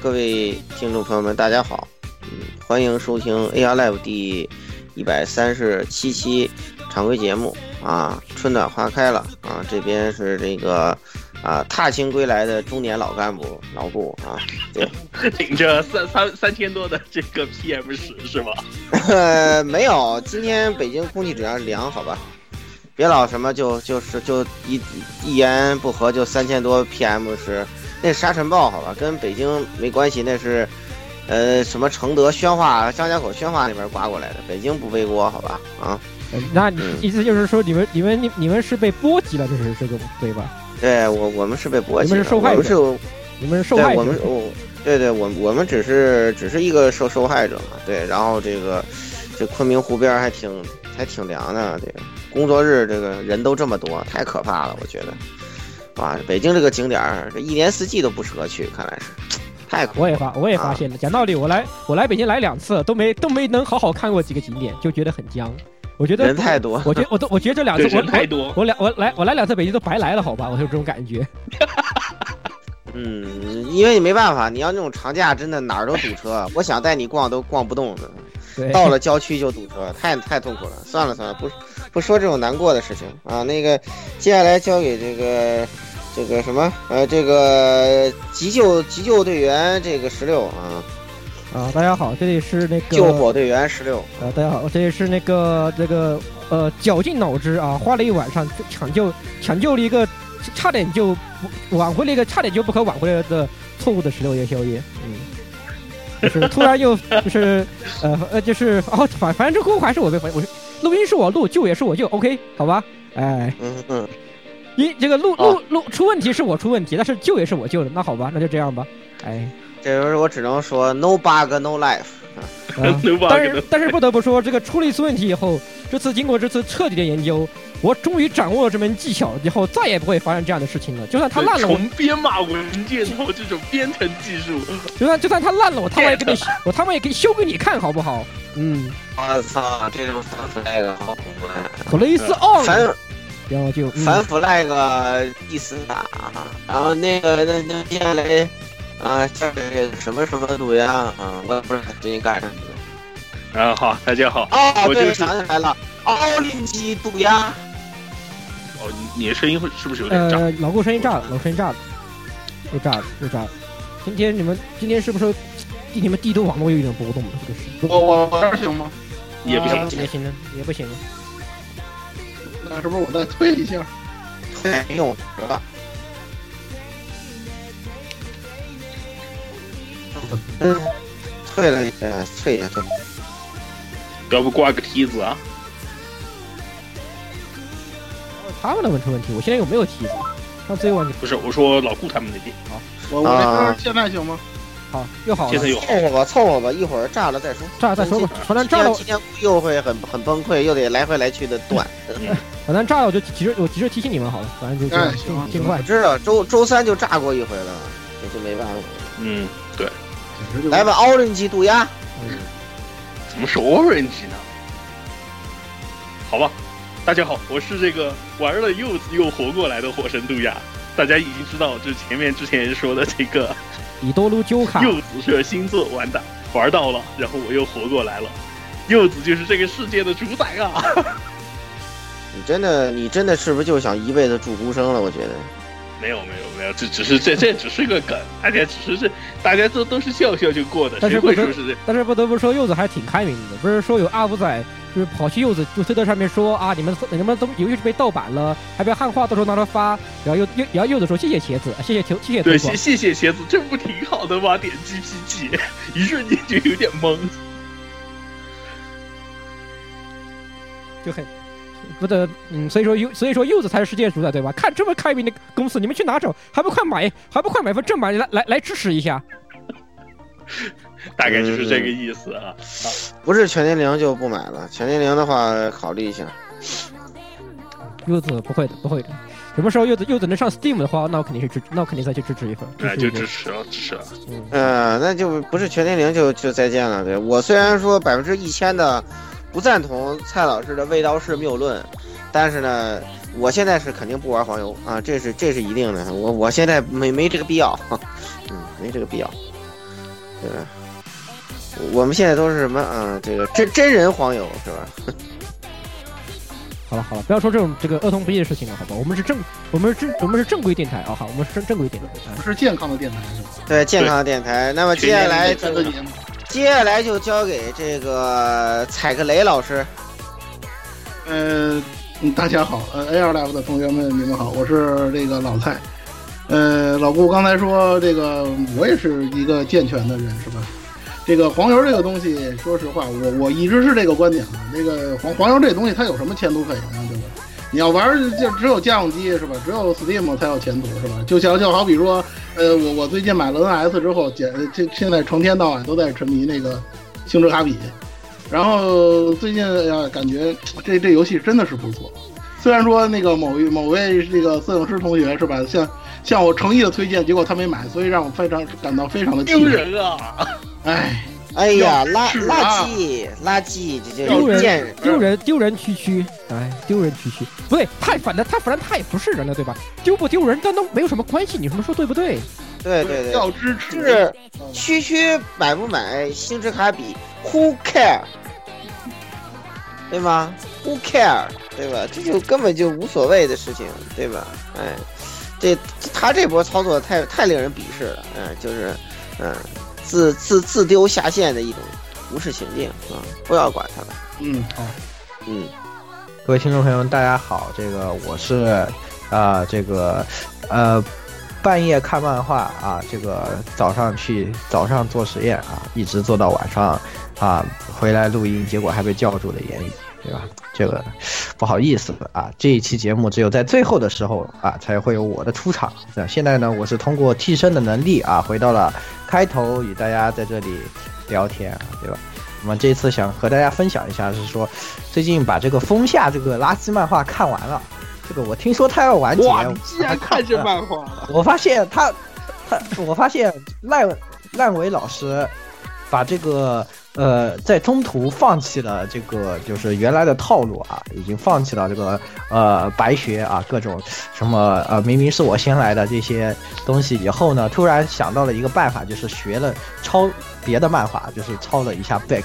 各位听众朋友们，大家好，嗯，欢迎收听 AR Live 第一百三十七期常规节目啊，春暖花开了啊，这边是这个啊踏青归来的中年老干部老顾啊，对，领着三三三千多的这个 PM 十是吗？呃，没有，今天北京空气质量良，好吧，别老什么就就是就一一言不合就三千多 PM 十。那沙尘暴，好吧，跟北京没关系。那是，呃，什么承德、宣化、张家口、宣化那边刮过来的，北京不背锅，好吧？啊，那你意思就是说，你们、你们、你、你们是被波及了，这是这个对吧？对我，我们是被波及，你们是受害者，是，你们是受害者，我们，我，对对，我我们只是只是一个受受害者嘛，对。然后这个，这昆明湖边还挺还挺凉的，这个工作日这个人都这么多，太可怕了，我觉得。哇，北京这个景点儿，这一年四季都不适合去，看来是太苦。我也发，我也发现了。讲道理，我来我来北京来两次，都没都没能好好看过几个景点，就觉得很僵。我觉得人太多，我觉我都我觉得这两次人太多，我两我来我来两次北京都白来了，好吧？我有这种感觉。嗯，因为你没办法，你要那种长假，真的哪儿都堵车，我想带你逛都逛不动的。到了郊区就堵车，太太痛苦了。算了算了，不不说这种难过的事情啊。那个，接下来交给这个。这个什么呃，这个急救急救队员这个十六啊啊，大家好，这里是那个救火队员十六啊，大家好，这里是那个这个呃绞尽脑汁啊，花了一晚上抢救抢救了一个差点就挽回了一个差点就不可挽回了的错误的十六夜宵夜，嗯，就是突然又就是呃呃就是哦反反正这锅还是我被我录音是我录救也是我救，OK 好吧，哎嗯嗯。一这个录录录出问题是我出问题，但是救也是我救的，那好吧，那就这样吧。哎，这时候我只能说 no bug no life。但是但是不得不说，这个出了一次问题以后，这次经过这次彻底的研究，我终于掌握了这门技巧，以后再也不会发生这样的事情了。就算它烂了，从编码文件到这种编程技术，就算就算它烂了，我他妈也给你 我他妈也给你修给你看，好不好？嗯。我操，这种反 flag 好恐怖啊！克雷斯奥。然后就反 flag 第四打，然后那个那那接下来啊，下面这个什么什么毒呀啊，我也不知道他最近干什么的。啊，好，大家好。哦，对，想起来了，奥林基毒鸦。哦，你的声音会是不是有点炸？呃，老顾声音炸了，老声音炸了，又炸了，又炸了。今天你们今天是不是地你们地都网络有一点波动了？这个是。我我我这行吗？也不行，也行了，也不行了。那是不是我再退一下？推用了。嗯，退了一下，退一下，退。要不挂个梯子啊？他们的问出问题，我现在又没有梯子？上次有问题。不是，我说老顾他们那边。好，我我这边现在行吗？好，又好了。现在又。凑合吧，凑合吧，一会儿炸了再说。炸了再说吧。反正炸了，今天又会很很崩溃，又得来回来去的断。反正炸了，我就及时我及时提醒你们好了。反正就尽尽快。我知道周周三就炸过一回了，也就没办法。嗯，对。来吧，Orange 渡鸦。嗯。怎么是 Orange 呢？好吧，大家好，我是这个玩了柚子又活过来的火神杜亚。大家已经知道，就前面之前说的这个 以多撸鸠卡柚子是星座玩的玩到了，然后我又活过来了。柚子就是这个世界的主宰啊！你真的，你真的是不是就想一辈子住孤生了？我觉得。没有没有没有，这只是这这只是个梗，大家只是这大家都都是笑笑就过的，但是会说是这？但是不得不说，柚子还是挺开明的，不是说有阿五仔就是跑去柚子就推特上面说啊，你们你们都游戏被盗版了，还被汉化，到时候拿来发，然后柚柚然后柚子说谢谢茄子，谢谢谢谢对谢谢谢茄子，这不挺好的吗？点 GPG，一瞬间就有点懵，就很。不得，嗯，所以说柚，所以说柚子才是世界主宰，对吧？看这么开明的公司，你们去哪找？还不快买，还不快买份正版来来来支持一下？大概就是这个意思啊。不是全年龄就不买了，全年龄的话考虑一下。柚子不会的，不会的。什么时候柚子柚子能上 Steam 的话，那我肯定是支，那我肯定再去支持一份。那，就支持了，支持了。嗯，那就不是全年龄就就再见了。对我虽然说百分之一千的。不赞同蔡老师的味道是谬论，但是呢，我现在是肯定不玩黄油啊，这是这是一定的。我我现在没没这个必要，嗯，没这个必要。对，我们现在都是什么啊？这个真真人黄油是吧？好了好了，不要说这种这个儿童不宜的事情了，好吧？我们是正我们是正我们是正规电台啊，好，我们是正正规电台，不是健康的电台是吧？对，健康的电台。那么接下来这个。接下来就交给这个彩克雷老师。呃，大家好，呃，A 二 Live 的同学们，你们好，我是这个老蔡。呃，老顾刚才说这个，我也是一个健全的人，是吧？这个黄油这个东西，说实话，我我一直是这个观点的。这个黄黄油这东西，它有什么前途可言啊？对吧？你要玩就只有家用机是吧？只有 Steam 才有前途是吧？就像就好比说，呃，我我最近买了 NS 之后，姐，现现在成天到晚都在沉迷那个星之卡比，然后最近呀感觉这这游戏真的是不错。虽然说那个某某位这个摄影师同学是吧，向向我诚意的推荐，结果他没买，所以让我非常感到非常的丢人啊！哎。哎呀，垃垃圾，垃圾，这丢人，丢人，丢人区区，哎，丢人区区，不对，太反正他反正他也不是人了，对吧？丢不丢人，但都没有什么关系，你说说对不对？对对对，要支持，就是区区买不买星之卡比，Who care？对吗？Who care？对吧？这就根本就无所谓的事情，对吧？哎，这他这波操作太太令人鄙视了，嗯，就是，嗯。自自自丢下线的一种无视行径啊！不要管他们。嗯，好，嗯，各位听众朋友们，大家好，这个我是啊，这个呃，半夜看漫画啊，这个早上去早上做实验啊，一直做到晚上啊，回来录音，结果还被叫住了言语，对吧？这个不好意思啊，这一期节目只有在最后的时候啊，才会有我的出场。那现在呢，我是通过替身的能力啊，回到了。开头与大家在这里聊天，对吧？那么这次想和大家分享一下，是说最近把这个风下这个垃圾漫画看完了。这个我听说他要完结，哇！竟然看这漫画了？我发现他，他，我发现烂烂尾老师把这个。呃，在中途放弃了这个就是原来的套路啊，已经放弃了这个呃白学啊各种什么呃明明是我先来的这些东西以后呢，突然想到了一个办法，就是学了抄别的漫画，就是抄了一下 Back，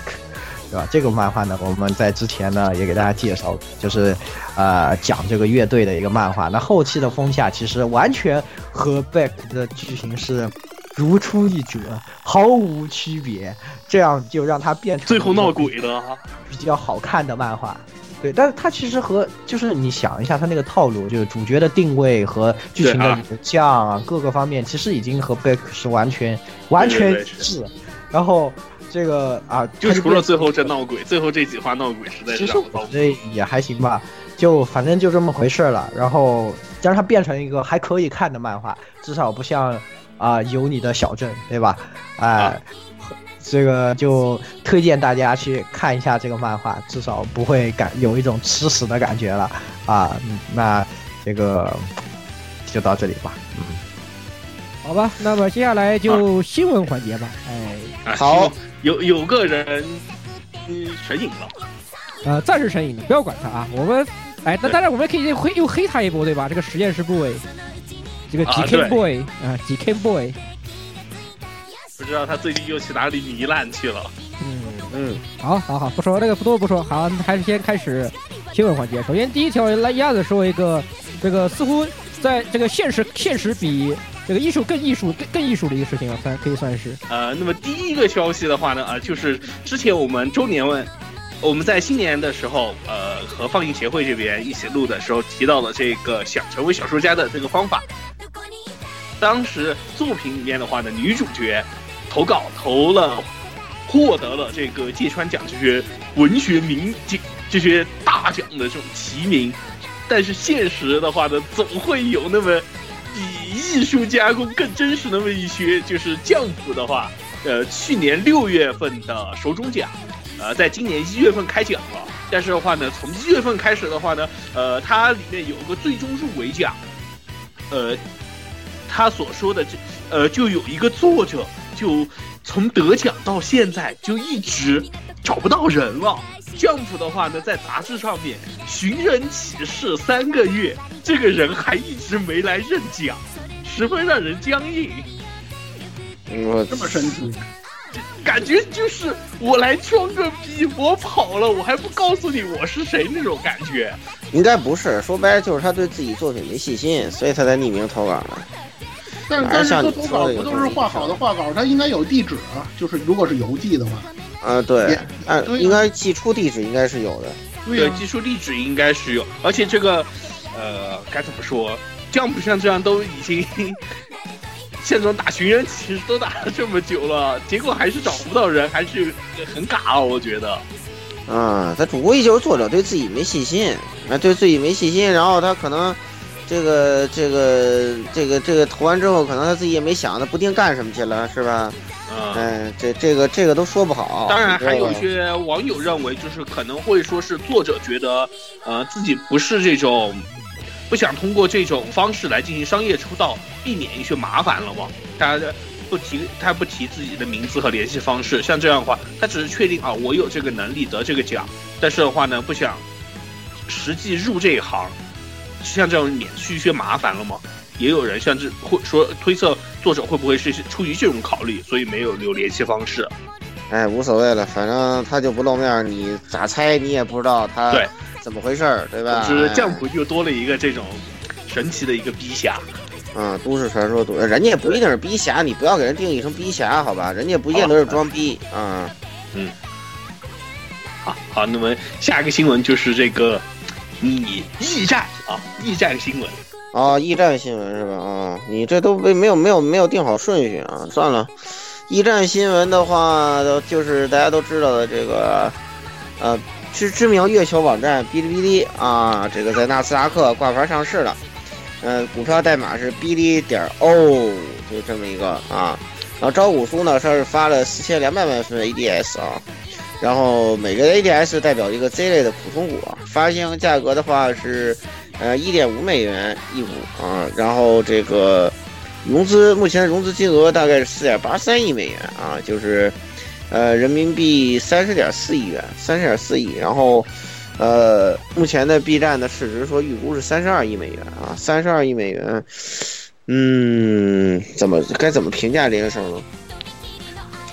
对吧？这个漫画呢，我们在之前呢也给大家介绍，就是呃讲这个乐队的一个漫画。那后期的风夏其实完全和 Back 的剧情是。如出一辙，毫无区别，这样就让它变成最后闹鬼的比较好看的漫画。对，但是它其实和就是你想一下，它那个套路，就是主角的定位和剧情的将啊，各个方面其实已经和贝克是完全完全一致。然后这个啊，就除了最后这闹鬼，最后这几话闹鬼实在是让我这也还行吧，就反正就这么回事了。然后将它变成一个还可以看的漫画，至少不像。啊，有你的小镇，对吧？哎，这个就推荐大家去看一下这个漫画，至少不会感有一种吃屎的感觉了啊。那这个就到这里吧。嗯，好吧，那么接下来就新闻环节吧。哎，好，有有个人全隐了，呃，暂时全隐了，不要管他啊。我们哎，那当然我们可以黑又黑他一波，对吧？这个实验室部位。这个 GK Boy 啊，GK Boy，不知道他最近又去哪里糜烂去了。嗯嗯，好，好，好，不说这个，不多不说，好，还是先开始新闻环节。首先第一条来一下子说一个，这个似乎在这个现实现实比这个艺术更艺术更更艺术的一个事情啊，算可以算是。呃，那么第一个消息的话呢，啊，就是之前我们周年问。我们在新年的时候，呃，和放映协会这边一起录的时候提到了这个想成为小说家的这个方法。当时作品里面的话呢，女主角投稿投了，获得了这个芥川奖这些文学名奖这些大奖的这种提名，但是现实的话呢，总会有那么比艺术加工更真实那么一些，就是降幅的话，呃，去年六月份的手冢奖。呃，在今年一月份开奖了，但是的话呢，从一月份开始的话呢，呃，它里面有个最终入围奖，呃，他所说的这，呃，就有一个作者就从得奖到现在就一直找不到人了。Jump 的话呢，在杂志上面寻人启事三个月，这个人还一直没来认奖，十分让人僵硬。我这么神奇。感觉就是我来装个逼，我跑了，我还不告诉你我是谁那种感觉。应该不是，说白了就是他对自己作品没信心，所以他才匿名投稿的。但是但是他投稿不都是画好的画稿，他应该有地址啊。就是如果是邮寄的话，啊对，按应该寄出地址应该是有的。对，寄出地址应该是有，而且这个，呃，该怎么说，像不像这样都已经。现场打寻人启事都打了这么久了，结果还是找不到人，还是很尬啊，我觉得。啊，他主意就是作者对自己没信心，啊，对自己没信心，然后他可能这个这个这个这个投完之后，可能他自己也没想，他不定干什么去了，是吧？嗯，这这个这个都说不好。当然，还有一些网友认为，就是可能会说是作者觉得，呃，自己不是这种。不想通过这种方式来进行商业出道，避免一些麻烦了吗？他不提，他不提自己的名字和联系方式，像这样的话，他只是确定啊，我有这个能力得这个奖，但是的话呢，不想实际入这一行，像这样免去一些麻烦了吗？也有人像这会说推测作者会不会是出于这种考虑，所以没有留联系方式。哎，无所谓了，反正他就不露面，你咋猜你也不知道他。对。怎么回事儿，对吧？就是降谱又多了一个这种神奇的一个逼侠，嗯，都市传说多，人家也不一定是逼侠，你不要给人定义成逼侠，好吧？人家不见得是装逼啊。嗯，好好，那么下一个新闻就是这个你驿站啊，驿站新闻啊，驿站新闻是吧？啊，你这都没没有没有没有定好顺序啊，算了。驿站新闻的话，就是大家都知道的这个，呃。知知名月球网站哔哩哔哩啊，这个在纳斯达克挂牌上市了，嗯，股票代码是哔哩点 O，就这么一个啊。然后招股书呢，它是发了四千两百万份 ADS 啊，然后每个 ADS 代表一个 Z 类的普通股啊。发行价格的话是呃一点五美元一股啊，然后这个融资目前融资金额大概是四点八三亿美元啊，就是。呃，人民币三十点四亿元，三十点四亿。然后，呃，目前的 B 站的市值说预估是三十二亿美元啊，三十二亿美元。嗯，怎么该怎么评价这个事儿呢？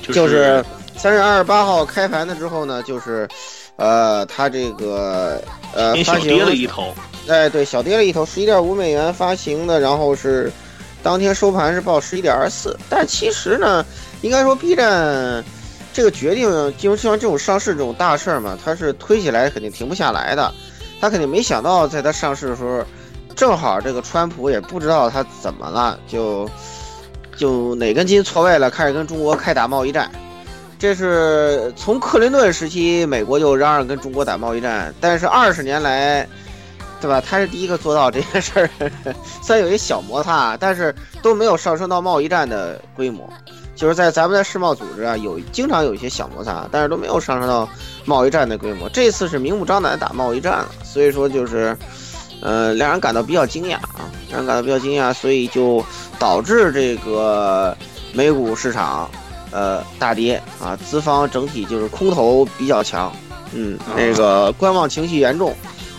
就是三月二十八号开盘的之后呢，就是，呃，它这个呃发行跌了一头，哎，对，小跌了一头，十一点五美元发行的，然后是当天收盘是报十一点二四。但其实呢，应该说 B 站。这个决定，就像这种上市这种大事儿嘛，它是推起来肯定停不下来的。他肯定没想到，在他上市的时候，正好这个川普也不知道他怎么了，就就哪根筋错位了，开始跟中国开打贸易战。这是从克林顿时期，美国就嚷嚷跟中国打贸易战，但是二十年来，对吧？他是第一个做到这件事儿，虽然有些小摩擦，但是都没有上升到贸易战的规模。就是在咱们的世贸组织啊，有经常有一些小摩擦，但是都没有上升到贸易战的规模。这次是明目张胆打贸易战了，所以说就是，呃，让人感到比较惊讶啊，让人感到比较惊讶，所以就导致这个美股市场呃大跌啊，资方整体就是空头比较强，嗯，那个观望情绪严重，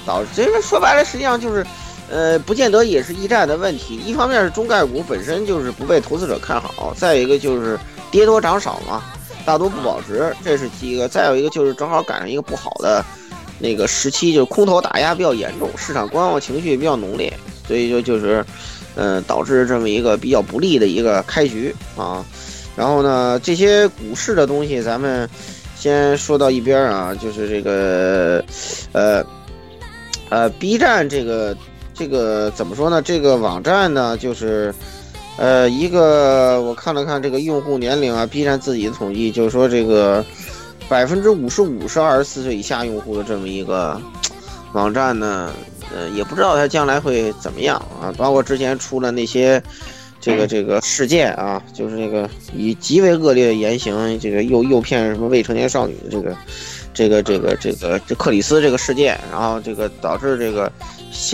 导致这个说白了实际上就是。呃，不见得也是驿站的问题。一方面是中概股本身就是不被投资者看好，再一个就是跌多涨少嘛，大多不保值，这是第一个。再有一个就是正好赶上一个不好的那个时期，就是空头打压比较严重，市场观望情绪比较浓烈，所以就就是，嗯，导致这么一个比较不利的一个开局啊。然后呢，这些股市的东西咱们先说到一边啊，就是这个，呃，呃，B 站这个。这个怎么说呢？这个网站呢，就是，呃，一个我看了看这个用户年龄啊，B 站自己的统计就是说，这个百分之五十五是二十四岁以下用户的这么一个网站呢，呃，也不知道它将来会怎么样啊。包括之前出了那些这个这个事件啊，就是这个以极为恶劣的言行，这个诱诱骗什么未成年少女的这个这个这个这个这克里斯这个事件，然后这个导致这个。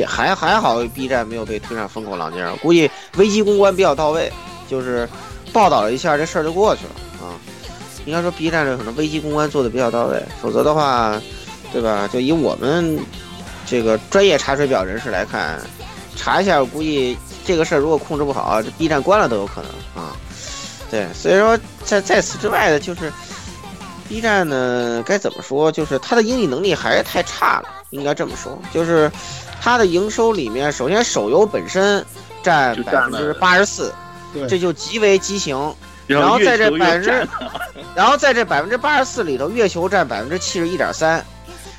还还好，B 站没有被推上风口浪尖上，估计危机公关比较到位，就是报道了一下这事儿就过去了啊。应该说 B 站这可能危机公关做的比较到位，否则的话，对吧？就以我们这个专业查水表人士来看，查一下，估计这个事儿如果控制不好，这 B 站关了都有可能啊。对，所以说在在此之外的，就是 B 站呢，该怎么说？就是它的盈利能力还是太差了，应该这么说，就是。它的营收里面，首先手游本身占百分之八十四，这就极为畸形。然后在这百分之，然后在这百分之八十四里头，月球占百分之七十一点三，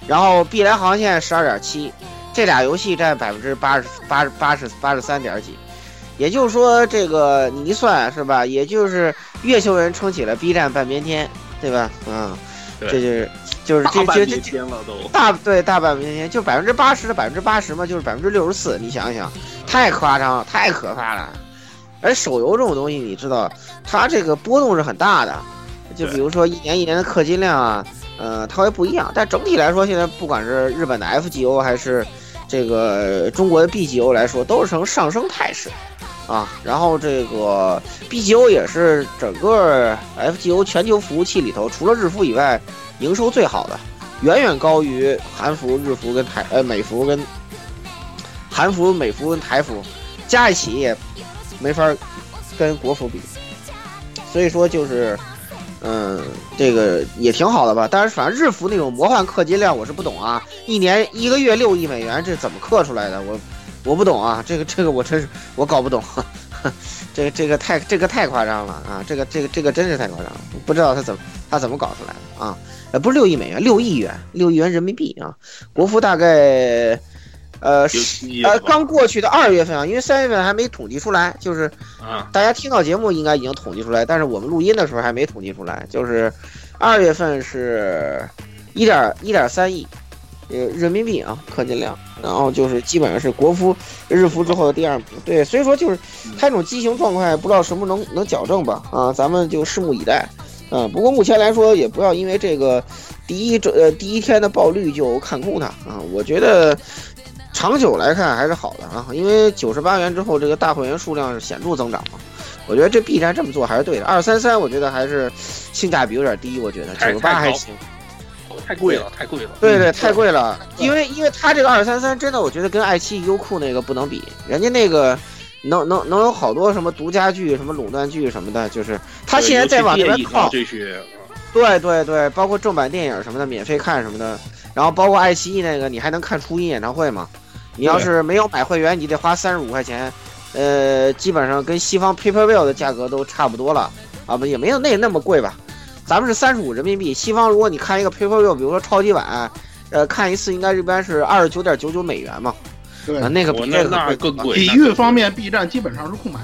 然后碧蓝航线十二点七，这俩游戏占百分之八十八十八十八十三点几。也就是说，这个你一算是吧？也就是月球人撑起了 B 站半边天，对吧？嗯，这就是。就是这这这天了都大对大半边天就百分之八十的百分之八十嘛，就是百分之六十四。你想想，太夸张了，太可怕了。而手游这种东西，你知道，它这个波动是很大的。就比如说一年一年的氪金量啊，呃，它会不一样。但整体来说，现在不管是日本的 FGO 还是这个中国的 BGO 来说，都是呈上升态势啊。然后这个 BGO 也是整个 FGO 全球服务器里头，除了日服以外。营收最好的，远远高于韩服、日服跟台呃美服跟韩服、美服跟台服加一起也没法跟国服比，所以说就是，嗯，这个也挺好的吧。但是反正日服那种魔幻氪金量我是不懂啊，一年一个月六亿美元，这怎么氪出来的？我我不懂啊，这个这个我真是我搞不懂，这个这个太这个太夸张了啊，这个这个这个真是太夸张了，不知道他怎么他怎么搞出来的啊。呃，不是六亿美元，六亿元，六亿元人民币啊！国服大概，呃，呃，刚过去的二月份啊，因为三月份还没统计出来，就是啊，大家听到节目应该已经统计出来，但是我们录音的时候还没统计出来，就是二月份是一点一点三亿，呃，人民币啊，氪金量，然后就是基本上是国服日服之后的第二名，对，所以说就是它这种畸形状况，不知道什么能能矫正吧？啊，咱们就拭目以待。嗯，不过目前来说，也不要因为这个第一周呃第一天的爆率就看空它啊。我觉得长久来看还是好的啊，因为九十八元之后这个大会员数量是显著增长嘛。我觉得这 B 站这么做还是对的。二三三我觉得还是性价比有点低，我觉得九十八还行，太贵了，太贵了。对对，太贵了，因为因为它这个二三三真的，我觉得跟爱奇艺、优酷那个不能比，人家那个。能能能有好多什么独家剧、什么垄断剧什么的，就是他现在在往那边靠。对对对，包括正版电影什么的免费看什么的，然后包括爱奇艺那个，你还能看初音演唱会吗？你要是没有买会员，你得花三十五块钱，呃，基本上跟西方 paper will 的价格都差不多了啊，不也没有那那么贵吧？咱们是三十五人民币，西方如果你看一个 paper will，比如说超级碗，呃，看一次应该一般是二十九点九九美元嘛。对，那个比那个更贵。体育方面，B 站基本上是空白。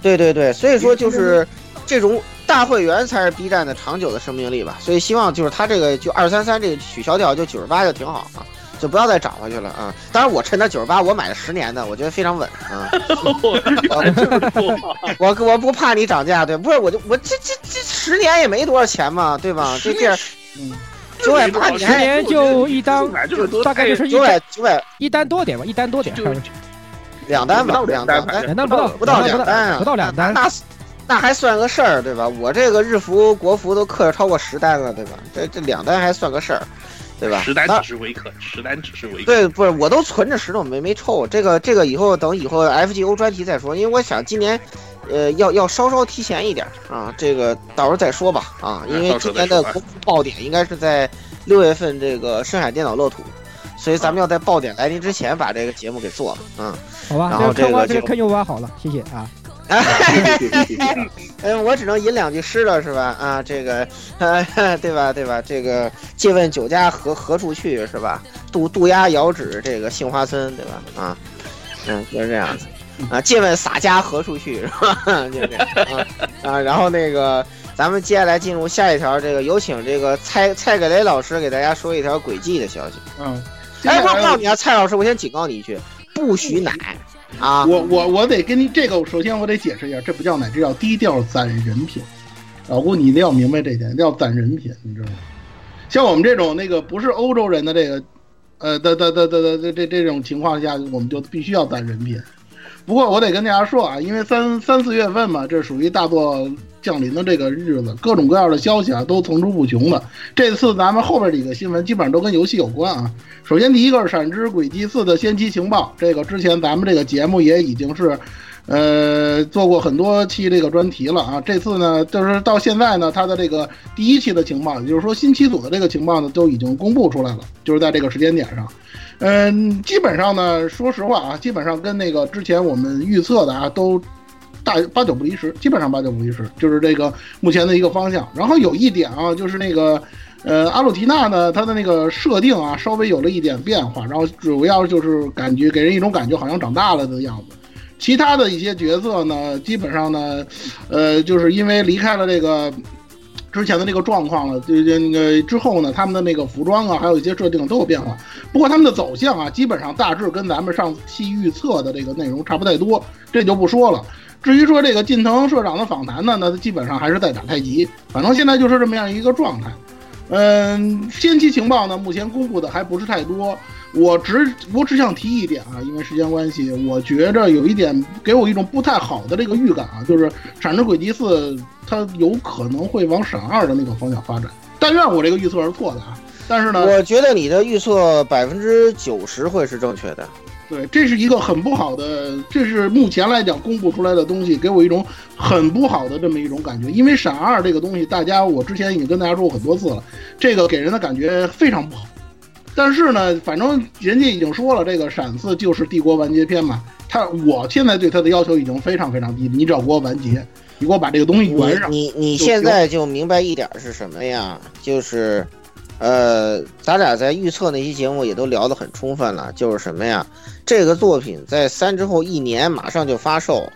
对对对，所以说就是这种大会员才是 B 站的长久的生命力吧。所以希望就是它这个就二三三这个取消掉，就九十八就挺好啊，就不要再涨回去了啊。当然我趁它九十八，我买了十年的，我觉得非常稳啊。我我不怕你涨价，对，不是我就我这这这十年也没多少钱嘛，对吧？这这嗯。九百八十年就一单，大概就是九百九百一单多点吧，一单多点，两单吧，两单，两单不到不到两单啊，不到两单，那那还算个事儿对吧？我这个日服国服都刻超过十单了对吧？这这两单还算个事儿，对吧？实单只是维克，实单只是维克。对，不是，我都存着石头没没抽。这个这个以后等以后 FGO 专题再说，因为我想今年，呃，要要稍稍提前一点啊，这个到时候再说吧啊，因为今年的爆点应该是在六月份这个深海电脑乐土，所以咱们要在爆点来临之前把这个节目给做了，嗯，好吧，然后这个这个就这个坑就挖好了，谢谢啊。嗯，我只能吟两句诗了，是吧？啊，这个，呃，对吧？对吧？这个借问酒家何何处去，是吧？渡渡鸦遥指这个杏花村，对吧？啊，嗯，就是这样子。啊，借问洒家何处去，是吧？就这样啊啊，然后那个，咱们接下来进入下一条，这个有请这个蔡蔡葛雷老师给大家说一条诡计的消息。嗯，哎，我告诉你啊，蔡老师，我先警告你一句，不许 奶啊！我我我得跟你这个，首先我得解释一下，这不叫奶，这叫低调攒人品。老顾，你一定要明白这点，要攒人品，你知道吗？像我们这种那个不是欧洲人的这个，呃的的的的的这这这种情况下，我们就必须要攒人品。不过我得跟大家说啊，因为三三四月份嘛，这属于大作降临的这个日子，各种各样的消息啊都层出不穷的。这次咱们后边几个新闻基本上都跟游戏有关啊。首先第一个是《闪之轨迹四》的先期情报，这个之前咱们这个节目也已经是。呃，做过很多期这个专题了啊。这次呢，就是到现在呢，它的这个第一期的情报，也就是说新期组的这个情报呢，都已经公布出来了，就是在这个时间点上。嗯，基本上呢，说实话啊，基本上跟那个之前我们预测的啊，都大八九不离十，基本上八九不离十，就是这个目前的一个方向。然后有一点啊，就是那个。呃，阿鲁提娜呢，它的那个设定啊，稍微有了一点变化，然后主要就是感觉给人一种感觉好像长大了的样子。其他的一些角色呢，基本上呢，呃，就是因为离开了这个 之前的这个状况了，这这那个之后呢，他们的那个服装啊，还有一些设定都有变化。不过他们的走向啊，基本上大致跟咱们上期预测的这个内容差不太多，这就不说了。至于说这个近藤社长的访谈呢，那基本上还是在打太极，反正现在就是这么样一个状态。嗯，先期情报呢，目前公布的还不是太多。我只我只想提一点啊，因为时间关系，我觉着有一点给我一种不太好的这个预感啊，就是《闪之轨迹四》它有可能会往闪二的那个方向发展。但愿我这个预测是错的啊！但是呢，我觉得你的预测百分之九十会是正确的。对，这是一个很不好的，这是目前来讲公布出来的东西，给我一种很不好的这么一种感觉。因为闪二这个东西，大家我之前已经跟大家说过很多次了，这个给人的感觉非常不好。但是呢，反正人家已经说了，这个闪四就是帝国完结篇嘛。他我现在对他的要求已经非常非常低，你只要给我完结，你给我把这个东西圆上。你你现在就明白一点是什么呀？就是。呃，咱俩在预测那期节目也都聊得很充分了，就是什么呀？这个作品在三之后一年马上就发售，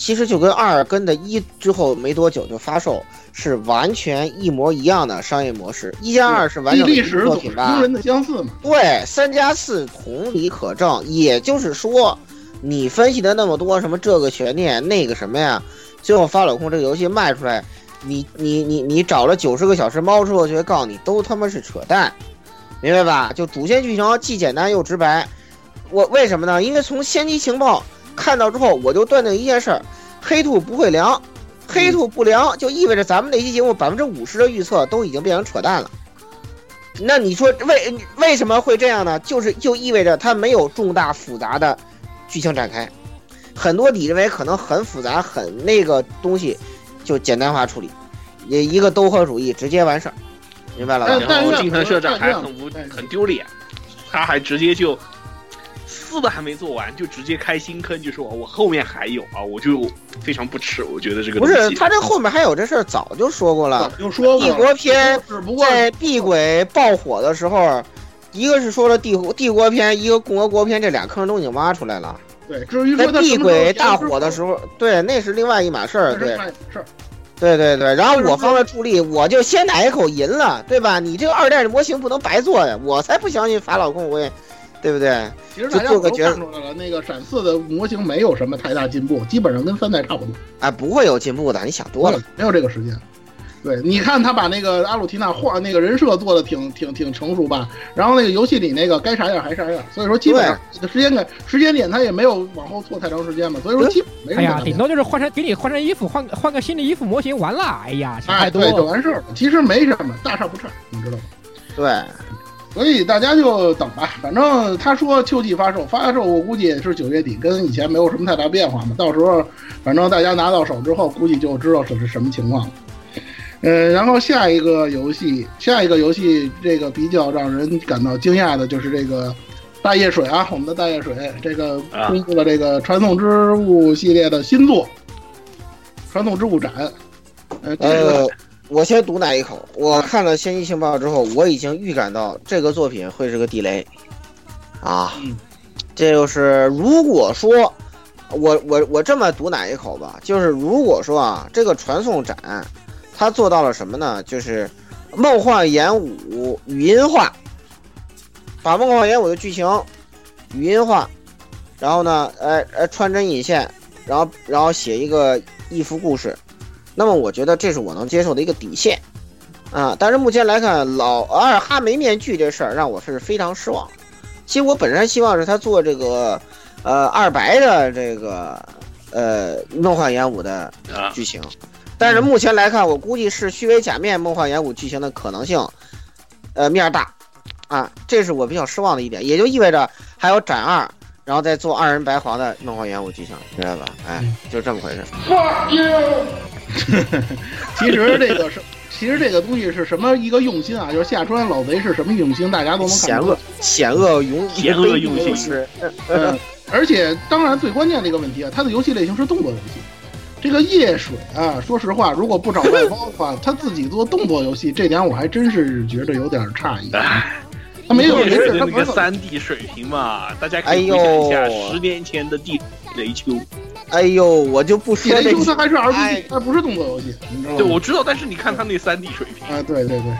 其实就跟二跟的一之后没多久就发售是完全一模一样的商业模式。一加二是完整的作品吧？惊人的相似嘛。对，三加四同理可证。也就是说，你分析的那么多什么这个悬念那个什么呀，最后发老空这个游戏卖出来。你你你你找了九十个小时猫之后，就会告诉你都他妈是扯淡，明白吧？就主线剧情既简单又直白。我为什么呢？因为从先期情报看到之后，我就断定一件事儿：黑兔不会凉，黑兔不凉就意味着咱们那期节目百分之五十的预测都已经变成扯淡了。那你说为为什么会这样呢？就是就意味着它没有重大复杂的剧情展开，很多你认为可能很复杂很那个东西。就简单化处理，也一个兜合主义直接完事儿，明白了吧？然后金藤社长还很无很丢脸，他还直接就四的还没做完，就直接开新坑，就说我后面还有啊，我就非常不耻。我觉得这个不是他这后面还有这事儿，早就说过了。就说帝国篇在碧鬼爆火的时候，一个是说了帝帝国篇，一个共和国篇，这俩坑都已经挖出来了。对，至于在地轨大火的时候，对，那是另外一码事儿，对，对对对。然后我方的助力，我就先奶一口银了，对吧？你这个二代的模型不能白做呀，我才不相信法老控会，对不对？其实大家都看出来了，那个闪四的模型没有什么太大进步，基本上跟三代差不多。哎，不会有进步的，你想多了，没有这个时间。对，你看他把那个阿鲁提娜画那个人设做的挺挺挺成熟吧，然后那个游戏里那个该啥样还啥样，所以说基本上时间点时间点他也没有往后错太长时间嘛，所以说基本没哎呀，顶多就是换成给你换身衣服，换换个新的衣服模型完了，哎呀，哎对就完事儿了，其实没什么，大差不差，你知道吗？对，所以大家就等吧，反正他说秋季发售，发售我估计也是九月底，跟以前没有什么太大变化嘛。到时候反正大家拿到手之后，估计就知道这是什么情况了。呃，然后下一个游戏，下一个游戏这个比较让人感到惊讶的就是这个大叶水啊，我们的大叶水这个公布了这个传送之物系列的新作，传送之物展。呃，这个。我先毒奶一口。我看了先期情报之后，我已经预感到这个作品会是个地雷，啊，这就是如果说我我我这么毒奶一口吧，就是如果说啊，这个传送斩它做到了什么呢？就是梦幻演武语音化，把梦幻演武的剧情语音化，然后呢，呃呃穿针引线，然后然后写一个一幅故事。那么我觉得这是我能接受的一个底线，啊，但是目前来看，老二哈没面具这事儿让我是非常失望。其实我本身希望是他做这个，呃，二白的这个，呃，梦幻演武的剧情，但是目前来看，我估计是虚伪假面梦幻演武剧情的可能性，呃，面大，啊，这是我比较失望的一点，也就意味着还有斩二。然后再做二人白黄的梦幻元武剧情，明白吧？哎，就这么回事。其实这个是，其实这个东西是什么一个用心啊？就是下川老贼是什么用心，大家都能看。险恶，险恶用，险恶用心是。嗯，而且当然最关键的一个问题啊，它的游戏类型是动作游戏。这个夜水啊，说实话，如果不找外包的话，他自己做动作游戏，这点我还真是觉得有点诧异。他没有那个三 D 水平嘛？大家可以回想一下十年前的地雷丘。哎呦，我就不说雷丘，它还是 RPG，它不是动作游戏，你知道吗？对，我知道，但是你看它那三 D 水平啊，对对对。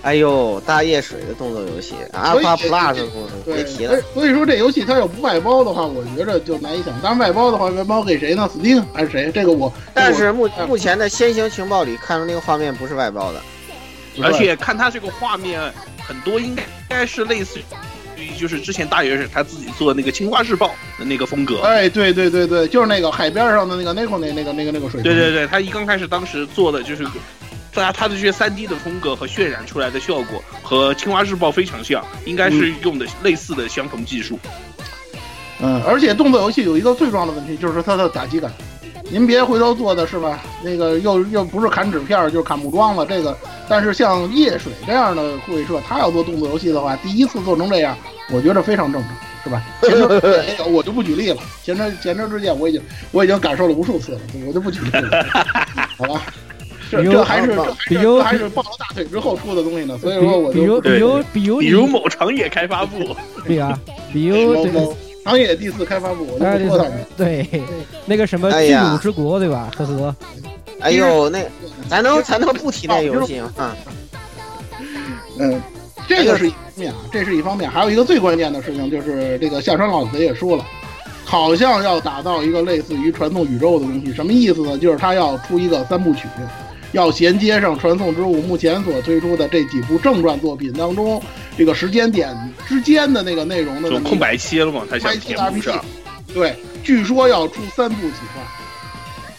哎呦，大夜水的动作游戏，阿尔法 Plus 别提了。所以说这游戏它要不外包的话，我觉着就难以想。但是外包的话，外包给谁呢？Steam 还是谁？这个我。但是目目前的先行情报里看到那个画面不是外包的，而且看他这个画面。很多应该应该是类似于，就是之前大学生他自己做的那个《青花日报》的那个风格。哎，对对对对，就是那个海边上的那个那口那那个那个那个水。对对对，他一刚开始当时做的就是，他他的这些三 D 的风格和渲染出来的效果和《青蛙日报》非常像，应该是用的类似的相同技术。嗯，而且动作游戏有一个最重要的问题，就是它的打击感。您别回头做的是吧？那个又又不是砍纸片，就是砍木桩了。这个，但是像夜水这样的会社，他要做动作游戏的话，第一次做成这样，我觉得非常正常，是吧？前车我就不举例了，前车前车之鉴我已经我已经感受了无数次了，我就不举例了，好吧？这这还是这还是抱了大腿之后出的东西呢，所以说我就比如比如比如某长野开发部，对啊，比如这个。行业第四开发部，我就不说他们。对，那个什么巨乳之国，对吧？呵呵。哎呦，那咱能咱能不提那游戏吗？嗯，这个是一方面啊，这是一方面，还有一个最关键的事情就是这个夏川老贼也说了，好像要打造一个类似于传统宇宙的东西，什么意思呢？就是他要出一个三部曲。要衔接上传送之物目前所推出的这几部正传作品当中，这个时间点之间的那个内容的空白期了嘛？空白期的 RPG，对，据说要出三部企划，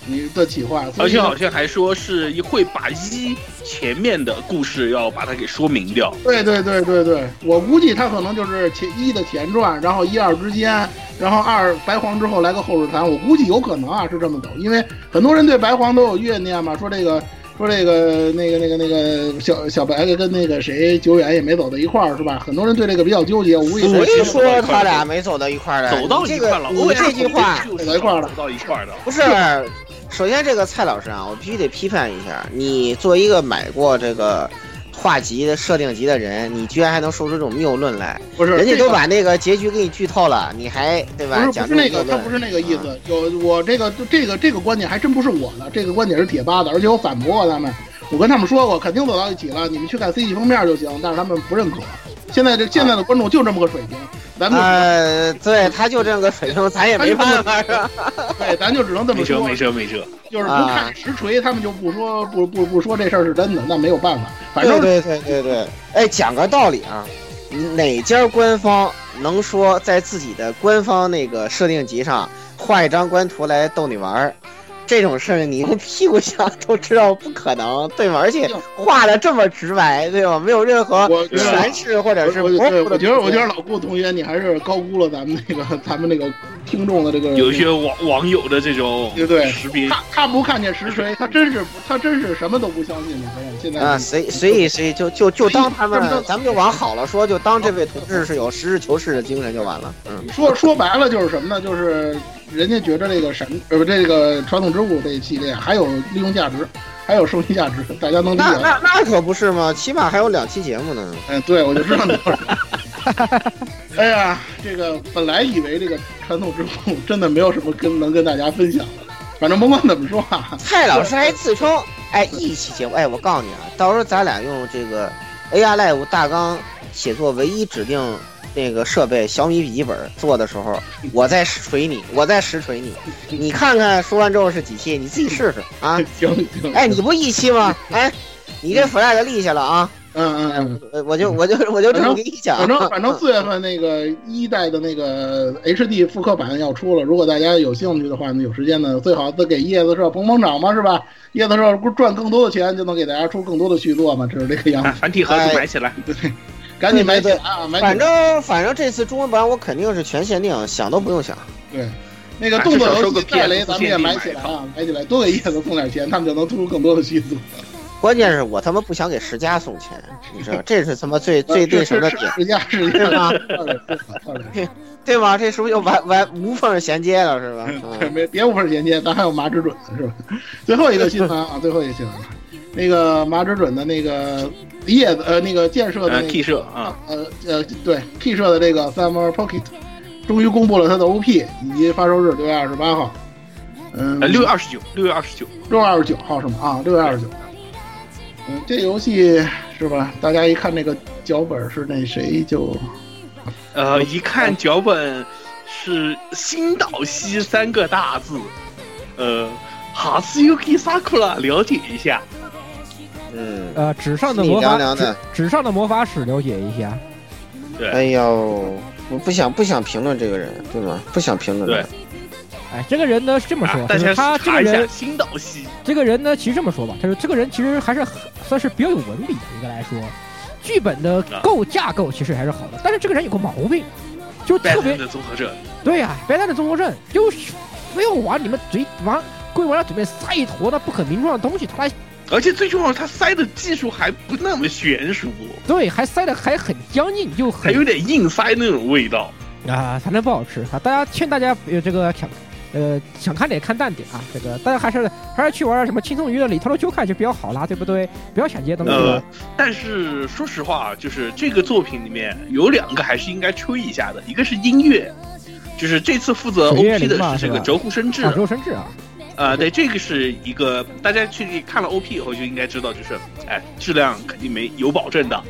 你的企划，而且好像还说是会把一前面的故事要把它给说明掉。对对对对对，我估计他可能就是前一的前传，然后一二之间，然后二白黄之后来个后日谈，我估计有可能啊是这么走，因为很多人对白黄都有怨念嘛，说这个。说这个那个那个那个小小白子跟那个谁久远也没走到一块儿是吧？很多人对这个比较纠结。无意谁说他俩没走到一块儿的？走到一块了。你这句话走到一块儿了。走到一块儿的。不是，首先这个蔡老师啊，我必须得批判一下，你作为一个买过这个。画集的设定集的人，你居然还能说出这种谬论来？不是，人家都把那个结局给你剧透了，你还对吧？不是，不是那个，他不是那个意思。有我这个这个这个观点还真不是我的，这个观点是贴吧的，而且我反驳过他们，我跟他们说过，肯定走到一起了，你们去看 C G 封面就行，但是他们不认可。现在这现在的观众就这么个水平。呃，对，他就这个水平，咱也没办法，呀？对，咱就只能这么说。没辙，没辙，没辙。就是不看实锤，他们就不说，不不不说这事儿是真的，那没有办法。反正对对对对，哎，讲个道理啊，哪家官方能说在自己的官方那个设定集上画一张官图来逗你玩儿？这种事儿你用屁股想都知道不可能，对吗？而且画的这么直白，对吗？没有任何诠释或者是我觉得，我觉得，我觉得老顾同学你还是高估了咱们那个咱们那个听众的这个有一些网网友的这种对对识别。他他不看见实锤，他真是他真是什么都不相信。你看现在啊，所以所以所以就就就当他们，咱们就往好了说，就当这位同志是有实事求是的精神就完了。嗯，说说白了就是什么呢？就是人家觉得这个神呃不这个传统之物这一系列还有利用价值，还有收益价值，大家能理解？那那那可不是吗？起码还有两期节目呢。哎，对，我就知道你。哎呀，这个本来以为这个传统之物真的没有什么跟能跟大家分享的，反正甭管怎么说啊，蔡老师还自称哎一期节目，哎，我告诉你啊，到时候咱俩用这个 AR Live 大纲写作唯一指定。那个设备小米笔记本做的时候，我在实锤你，我在实锤你，你看看说完之后是几期，你自己试试啊。行行。哎，你不一期吗？哎，你这 flag 立下了啊。嗯嗯嗯。我就我就我就这么跟你讲。反正反正四月份那个一代的那个 HD 复刻版要出了，如果大家有兴趣的话呢，有时间呢，最好再给叶子社捧捧场嘛，是吧？叶子社不赚更多的钱，就能给大家出更多的续作嘛，这是这个样子。繁体盒子买起来。对。赶紧买起啊！反正反正这次中文版我肯定是全限定，想都不用想。对，那个动作游戏带雷咱们也买起来啊！买起来多给叶子送点钱，他们就能突出更多的续作。关键是我他妈不想给十佳送钱，你知道这是他妈最 最对什么点？十佳是对吧？对吧？这是不是就完完无缝衔接了是吧？没别无缝衔接，咱还有麻之准是吧？最后一个新闻啊，最后一个新闻，那个麻之准的那个。叶子呃，那个建设的 K 社啊，呃呃，对 K 社的这个 Summer Pocket，终于公布了它的 OP 以及发售日六月二十八号，嗯，六月二十九，六月二十九，六月二十九号是吗？啊，六月二十九。嗯，这游戏是吧？大家一看那个脚本是那谁就，呃，一看脚本是新岛西三个大字，呃，哈斯 Yuki Sakura，了解一下。嗯，呃，纸上的魔法，纸纸上的魔法史，了解一下。对，哎呦，我不想不想评论这个人，对吗？不想评论。对，哎，这个人呢是这么说，就是他这个人新岛西，这个人呢其实这么说吧，他说这个人其实还是算是比较有文笔的一个来说，剧本的构架构其实还是好的，但是这个人有个毛病，就特别的综合症。对呀，白蛋的综合症，就非要往你们嘴往各位玩家嘴边塞一坨那不可名状的东西，他来。而且最重要，他塞的技术还不那么娴熟，对，还塞的还很僵硬，就还有点硬塞那种味道啊，反正不好吃啊。大家劝大家呃这个想呃想看点看淡点啊，这个大家还是还是去玩什么轻松娱乐里头的就看就比较好啦，对不对？不要想这些东西。呃，但是说实话，就是这个作品里面有两个还是应该吹一下的，一个是音乐，就是这次负责 OP 的是这个轴户生智，轴生智啊。呃，对，这个是一个大家去看了 OP 以后就应该知道，就是哎，质量肯定没有保证的。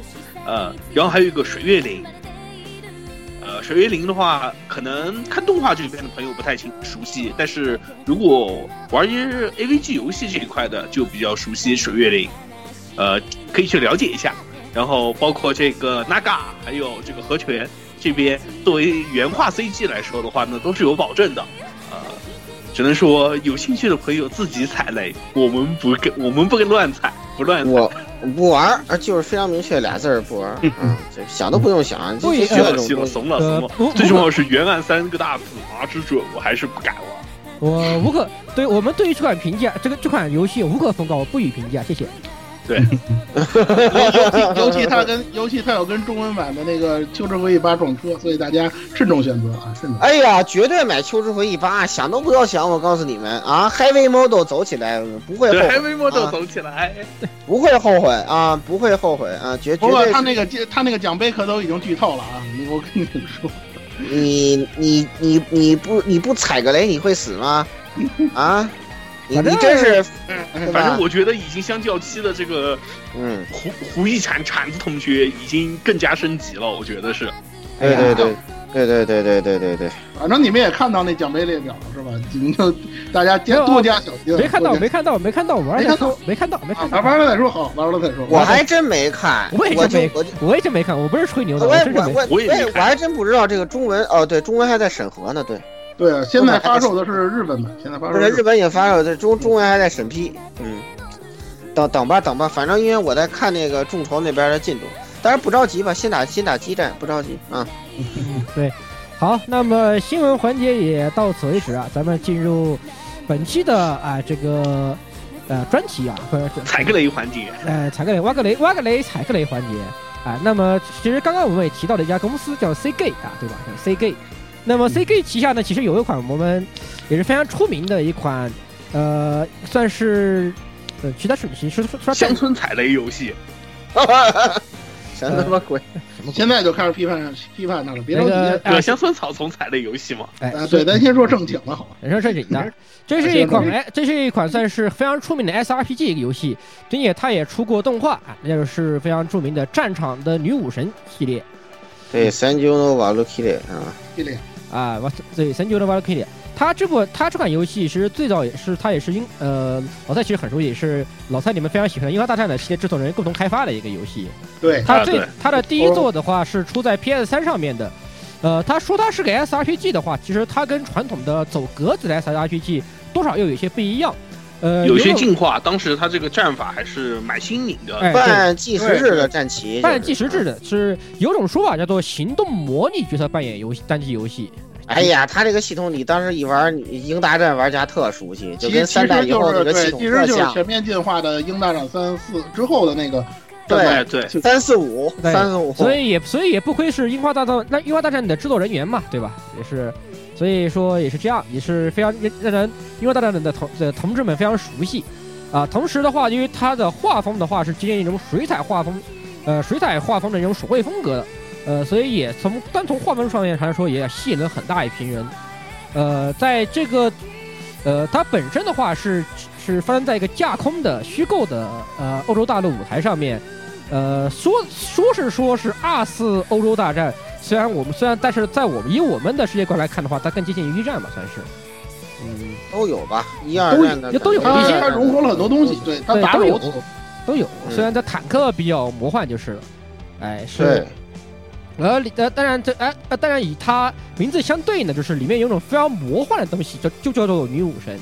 呃，然后还有一个水月灵，呃，水月灵的话，可能看动画这边的朋友不太清熟悉，但是如果玩一些 AVG 游戏这一块的，就比较熟悉水月灵，呃，可以去了解一下。然后包括这个 Naga，还有这个和泉这边，作为原画 CG 来说的话呢，都是有保证的。只能说有兴趣的朋友自己踩雷，我们不跟，我们不跟乱踩，不乱。我不玩啊，就是非常明确俩字儿不玩儿。嗯，想都不用想，就这种怂了怂了。最重要是原案三个大字麻之准，我还是不敢玩。我无可对我们对于这款评价，这个这款游戏无可奉告，我不予评价，谢谢。对，尤其他跟尤其他有跟中文版的那个《秋之回忆八》撞车，所以大家慎重选择啊，慎重。哎呀，绝对买《秋之回忆八》，想都不要想，我告诉你们啊，Heavy Model 走起来不会后悔，Heavy Model 走起来不会后悔啊，不会后悔啊，绝绝对。他那个他那个奖杯可都已经剧透了啊，我跟你们说，你你你你不你不踩个雷你会死吗？啊？反正真是，反正我觉得已经相较期的这个，嗯，胡胡一铲铲子同学已经更加升级了，我觉得是。对对对，对对对对对对对。反正你们也看到那奖杯列表了是吧？你们就大家多加小心。没看到，没看到，没看到，玩了再说。没看到，没看到。玩完了再说，好，玩完了再说。我还真没看，我也真没，我也真没看，我不是吹牛的，我也我我我还真不知道这个中文哦，对，中文还在审核呢，对。对啊，现在发售的是日本版，现在发售。日本也发售，这中中文还在审批。嗯，等等吧，等吧，反正因为我在看那个众筹那边的进度，当然不着急吧，先打先打基战，不着急啊。嗯 对，好，那么新闻环节也到此为止啊，咱们进入本期的啊这个呃专题啊，或者是踩个雷环节。呃，踩个雷，挖个雷，挖个雷，踩个雷环节啊。那么其实刚刚我们也提到了一家公司叫 C G 啊，对吧？叫 C G。那么 CK 旗下呢，其实有一款我们也是非常出名的一款，呃，算是呃，其他是其实说乡村踩雷游戏，什么鬼？现在就开始批判批判他了，别着急。呃，乡村草丛踩雷游戏嘛？哎，对，咱先说正经的，好，先说正经的。这是一款哎，这是一款算是非常出名的 S R P G 一个游戏，并且它也出过动画啊，那就是非常著名的《战场的女武神》系列。对，三九诺瓦鲁系列啊，系列。啊，我对神九的 Valkyrie，它这部它这款游戏其实最早也是它也是英呃老蔡其实很熟悉，也是老蔡你们非常喜欢的《樱花大战》的系列制作人共同开发的一个游戏。对，它最它的第一作的话是出在 PS 三上面的。呃，他说它是个 SRPG 的话，其实它跟传统的走格子的 SRPG 多少又有些不一样。呃，有些进化。当时他这个战法还是蛮新颖的，半计时制的战棋，半计时制的是有种说法叫做行动模拟角色扮演游戏单机游戏。哎呀，他这个系统你当时一玩，英大战玩家特熟悉，就跟三代以后这个系统其实就是全面进化的英大战三四之后的那个。对对，三四五，三四五。所以也所以也不亏是樱花大战那樱花大战的制作人员嘛，对吧？也是。所以说也是这样，也是非常让人因为大战的同的同志们非常熟悉，啊，同时的话，因为它的画风的话是接近一种水彩画风，呃，水彩画风的一种手绘风格的，呃，所以也从单从画风上面来说也吸引了很大一批人，呃，在这个，呃，它本身的话是是发生在一个架空的虚构的呃欧洲大陆舞台上面，呃，说说是说是二次欧洲大战。虽然我们虽然，但是在我们以我们的世界观来看的话，它更接近于一战吧，算是。嗯，都有吧，一二战的都有一些，它融合了很多东西，对，它都有，都有。虽然它坦克比较魔幻就是了，哎是。呃，呃，当然这哎，呃，当然以它名字相对应的，就是里面有种非常魔幻的东西，就就叫做女武神，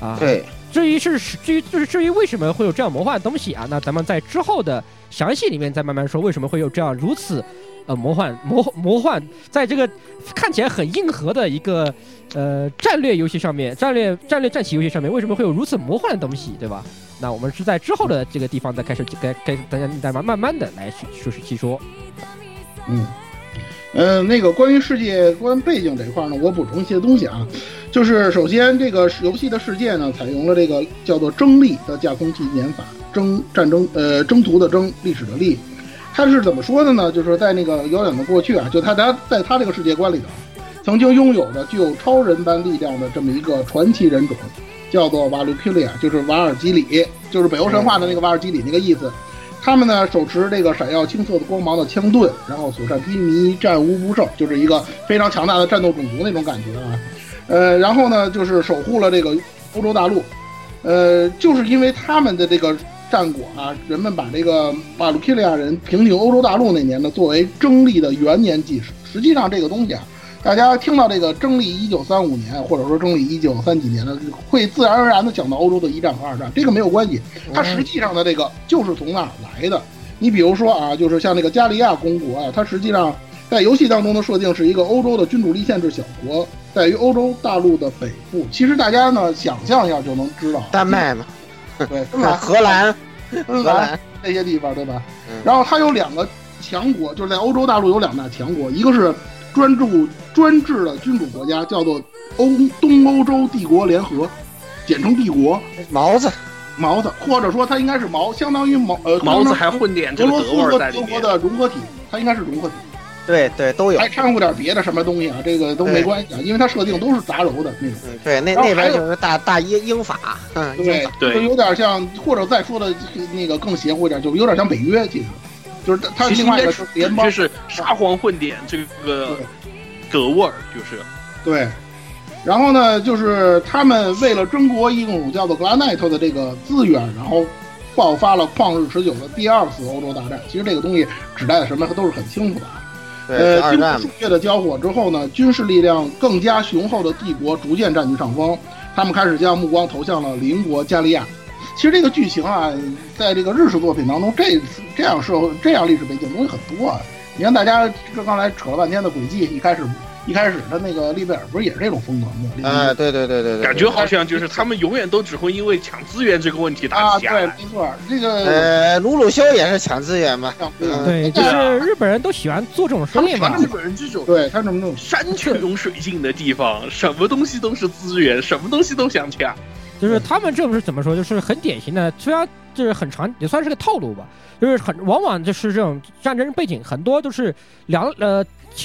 啊。对。至于是至于就是至于为什么会有这样魔幻的东西啊，那咱们在之后的详细里面再慢慢说，为什么会有这样如此。呃，魔幻魔魔幻，在这个看起来很硬核的一个呃战略游戏上面，战略战略战棋游戏上面，为什么会有如此魔幻的东西，对吧？那我们是在之后的这个地方再开始，该该大家再慢慢慢的来说细说。嗯，呃，那个关于世界观背景这一块呢，我补充一些东西啊，就是首先这个游戏的世界呢，采用了这个叫做征历的架空纪年法，征战争呃征途的征，历史的历。他是怎么说的呢？就是在那个遥远的过去啊，就他他在他这个世界观里头，曾经拥有的具有超人般力量的这么一个传奇人种，叫做瓦鲁皮利亚，就是瓦尔基里，就是北欧神话的那个瓦尔基里那个意思。他们呢手持这个闪耀青色的光芒的枪盾，然后所向披靡，战无不胜，就是一个非常强大的战斗种族那种感觉啊。呃，然后呢就是守护了这个欧洲大陆，呃，就是因为他们的这个。战果啊，人们把这个马鲁基利亚人平定欧洲大陆那年呢，作为征历的元年纪时。实际上，这个东西啊，大家听到这个征历一九三五年，或者说征历一九三几年的，会自然而然的想到欧洲的一战和二战。这个没有关系，它实际上的这个就是从那儿来的。你比如说啊，就是像这个加利亚公国啊，它实际上在游戏当中的设定是一个欧洲的君主立宪制小国，在于欧洲大陆的北部。其实大家呢想象一下就能知道，丹麦嘛。对，荷兰、荷兰这些地方，对吧？然后它有两个强国，就是在欧洲大陆有两大强国，一个是专注专制的君主国家，叫做欧东欧洲帝国联合，简称帝国。毛子，毛子，或者说它应该是毛，相当于毛呃，毛子还混点俄罗斯和德国的融合体，它应该是融合体。对对都有，还掺和点别的什么东西啊？这个都没关系啊，因为它设定都是杂糅的那种。对，那那边就是大大英英法，嗯，对对，就有点像，或者再说的那个更邪乎一点，就有点像北约，其实就是它另外一个联邦，就是沙皇混点这个德沃尔，就是对。然后呢，就是他们为了争夺一种叫做格拉奈特的这个资源，然后爆发了旷日持久的第二次欧洲大战。其实这个东西指代的什么都是很清楚的。呃，经过数月的交火之后呢，军事力量更加雄厚的帝国逐渐占据上风，他们开始将目光投向了邻国加利亚。其实这个剧情啊，在这个日式作品当中，这这样社会、这样历史背景东西很多啊。你看大家这刚才扯了半天的轨迹，一开始。一开始的那个利贝尔不是也是这种风格吗？哎，对对对对对，感觉好像就是他们永远都只会因为抢资源这个问题打架。对，没错，这个呃，鲁鲁修也是抢资源嘛。对，就是日本人都喜欢做这种生意嘛。日本人这种，对他怎么那种山穷水尽的地方，什么东西都是资源，什么东西都想抢。就是他们这不是怎么说？就是很典型的，虽然就是很长，也算是个套路吧。就是很往往就是这种战争背景，很多都是两呃。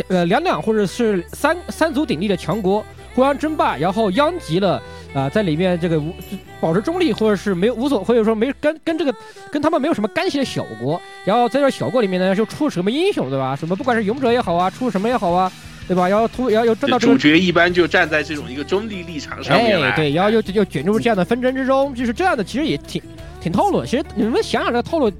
呃，两两或者是三三足鼎立的强国互相争霸，然后殃及了啊，在里面这个无保持中立，或者是没有无所，或者说没跟跟这个跟他们没有什么干系的小国，然后在这小国里面呢，就出什么英雄，对吧？什么不管是勇者也好啊，出什么也好啊，对吧？然后突然后又站到主角一般就站在这种一个中立立场上面对，然后又又卷入这样的纷争之中，就是这样的，其实也挺挺套路。其实你们想想这个套路，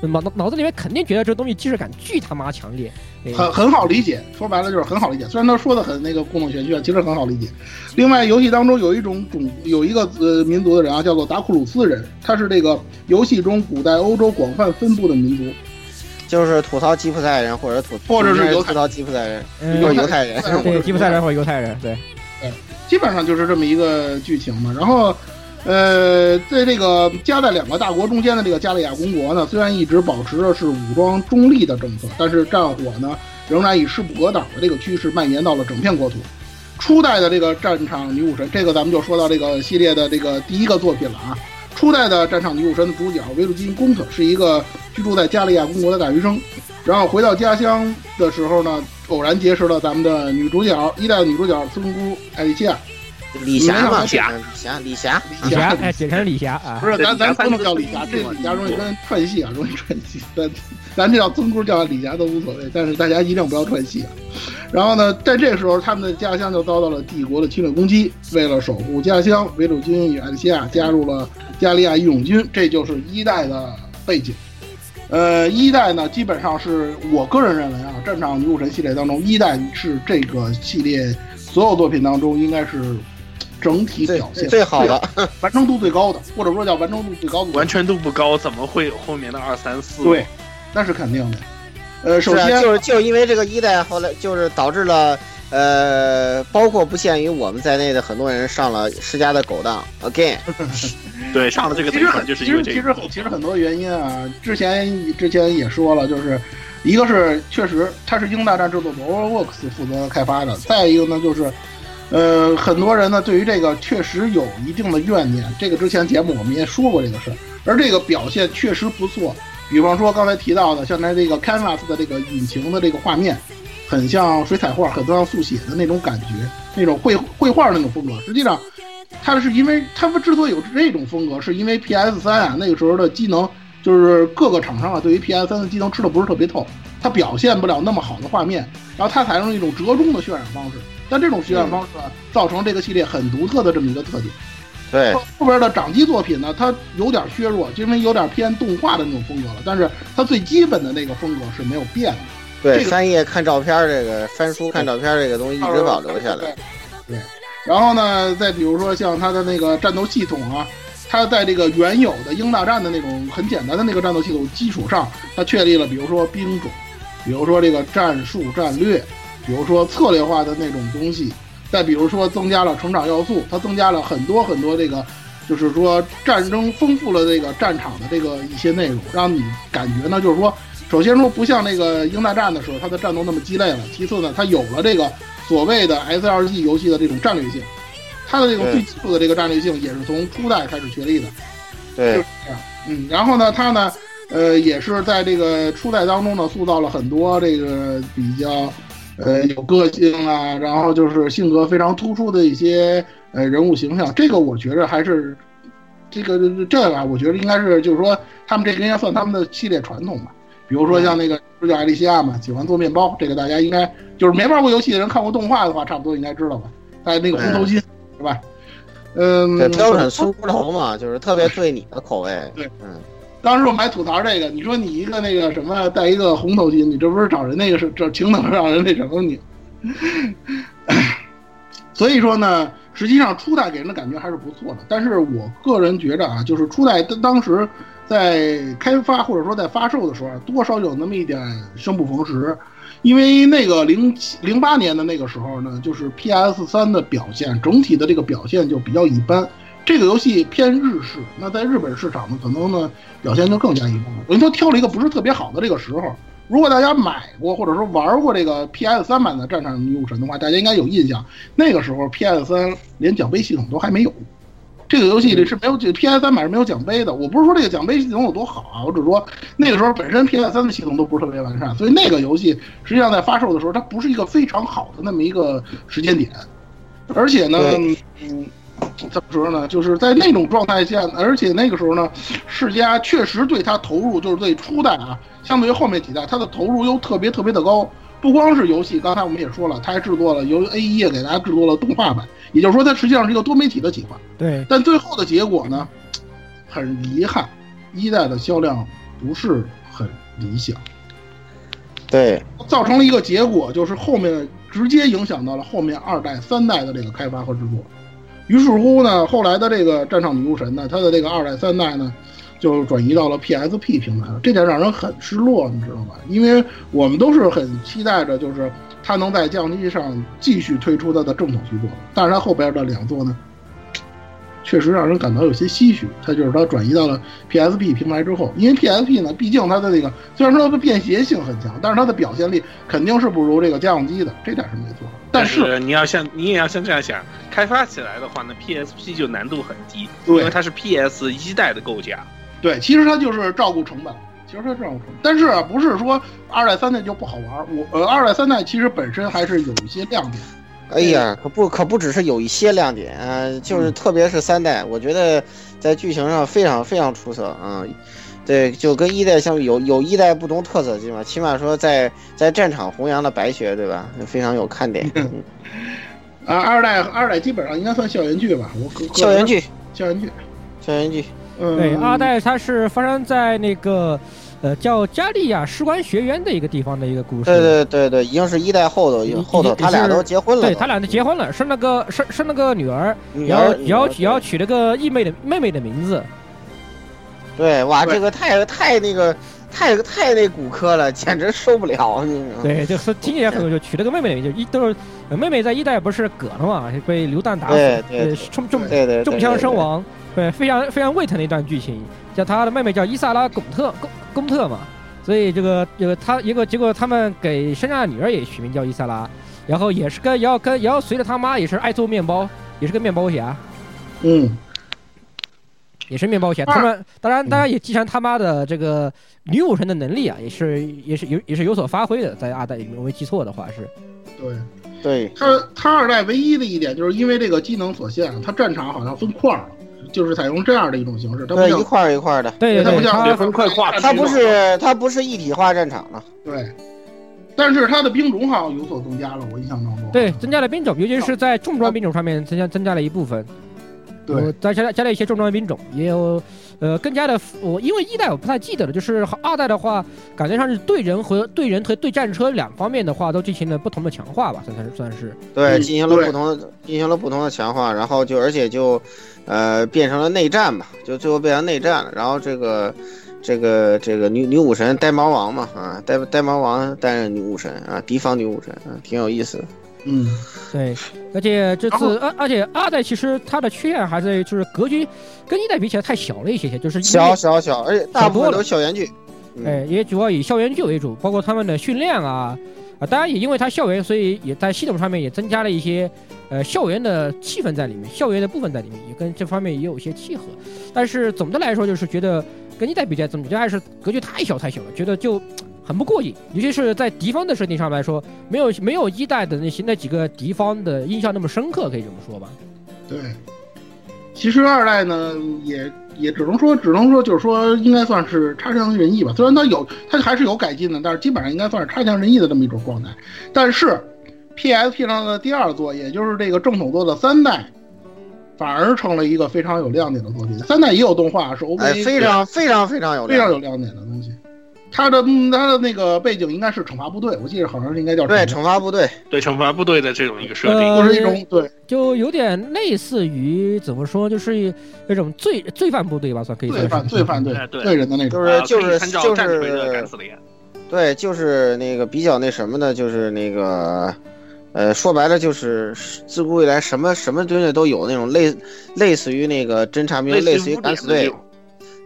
能脑脑子里面肯定觉得这东西既视感巨他妈强烈。很很好理解，说白了就是很好理解。虽然他说的很那个故弄玄虚，其实很好理解。另外，游戏当中有一种种有一个呃民族的人啊，叫做达库鲁斯人，他是这个游戏中古代欧洲广泛分布的民族，就是吐槽吉普赛人或者吐或者是吐槽吉普赛人，就是犹太人，对吉普赛人或者犹太人，对，对，基本上就是这么一个剧情嘛。然后。呃，在这个夹在两个大国中间的这个加利亚公国呢，虽然一直保持着是武装中立的政策，但是战火呢仍然以势不可挡的这个趋势蔓延到了整片国土。初代的这个战场女武神，这个咱们就说到这个系列的这个第一个作品了啊。初代的战场女武神的主角维鲁金公特是一个居住在加利亚公国的大学生，然后回到家乡的时候呢，偶然结识了咱们的女主角一代的女主角村姑艾丽西亚。李霞嘛，李霞，李霞，李霞，哎，简称李霞啊。不是，咱咱不能叫李霞，这李霞容易跟串戏啊，容易串戏。咱咱这叫尊姑叫李霞都无所谓，但是大家一定不要串戏啊。然后呢，在这时候，他们的家乡就遭到了帝国的侵略攻击。为了守护家乡，维鲁军与艾丽西亚加入了加利亚义勇军，这就是一代的背景。呃，一代呢，基本上是我个人认为啊，战场女武神系列当中，一代是这个系列所有作品当中应该是。整体表现最好的，完成度最高的，或者说叫完成度最高的。完全度不高，怎么会有后面的二三四？对，那是肯定的。呃，首先就是就因为这个一代，后来就是导致了，呃，包括不限于我们在内的很多人上了施加的狗当。Again，对，上了这个其实就是因为其实其实很多原因啊。之前之前也说了，就是一个是确实它是英大战制作组 Overworks 负责开发的，再一个呢就是。呃，很多人呢对于这个确实有一定的怨念。这个之前节目我们也说过这个事儿，而这个表现确实不错。比方说刚才提到的，像它这个 Canvas 的这个引擎的这个画面，很像水彩画，很像速写的那种感觉，那种绘绘画那种风格。实际上，它是因为他们之所以有这种风格，是因为 PS 三啊那个时候的机能，就是各个厂商啊对于 PS 三的机能吃的不是特别透，它表现不了那么好的画面，然后它采用一种折中的渲染方式。但这种渲染方式造成这个系列很独特的这么一个特点。对后边的掌机作品呢，它有点削弱，因为有点偏动画的那种风格了。但是它最基本的那个风格是没有变的。对，三页看照片这个，翻书看照片这个东西一直保留下来。对。然后呢，再比如说像它的那个战斗系统啊，它在这个原有的英大战的那种很简单的那个战斗系统基础上，它确立了比如说兵种，比如说这个战术战略。比如说策略化的那种东西，再比如说增加了成长要素，它增加了很多很多这个，就是说战争丰富了这个战场的这个一些内容，让你感觉呢，就是说，首先说不像那个英大战的时候，它的战斗那么鸡肋了；其次呢，它有了这个所谓的 SLG 游戏的这种战略性，它的这种最基础的这个战略性也是从初代开始确立的。对，就是这样。嗯，然后呢，它呢，呃，也是在这个初代当中呢，塑造了很多这个比较。呃，有个性啊，然后就是性格非常突出的一些呃人物形象，这个我觉着还是这个这个，我觉得应该是就是说他们这个应该算他们的系列传统吧。比如说像那个主角艾丽西亚嘛，喜欢做面包，这个大家应该就是没玩过游戏的人看过动画的话，差不多应该知道吧。还有那个红头巾是吧？嗯，标准苏骨头嘛，就是特别对你的口味。对，嗯。当时我们还吐槽这个，你说你一个那个什么带一个红头巾，你这不是找人那个是这情等让人那什么你？所以说呢，实际上初代给人的感觉还是不错的。但是我个人觉着啊，就是初代当当时在开发或者说在发售的时候，多少有那么一点生不逢时，因为那个零七零八年的那个时候呢，就是 PS 三的表现整体的这个表现就比较一般。这个游戏偏日式，那在日本市场呢，可能呢表现就更加一般。等于说挑了一个不是特别好的这个时候。如果大家买过或者说玩过这个 PS 三版的《战场女武神》的话，大家应该有印象。那个时候 PS 三连奖杯系统都还没有，这个游戏里是没有 PS 三版是没有奖杯的。我不是说这个奖杯系统有多好啊，我只是说那个时候本身 PS 三的系统都不是特别完善，所以那个游戏实际上在发售的时候，它不是一个非常好的那么一个时间点，而且呢，嗯。怎么说呢？就是在那种状态下，而且那个时候呢，世嘉确实对它投入，就是对初代啊，相对于后面几代，它的投入又特别特别的高。不光是游戏，刚才我们也说了，他还制作了由 A 一给大家制作了动画版，也就是说，它实际上是一个多媒体的企划。对。但最后的结果呢，很遗憾，一代的销量不是很理想。对。造成了一个结果，就是后面直接影响到了后面二代、三代的这个开发和制作。于是乎呢，后来的这个《战场女武神》呢，它的这个二代、三代呢，就转移到了 PSP 平台了，这点让人很失落，你知道吧？因为我们都是很期待着，就是它能在降机上继续推出它的正统续作，但是它后边的两座呢？确实让人感到有些唏嘘，它就是它转移到了 PSP 平台之后，因为 PSP 呢，毕竟它的那个虽然说它的便携性很强，但是它的表现力肯定是不如这个家用机的，这点是没错。但是你要像你也要像这样想，开发起来的话呢，PSP 就难度很低，因为它是 PS 一代的构架。对，其实它就是照顾成本，其实它照顾成本，但是不是说二代三代就不好玩？我呃，二代三代其实本身还是有一些亮点。哎呀，可不可不只是有一些亮点啊，就是特别是三代，我觉得在剧情上非常非常出色啊。对，就跟一代相比，有有一代不同特色，起码起码说在在战场弘扬的白雪，对吧？非常有看点。啊，二代二代基本上应该算校园剧吧？我校园剧，校园剧，校园剧。嗯，对，二代它是发生在那个。呃，叫加利亚士官学院的一个地方的一个故事。对对对对，已经是一代后头，后头他俩都结婚了。对他俩都结婚了，生了个生生了个女儿，然后然后然后取了个义妹的妹妹的名字。对，哇，这个太太那个太太那骨科了，简直受不了。对，就是听起来很就取了个妹妹的名字，一都是妹妹在一代不是嗝了嘛，被榴弹打死，对对，中中对对中枪身亡，对，非常非常胃疼的一段剧情。叫他的妹妹叫伊萨拉贡特贡。贡特嘛，所以这个这个他一个结果，他们给生下的女儿也取名叫伊萨拉，然后也是跟也要跟也要随着他妈，也是爱做面包，也是个面包侠，嗯，也是面包侠。他们当然当然也继承他妈的这个女武神的能力啊，也是也是有也是有所发挥的，在二代里面，我没记错的话是。对，对他他二代唯一的一点就是因为这个技能所限，他战场好像分块了。就是采用这样的一种形式，它不一块一块的，对，它不像分块化，它不是它不是一体化战场了，对。但是它的兵种好像有所增加了，我印象当中。对，增加了兵种，尤其是在重装兵种上面增加增加了一部分。对，再加加了一些重装兵种，也有呃更加的我因为一代我不太记得了，就是二代的话，感觉上是对人和对人和对战车两方面的话都进行了不同的强化吧，算算算是。对，进行了不同的进行了不同的强化，然后就而且就。呃，变成了内战吧，就最后变成内战了。然后这个，这个，这个女女武神呆毛王嘛，啊，呆呆毛王担任女武神啊，敌方女武神啊，挺有意思的。嗯，对，而且这次，而而且二代其实它的缺陷还在就是格局跟一代比起来太小了一些些，就是小小小，而且大部分都是校园剧。哎，也主要以校园剧为主，包括他们的训练啊。啊，当然也因为它校园，所以也在系统上面也增加了一些，呃，校园的气氛在里面，校园的部分在里面，也跟这方面也有一些契合。但是总的来说，就是觉得跟一代比起来，总觉得还是格局太小太小了，觉得就很不过瘾。尤其是在敌方的设定上来说，没有没有一代的那些那几个敌方的印象那么深刻，可以这么说吧？对。其实二代呢，也也只能说，只能说，就是说，应该算是差强人意吧。虽然它有，它还是有改进的，但是基本上应该算是差强人意的这么一种状态。但是，PSP 上的第二座，也就是这个正统座的三代，反而成了一个非常有亮点的作品。三代也有动画，是 OVA，哎，非常非常非常有非常有亮点的东西。他的他的那个背景应该是惩罚部队，我记得好像是应该叫对惩罚部队，对惩罚部队的这种一个设定，就是一种对，就有点类似于怎么说，就是那种罪罪犯部队吧，算可以罪犯罪犯对。罪人的那种，就是就是就是对，就是那个比较那什么的，就是那个。呃，说白了就是自古以来什么什么东西都有那种类类似于那个侦察兵，类似于敢死队，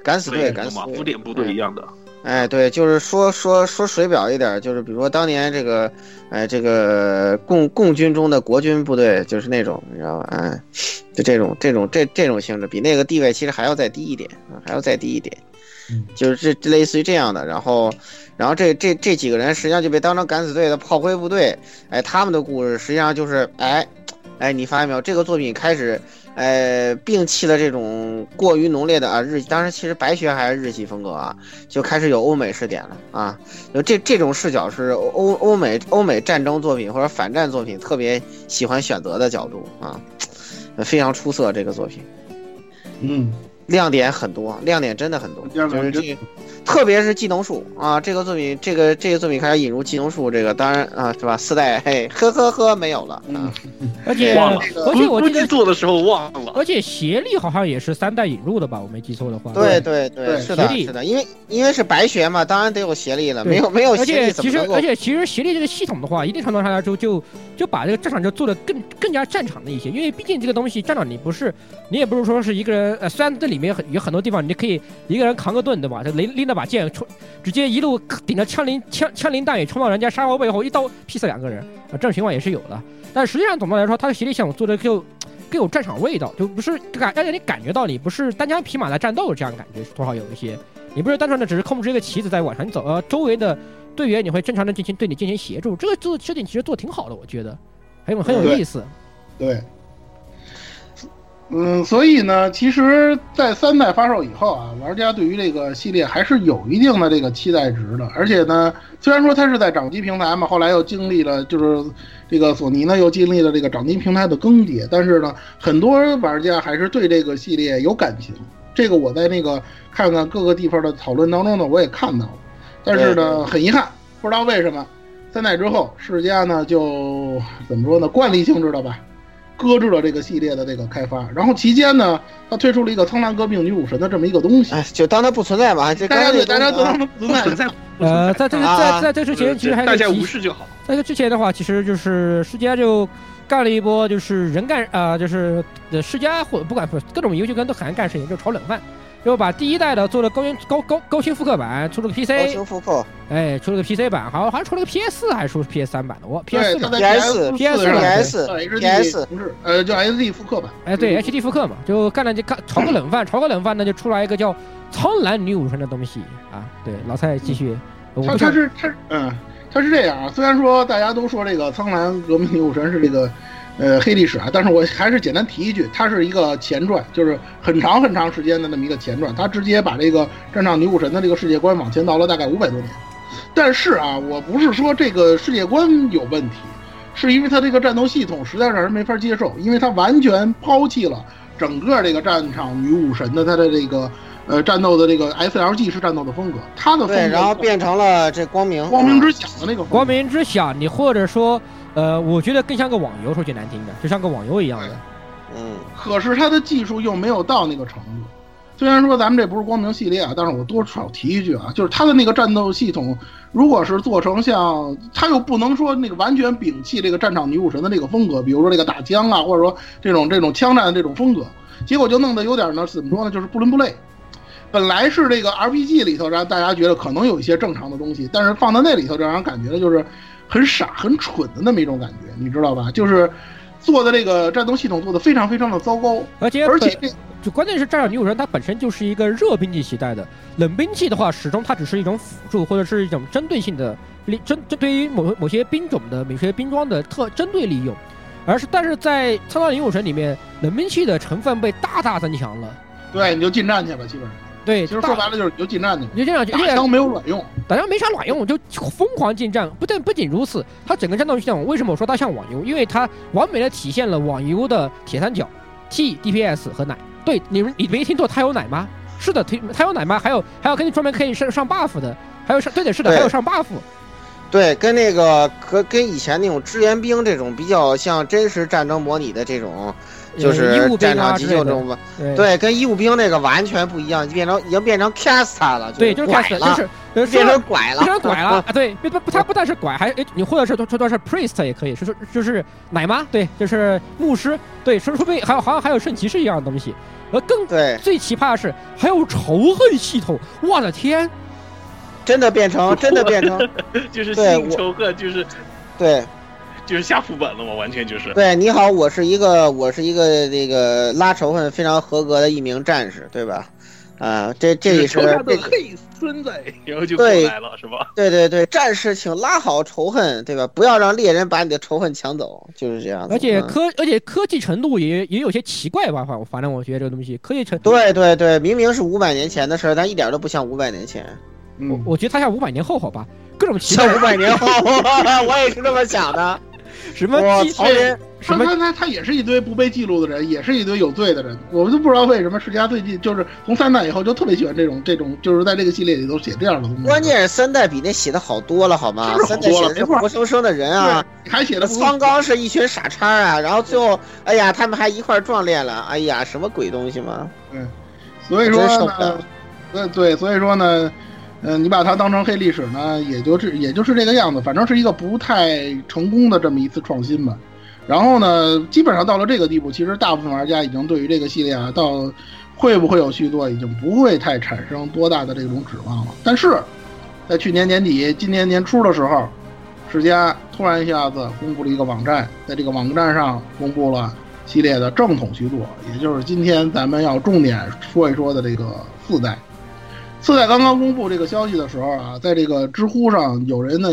敢死队，敢死队，点部队一样的。哎，对，就是说说说水表一点，就是比如说当年这个，哎，这个共共军中的国军部队，就是那种，你知道吧？哎，就这种这种这这种性质，比那个地位其实还要再低一点啊，还要再低一点。就是这类似于这样的，然后，然后这这这几个人实际上就被当成敢死队的炮灰部队，哎，他们的故事实际上就是，哎，哎，你发现没有？这个作品开始，呃，摒弃了这种过于浓烈的啊日，当时其实白学还是日系风格啊，就开始有欧美视点了啊，就这这种视角是欧欧美欧美战争作品或者反战作品特别喜欢选择的角度啊，非常出色这个作品，嗯。亮点很多，亮点真的很多，就是这，特别是技能树啊，这个作品，这个这个作品开始引入技能树，这个当然啊，是吧？四代嘿，呵呵呵，没有了啊，而且而且我记得做的时候忘了，而且协力好像也是三代引入的吧？我没记错的话，对对对，是的，是的，因为因为是白学嘛，当然得有协力了，没有没有协力怎么而且其实而且其实协力这个系统的话，一定程度上来说就就把这个战场就做的更更加战场的一些，因为毕竟这个东西战场你不是你也不是说是一个人，呃，虽然这里面很有很多地方你就可以一个人扛个盾，对吧？就拎拎着把剑冲，直接一路顶着枪林枪枪林弹雨冲到人家沙包背后，一刀劈死两个人啊！这种情况也是有的。但实际上总的来说，他的协力系统做的就更有战场味道，就不是感让你感觉到你不是单枪匹马在战斗这样感觉，多少有一些。你不是单纯的只是控制一个棋子在往上走，呃，周围的队员你会正常的进行对你进行协助。这个做设定其实做挺好的，我觉得很有很有意思。对。嗯，所以呢，其实，在三代发售以后啊，玩家对于这个系列还是有一定的这个期待值的。而且呢，虽然说它是在掌机平台嘛，后来又经历了就是这个索尼呢又经历了这个掌机平台的更迭，但是呢，很多玩家还是对这个系列有感情。这个我在那个看看各个地方的讨论当中呢，我也看到了。但是呢，很遗憾，不知道为什么，三代之后，世嘉呢就怎么说呢，惯例性质的吧。搁置了这个系列的这个开发，然后期间呢，他推出了一个苍蓝革命女武神的这么一个东西，哎，就当它不存在吧，就大家对大家都当它不存在。呃，在这个在在这之前，其实还大家无视就好。在这之前的话，其实就是世嘉就干了一波，就是人干啊，就是世嘉或不管不各种游戏跟都很爱干事情，就炒冷饭。就把第一代的做了高高高高清复刻版，出了个 PC，高清复刻，哎，出了个 PC 版，好像，好像出了个 PS 四，还是出 PS 三版的？我 PS 四，PS PS PS，呃，叫 SD 复刻版，哎，对，HD 复刻嘛，就干了就干炒个冷饭，炒个冷饭呢，就出来一个叫苍蓝女武神的东西啊。对，老蔡继续，他他是他嗯，他是这样啊，虽然说大家都说这个苍蓝革命女武神是这个。呃，黑历史啊，但是我还是简单提一句，它是一个前传，就是很长很长时间的那么一个前传，它直接把这个战场女武神的这个世界观往前倒了大概五百多年。但是啊，我不是说这个世界观有问题，是因为它这个战斗系统实在让人没法接受，因为它完全抛弃了整个这个战场女武神的它的这个呃战斗的这个 SLG 式战斗的风格，它的风格，然后变成了这光明光明之响的那个光明之响，你或者说。呃，我觉得更像个网游，说句难听的，就像个网游一样的。嗯，可是它的技术又没有到那个程度。虽然说咱们这不是光明系列啊，但是我多少提一句啊，就是它的那个战斗系统，如果是做成像，它又不能说那个完全摒弃这个战场女武神的这个风格，比如说这个打枪啊，或者说这种这种枪战的这种风格，结果就弄得有点呢，怎么说呢，就是不伦不类。本来是这个 RPG 里头让大家觉得可能有一些正常的东西，但是放到那里头让人感觉的就是。很傻、很蠢的那么一种感觉，你知道吧？就是做的这个战斗系统做的非常非常的糟糕，而且而且就关键是战场女武神它本身就是一个热兵器携带的，冷兵器的话始终它只是一种辅助或者是一种针对性的利针针对于某某些兵种的某些兵装的特针对利用，而是但是在苍狼女武神里面，冷兵器的成分被大大增强了。对，你就近战去吧，基本上。对，其实说白了就是就近战去，就这样，打枪没有卵用，打枪没啥卵用，就疯狂近战。不但不仅如此，它整个战斗系统为什么我说它像网游？因为它完美的体现了网游的铁三角，T DPS 和奶。对，你们你没听错，它有奶吗？是的，它它有奶吗？还有还有跟专门可以上上 buff 的，还有上对的是的，还有上 buff。对，跟那个和跟以前那种支援兵这种比较像真实战争模拟的这种，就是战场急救中吧。对，跟义务兵那个完全不一样，变成已经变成 cast 了。对，就是 cast，就是变成拐了，变成拐了 啊！对，不不，他不但是拐，还哎，你或者是说说是 priest 也可以，是说就是奶妈，对，就是牧师，对，说说不定还有好像还有圣骑士一样的东西。呃，更对，最奇葩的是还有仇恨系统，我的天！真的变成，真的变成，就是性仇恨，就是，对，就是下副本了嘛，完全就是。对，你好，我是一个，我是一个那个拉仇恨非常合格的一名战士，对吧？啊，这这也是这个。孙子，然后就过来了，是吧？对对对，战士，请拉好仇恨，对吧？不要让猎人把你的仇恨抢走，就是这样。而且科，而且科技程度也也有些奇怪吧？反反正我觉得这个东西科技程。对对对，明明是五百年前的事儿，但一点都不像五百年前。我我觉得他像五百年后，好吧？各种奇像五百年后，我也是这么想的。什么曹仁？什么？他他他也是一堆不被记录的人，也是一堆有罪的人。我们都不知道为什么世家最近就是从三代以后就特别喜欢这种这种，就是在这个系列里头写这样的东西。关键是三代比那写的好多了，好吗？三代写的是活生生的人啊，还写的方刚是一群傻叉啊，然后最后，哎呀，他们还一块壮烈了，哎呀，什么鬼东西嘛？嗯，所以说呢，对对，所以说呢。嗯，你把它当成黑历史呢，也就是也就是这个样子，反正是一个不太成功的这么一次创新吧。然后呢，基本上到了这个地步，其实大部分玩家已经对于这个系列啊，到会不会有续作，已经不会太产生多大的这种指望了。但是，在去年年底、今年年初的时候，世嘉突然一下子公布了一个网站，在这个网站上公布了系列的正统续作，也就是今天咱们要重点说一说的这个四代。四代刚刚公布这个消息的时候啊，在这个知乎上有人呢，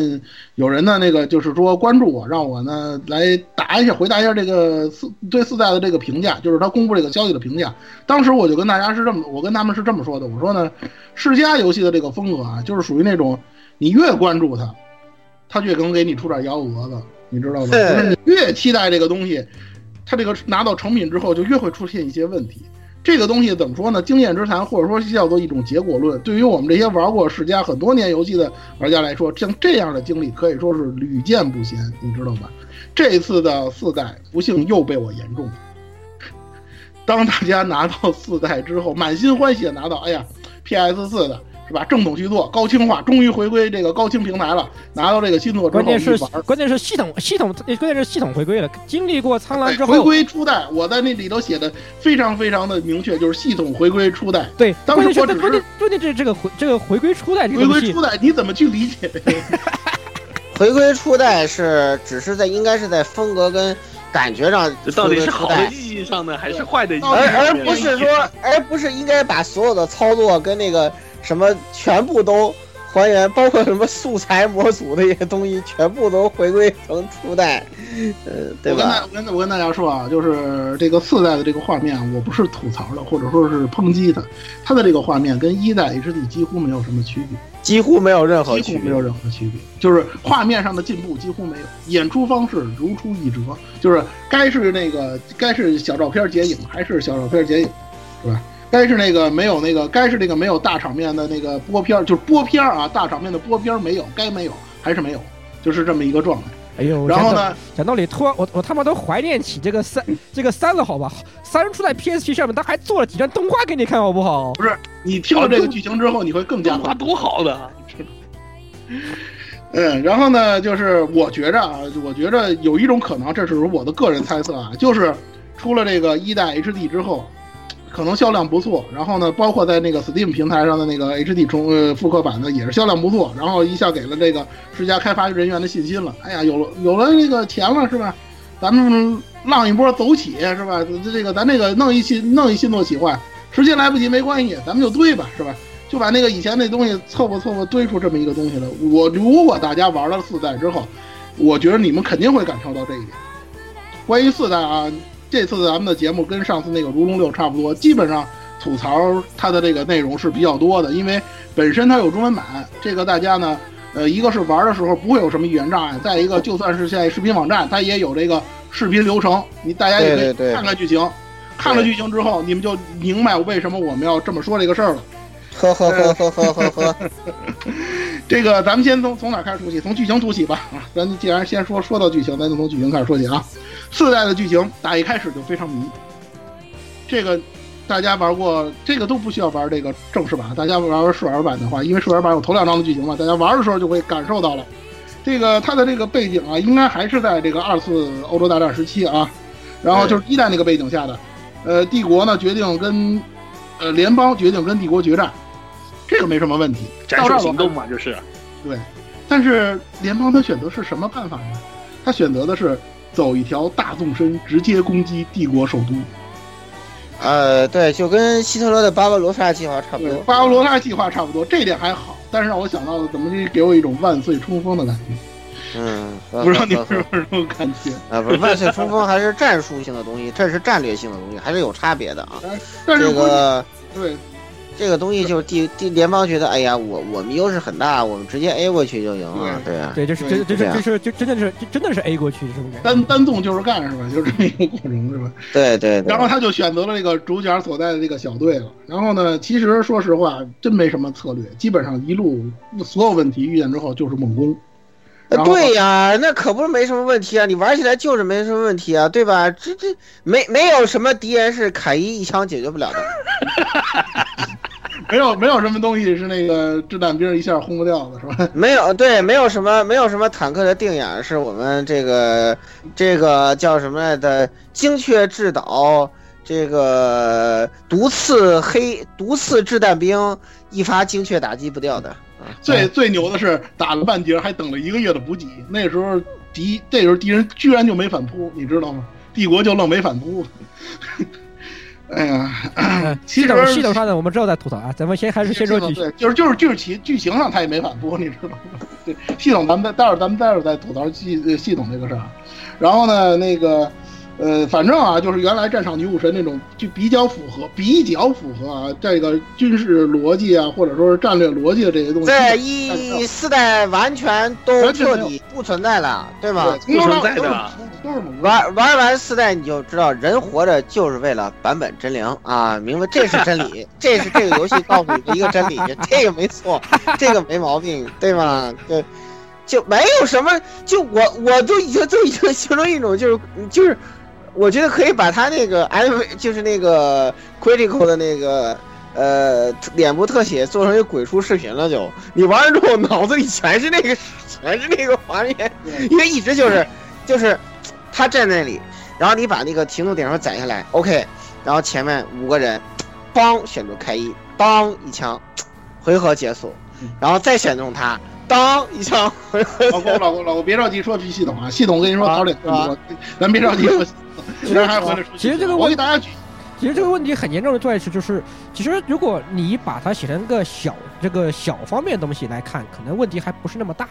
有人呢那个就是说关注我，让我呢来答一下、回答一下这个四对四代的这个评价，就是他公布这个消息的评价。当时我就跟大家是这么，我跟他们是这么说的，我说呢，世嘉游戏的这个风格啊，就是属于那种你越关注他，他越能给你出点幺蛾子，你知道吗？就是你越期待这个东西，他这个拿到成品之后就越会出现一些问题。这个东西怎么说呢？经验之谈，或者说叫做一种结果论。对于我们这些玩过世嘉很多年游戏的玩家来说，像这样的经历可以说是屡见不鲜，你知道吗？这次的四代不幸又被我言中。当大家拿到四代之后，满心欢喜的拿到，哎呀，PS 四的。是吧？正统续作高清化，终于回归这个高清平台了。拿到这个新作之后，关键是关键是系统系统，关键是系统回归了。经历过苍狼之后，回归初代，我在那里头写的非常非常的明确，就是系统回归初代。对，当时我只是关键这这个回这个回归初代，回归初代你怎么去理解？回归初代是只是在应该是在风格跟感觉上，到底是好的意义上呢，还是坏的意义上？而而不是说，而不是应该把所有的操作跟那个。什么全部都还原，包括什么素材模组这些东西，全部都回归成初代，呃，对吧？我跟我跟我跟大家说啊，就是这个四代的这个画面，我不是吐槽的，或者说是抨击的，它的这个画面跟一代 HD 几乎没有什么区别，几乎没有任何几乎没有任何区别，就是画面上的进步几乎没有，演出方式如出一辙，就是该是那个该是小照片剪影还是小照片剪影，是吧？该是那个没有那个，该是那个没有大场面的那个播片儿，就是播片儿啊，大场面的播片儿没有，该没有还是没有，就是这么一个状态。哎呦，然后呢，讲道理，突然我我他妈都怀念起这个三 这个三了，好吧？三出在 PSP 上面，他还做了几张动画给你看，好不好？不是，你听了这个剧情之后，你会更加画多好的。嗯，然后呢，就是我觉着啊，我觉着有一种可能，这是我的个人猜测啊，就是出了这个一代 HD 之后。可能销量不错，然后呢，包括在那个 Steam 平台上的那个 HD 重呃复刻版的也是销量不错，然后一下给了这个世嘉开发人员的信心了。哎呀，有了有了这个钱了是吧？咱们浪一波走起是吧？这个咱这个弄一新弄一新作企划，时间来不及没关系，咱们就堆吧是吧？就把那个以前那东西凑合凑合堆出这么一个东西来。我如果大家玩了四代之后，我觉得你们肯定会感受到这一点。关于四代啊。这次咱们的节目跟上次那个《如龙六》差不多，基本上吐槽它的这个内容是比较多的，因为本身它有中文版，这个大家呢，呃，一个是玩的时候不会有什么语言障碍，再一个就算是现在视频网站，它也有这个视频流程，你大家也可以看看剧情。看了剧情之后，你们就明白为什么我们要这么说这个事儿了。呵呵呵呵呵呵 呵。这个咱们先从从哪开始说起？从剧情说起吧。啊，咱既然先说说到剧情，咱就从剧情开始说起啊。四代的剧情打一开始就非常迷。这个大家玩过，这个都不需要玩这个正式版。大家玩玩试玩版的话，因为试玩版有头两章的剧情嘛，大家玩的时候就会感受到了。这个它的这个背景啊，应该还是在这个二次欧洲大战时期啊。然后就是一代那个背景下的，呃，帝国呢决定跟，呃，联邦决定跟帝国决战，这个没什么问题。战术行动嘛，就是。对，但是联邦他选择是什么办法呢？他选择的是走一条大纵深，直接攻击帝国首都。呃，对，就跟希特勒的巴巴罗萨计划差不多。巴巴罗萨计划差不多，这点还好。但是让我想到了，怎么就给我一种万岁冲锋的感觉？嗯，不知道你是不是这种感觉啊？不是万岁冲锋还是战术性的东西，这是战略性的东西，还是有差别的啊。这个对，这个东西就是地地联邦觉得，哎呀，我我们优势很大，我们直接 A 过去就赢了，对啊，对，就是真这这这是就真的是真的是 A 过去是不是？单单纵就是干是吧？就是这么一个 过程是吧？对对。然后他就选择了这个主角所在的这个小队了。然后呢，其实说实话，真没什么策略，基本上一路所有问题遇见之后就是猛攻。对呀，那可不是没什么问题啊！你玩起来就是没什么问题啊，对吧？这这没没有什么敌人是凯伊一枪解决不了的，没有没有什么东西是那个掷弹兵一下轰不掉的，是吧？没有，对，没有什么没有什么坦克的定眼是我们这个这个叫什么来的精确制导，这个毒刺黑毒刺掷弹兵一发精确打击不掉的。最最牛的是打了半截，还等了一个月的补给。那时候敌，这时候敌人居然就没反扑，你知道吗？帝国就愣没反扑。哎呀，其实系统上的我们之后再吐槽啊，咱们先还是先说剧情。就是就是就是其剧情上他也没反扑，你知道吗？对，系统咱们再待会儿咱们待会儿再吐槽系系统这个事儿。然后呢，那个。呃，反正啊，就是原来战场女武神那种，就比较符合，比较符合啊，这个军事逻辑啊，或者说是战略逻辑的这些东西，在一四代完全都彻底不存在了，对吗？不存在的，玩玩完四代你就知道，人活着就是为了版本真灵啊，明白？这是真理，这是这个游戏告诉你的一个真理，这个没错，这个没毛病，对吗？对，就没有什么，就我我都已经都已经形成一种就是就是。我觉得可以把他那个 MV，就是那个 critical 的那个呃脸部特写做成一个鬼畜视频了。就你玩完之后，脑子里全是那个，全是那个画面，因为一直就是就是他站在那里，然后你把那个停顿点数攒下来，OK，然后前面五个人，当选中开一，当一枪，回合结束，然后再选中他。当一枪，老公老公老公别着急说系统啊，系统跟你说早点说，咱别着急说。其实还回来说，其实这个我给大家举，其实这个问题很严重的在于是，就是其实如果你把它写成个小这个小方面的东西来看，可能问题还不是那么大。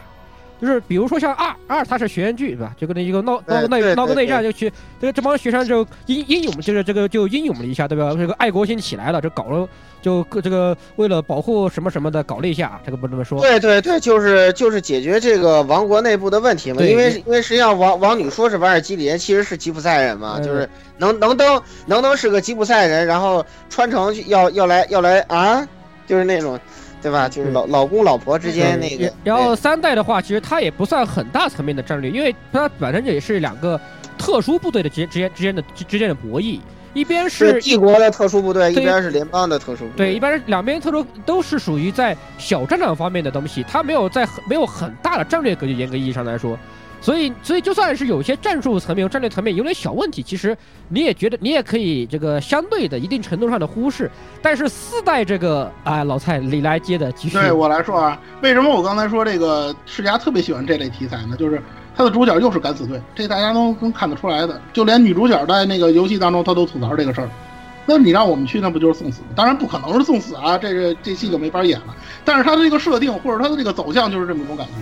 就是比如说像二二，它是学院剧，对吧？就跟那一个闹闹个内闹个内战，就去这个这帮学生就英英勇，就是这个就英勇了一下，对吧？这个爱国心起来了，就搞了，就这个为了保护什么什么的搞了一下，这个不这么说。对对对，就是就是解决这个王国内部的问题嘛。因为因为实际上王王女说是瓦尔基里人，其实是吉普赛人嘛，就是能能登能登是个吉普赛人，然后穿成要要来要来啊，就是那种。对吧？就是老老公老婆之间那个。然后三代的话，其实它也不算很大层面的战略，因为它本身也是两个特殊部队的之间之间之间的之间的博弈，一边是帝国的特殊部队，一边是联邦的特殊部队。对，一般是两边特殊都是属于在小战场方面的东西，它没有在没有很大的战略格局，严格意义上来说。所以，所以就算是有些战术层面、战略层面有点小问题，其实你也觉得你也可以这个相对的一定程度上的忽视。但是四代这个啊，老蔡你来接的继续。对我来说啊，为什么我刚才说这个世家特别喜欢这类题材呢？就是他的主角又是敢死队，这大家都能看得出来的。就连女主角在那个游戏当中，她都吐槽这个事儿。那你让我们去，那不就是送死吗？当然不可能是送死啊，这个这戏就没法演了。但是他的这个设定或者他的这个走向就是这么一种感觉。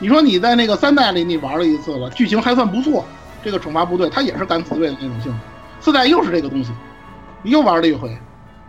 你说你在那个三代里你玩了一次了，剧情还算不错。这个惩罚部队它也是敢死队的那种性质，四代又是这个东西，你又玩了一回。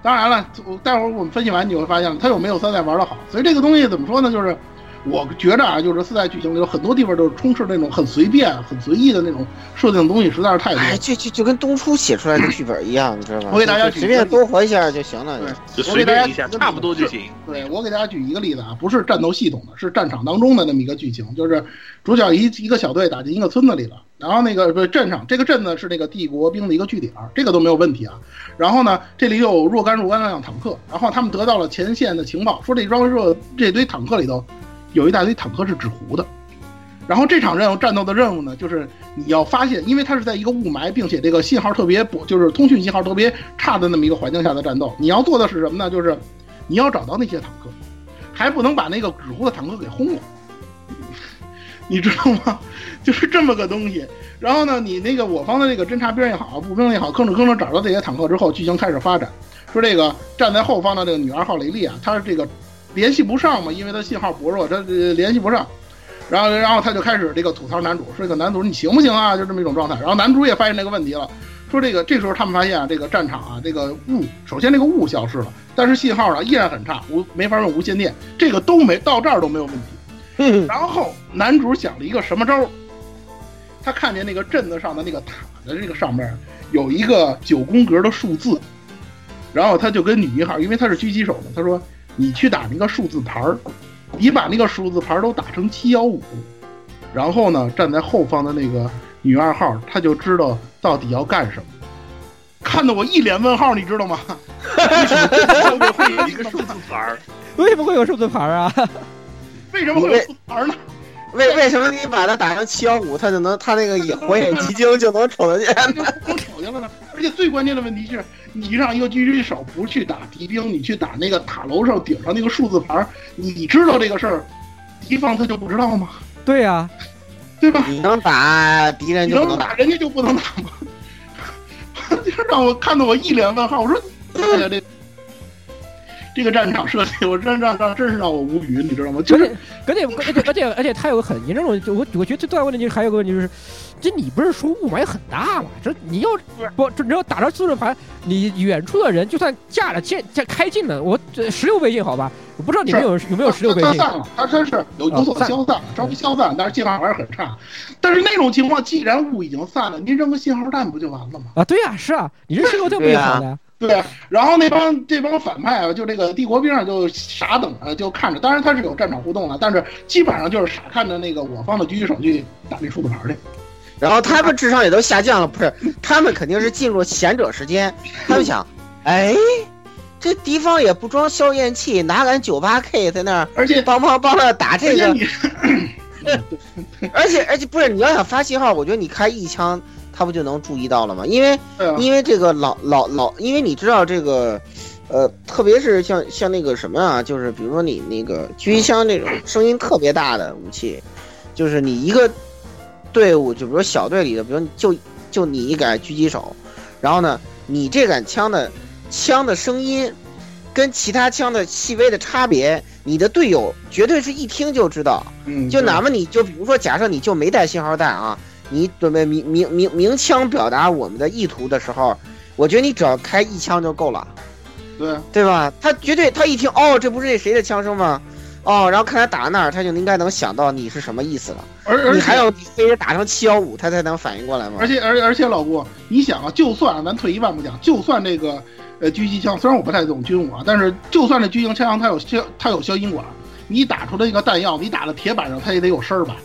当然了，待会儿我们分析完你会发现它又没有三代玩的好。所以这个东西怎么说呢？就是我觉着啊，就是四代剧情里有很多地方都是充斥那种很随便、很随意的那种设定东西，实在是太多。哎，就就就跟东初写出来的剧本一样，你知道吗？我给大家随便多活一下就行了。就随便一下，差不多就行。对我给大家举一个例子啊，不是战斗系统的，是战场当中的那么一个剧情，就是主角一一个小队打进一个村子里了，然后那个不是镇上，这个镇呢是那个帝国兵的一个据点，这个都没有问题啊。然后呢，这里有若干若干辆坦克，然后他们得到了前线的情报，说这装设这堆坦克里头。有一大堆坦克是纸糊的，然后这场任务战斗的任务呢，就是你要发现，因为它是在一个雾霾，并且这个信号特别不，就是通讯信号特别差的那么一个环境下的战斗。你要做的是什么呢？就是你要找到那些坦克，还不能把那个纸糊的坦克给轰了，你知道吗？就是这么个东西。然后呢，你那个我方的那个侦察兵也好，步兵也好，吭哧吭哧找到这些坦克之后，剧情开始发展，说这个站在后方的这个女二号雷利啊，她是这个。联系不上嘛，因为他信号薄弱，他联系不上。然后，然后他就开始这个吐槽男主，说：“这个男主你行不行啊？”就这么一种状态。然后男主也发现这个问题了，说：“这个这时候他们发现啊，这个战场啊，这个雾，首先这个雾消失了，但是信号呢依然很差，无没法用无线电，这个都没到这儿都没有问题。然后男主想了一个什么招？他看见那个镇子上的那个塔的这个上面有一个九宫格的数字，然后他就跟女一号，因为他是狙击手嘛，他说。你去打那个数字牌儿，你把那个数字牌儿都打成七幺五，然后呢，站在后方的那个女二号，她就知道到底要干什么。看得我一脸问号，你知道吗？为什么会有一个数字牌儿？为什么会有数字牌儿啊？为什么会有数字牌儿呢？为为什么你把它打成七幺五，它就能，它那个火眼金睛就能瞅得见？能瞅见了呢？而且最关键的问题是。你让一个狙击手不去打敌兵，你去打那个塔楼上顶上那个数字牌，你知道这个事儿，敌方他就不知道吗？对呀，对吧？你能打敌人，你能打人家就不能打吗？就让我看得我一脸问号，我说，哎呀这。这个战场设计，我真让让真是让我无语，你知道吗？就是，而且而且而且而且他有个很严重的，我我觉得最大问题就是还有个问题就是，这你不是说雾霾很大吗？这你要不，这你要打着速度牌，你远处的人就算架了箭架开近了，我这十六倍镜好吧？我不知道你们有有没有十六倍镜。散了，他真是有有所消散，稍微消散，但是信号还是很差。但是那种情况，既然雾已经散了，您扔个信号弹不就完了吗？啊，对呀，是啊，你这信号弹不就好了？对，然后那帮这帮反派啊，就这个帝国兵啊，就傻等着，就看着。当然他是有战场互动的，但是基本上就是傻看着那个我方的狙击手去打那数字牌去。然后他们智商也都下降了，不是？他们肯定是进入贤者时间。他们想，哎，这敌方也不装消焰器，哪敢九八 K 在那儿？而且帮帮帮的打这个。而且 而且不是，你要想发信号，我觉得你开一枪。他不就能注意到了吗？因为，因为这个老老老，因为你知道这个，呃，特别是像像那个什么啊，就是比如说你那个狙击枪这种声音特别大的武器，就是你一个队伍，就比如小队里的，比如就就你一杆狙击手，然后呢，你这杆枪的枪的声音跟其他枪的细微的差别，你的队友绝对是一听就知道。嗯，就哪怕你就比如说，假设你就没带信号弹啊。你准备鸣鸣鸣鸣枪表达我们的意图的时候，我觉得你只要开一枪就够了，对对吧？他绝对他一听哦，这不是那谁的枪声吗？哦，然后看他打那儿，他就应该能想到你是什么意思了。而而你还要非得打成七幺五，他才能反应过来吗？而且而而且老郭，你想啊，就算咱退一万步讲，就算这个呃狙击枪，虽然我不太懂军武啊，但是就算这狙击枪它有消它有消音管，你打出的那个弹药，你打到铁板上，它也得有声儿吧？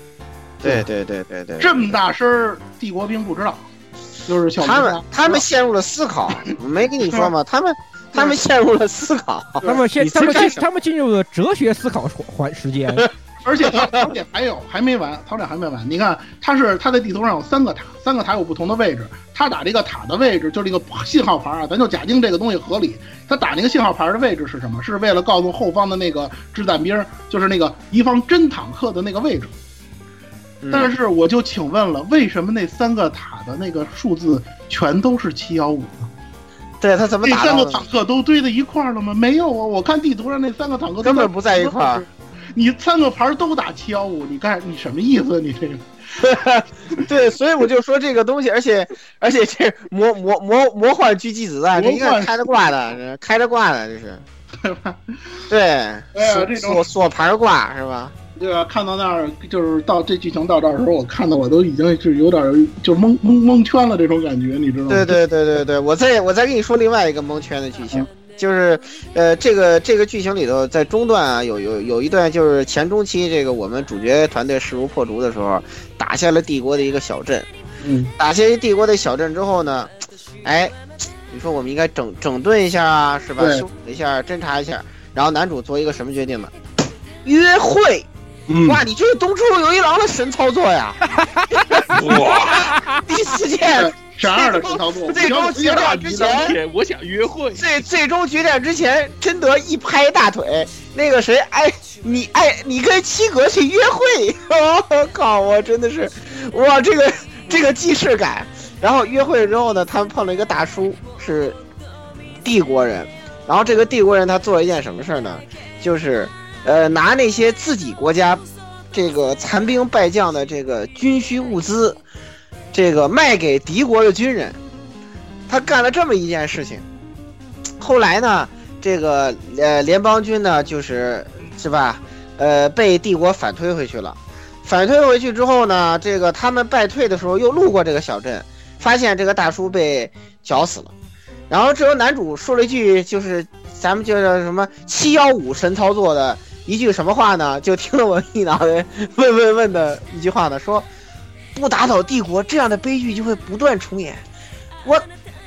对对对对对，这么大声儿，帝国兵不知道，就是他们他们陷入了思考，没跟你说吗？他们他们陷入了思考，他们陷他们进他们进入了哲学思考环时间，而且槽点还有还没完，他们俩还没完。你看，他是他在地图上有三个塔，三个塔有不同的位置，他打这个塔的位置就是这个信号牌啊，咱就假定这个东西合理，他打那个信号牌的位置是什么？是为了告诉后方的那个掷弹兵，就是那个敌方真坦克的那个位置。但是我就请问了，为什么那三个塔的那个数字全都是七幺五呢？对他怎么那三个坦克都堆在一块儿了吗？没有啊，我看地图上那三个坦克根本不在一块儿。你三个牌都打七幺五，你干你什么意思？你这个？对，所以我就说这个东西，而且而且这魔魔魔魔幻狙击子弹，这应该开着挂的，开着挂的这是，对吧？对，锁锁牌挂是吧？对吧？看到那儿就是到这剧情到这儿的时候，我看的我都已经是有点就是蒙蒙蒙圈了这种感觉，你知道吗？对对对对对，我再我再跟你说另外一个蒙圈的剧情，就是呃这个这个剧情里头在中段啊有有有一段就是前中期这个我们主角团队势如破竹的时候，打下了帝国的一个小镇，嗯，打下帝国的小镇之后呢，哎，你说我们应该整整顿一下啊，是吧？对修理一下，侦查一下，然后男主做一个什么决定呢？约会。嗯，哇，你这是东出有一郎的神操作呀！哇，第四件啥样的神操作？最终决战之前，我想约会。最最终决战之前，真德一拍大腿，那个谁，哎，你哎，你跟七格去约会，我靠，我真的是，哇，这个这个既视感。然后约会之后呢，他们碰了一个大叔，是帝国人。然后这个帝国人他做了一件什么事呢？就是。呃，拿那些自己国家这个残兵败将的这个军需物资，这个卖给敌国的军人，他干了这么一件事情。后来呢，这个呃联邦军呢，就是是吧？呃，被帝国反推回去了。反推回去之后呢，这个他们败退的时候又路过这个小镇，发现这个大叔被绞死了。然后这时候男主说了一句，就是咱们就叫什么七幺五神操作的。一句什么话呢？就听了我一脑袋问问问的一句话呢，说不打倒帝国，这样的悲剧就会不断重演。我，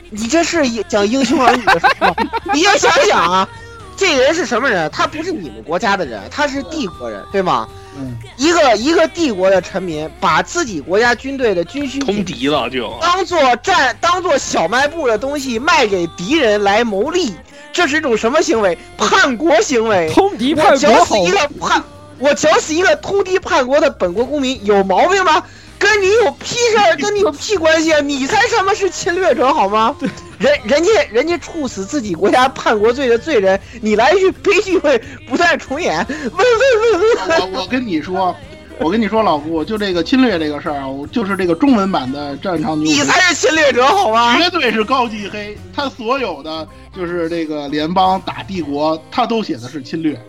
你这是讲英雄儿女的事吗？你要想想啊，这人是什么人？他不是你们国家的人，他是帝国人，对吗？嗯，一个一个帝国的臣民，把自己国家军队的军需通敌了，就当做战当做小卖部的东西卖给敌人来谋利。这是一种什么行为？叛国行为！通敌叛国我绞死一个叛，我绞死一个通敌叛国的本国公民，有毛病吗？跟你有屁事儿？跟你有屁关系啊？你才他妈是侵略者好吗？人人家人家处死自己国家叛国罪的罪人，你来一句悲剧会不断重演？问问问问！我我跟你说，我跟你说，老顾，就这个侵略这个事儿啊，就是这个中文版的《战场女》，你才是侵略者好吗？绝对是高级黑，他所有的。就是这个联邦打帝国，他都写的是侵略，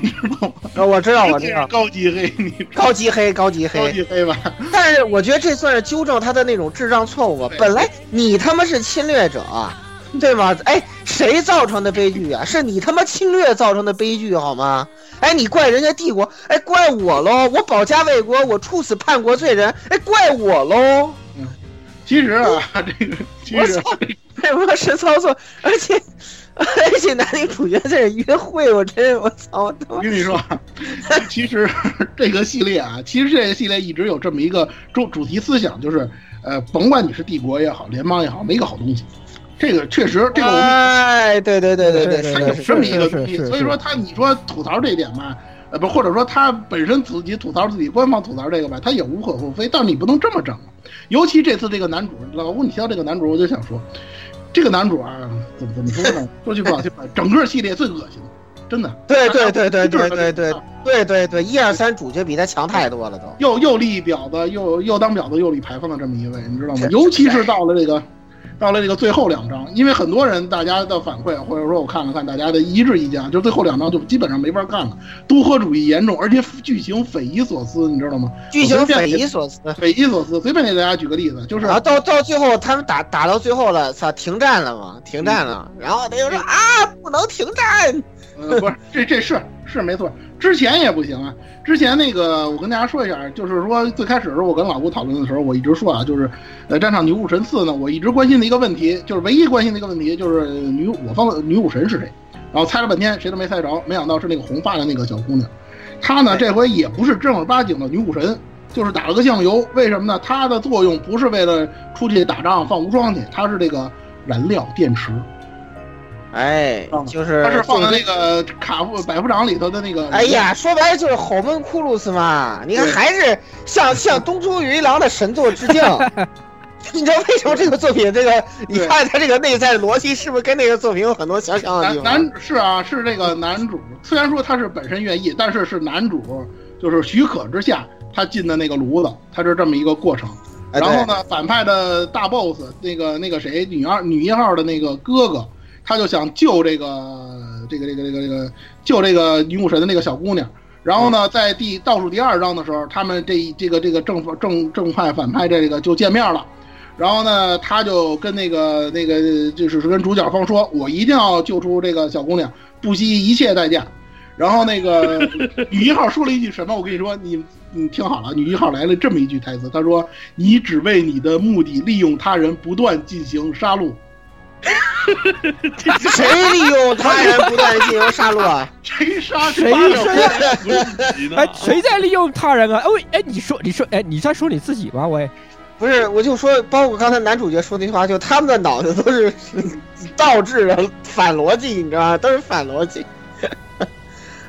你知道吗？我知道，我知道，高级黑，你高级黑，高级黑，高级黑吧。但是我觉得这算是纠正他的那种智障错误吧。本来你他妈是侵略者，对吗？哎，谁造成的悲剧啊？是你他妈侵略造成的悲剧好吗？哎，你怪人家帝国，哎，怪我喽！我保家卫国，我处死叛国罪人，哎，怪我喽！嗯，其实啊，这个其实。太不神操作，而且而且男女主角在这约会，我真我操！我跟你说，其实这个系列啊，其实这个系列一直有这么一个主主题思想，就是呃，甭管你是帝国也好，联邦也好，没个好东西。这个确实，这个我们哎，对对对对对，他有这么一个东西。所以说他，你说吐槽这一点吧，呃，不，或者说他本身自己吐槽自己，官方吐槽这个吧，他也无可厚非。但是你不能这么整，尤其这次这个男主，老吴，你提到这个男主，我就想说。这个男主啊，怎么怎么说呢？说句不好听的，整个系列最恶心，真的。对对对对对对对对对对，一二三主角比他强太多了，都。又又立婊子，又又当婊子，又立牌坊的这么一位，你知道吗？尤其是到了这个。到了这个最后两章，因为很多人大家的反馈，或者说我看了看大家的一致意见，就最后两章就基本上没法看了，多核主义严重，而且剧情匪夷所思，你知道吗？剧情匪夷所思，匪夷所思。随便给大家举个例子，就是啊，到到最后他们打打到最后了，操，停战了嘛？停战了，然后他就说啊，不能停战。嗯，不是，这这是是没错，之前也不行啊。之前那个，我跟大家说一下，就是说最开始的时候，我跟老吴讨论的时候，我一直说啊，就是呃，战场女武神四呢，我一直关心的一个问题，就是唯一关心的一个问题，就是女我方的女武神是谁？然后猜了半天，谁都没猜着，没想到是那个红发的那个小姑娘。她呢，这回也不是正儿八经的女武神，就是打了个酱油。为什么呢？她的作用不是为了出去打仗放无双去，她是这个燃料电池。哎，就是他是放在那个卡夫百夫长里头的那个。哎呀，说白了就是吼闷库鲁斯嘛！你看，还是向向东出云一郎的神作致敬。你知道为什么这个作品这个？你看他这个内在逻辑是不是跟那个作品有很多相像的地方？男是啊，是这个男主，虽然说他是本身愿意，但是是男主就是许可之下他进的那个炉子，他是这么一个过程。然后呢，反派的大 boss 那个那个谁女二女一号的那个哥哥。他就想救这个这个这个这个这个救这个女武神的那个小姑娘，然后呢，在第倒数第二章的时候，他们这这个这个正正正派反派这个就见面了。然后呢，他就跟那个那个就是跟主角方说：“我一定要救出这个小姑娘，不惜一切代价。”然后那个 女一号说了一句什么？我跟你说，你你听好了，女一号来了这么一句台词，她说：“你只为你的目的利用他人，不断进行杀戮。” 谁利用他人不断进行杀戮啊？谁杀谁谁？哎，谁在利用他人啊？哦，哎，你说，你说，哎，你在说你自己吗？喂，不是，我就说，包括刚才男主角说那句话，就他们的脑子都是 倒置的反逻辑，你知道吗？都是反逻辑。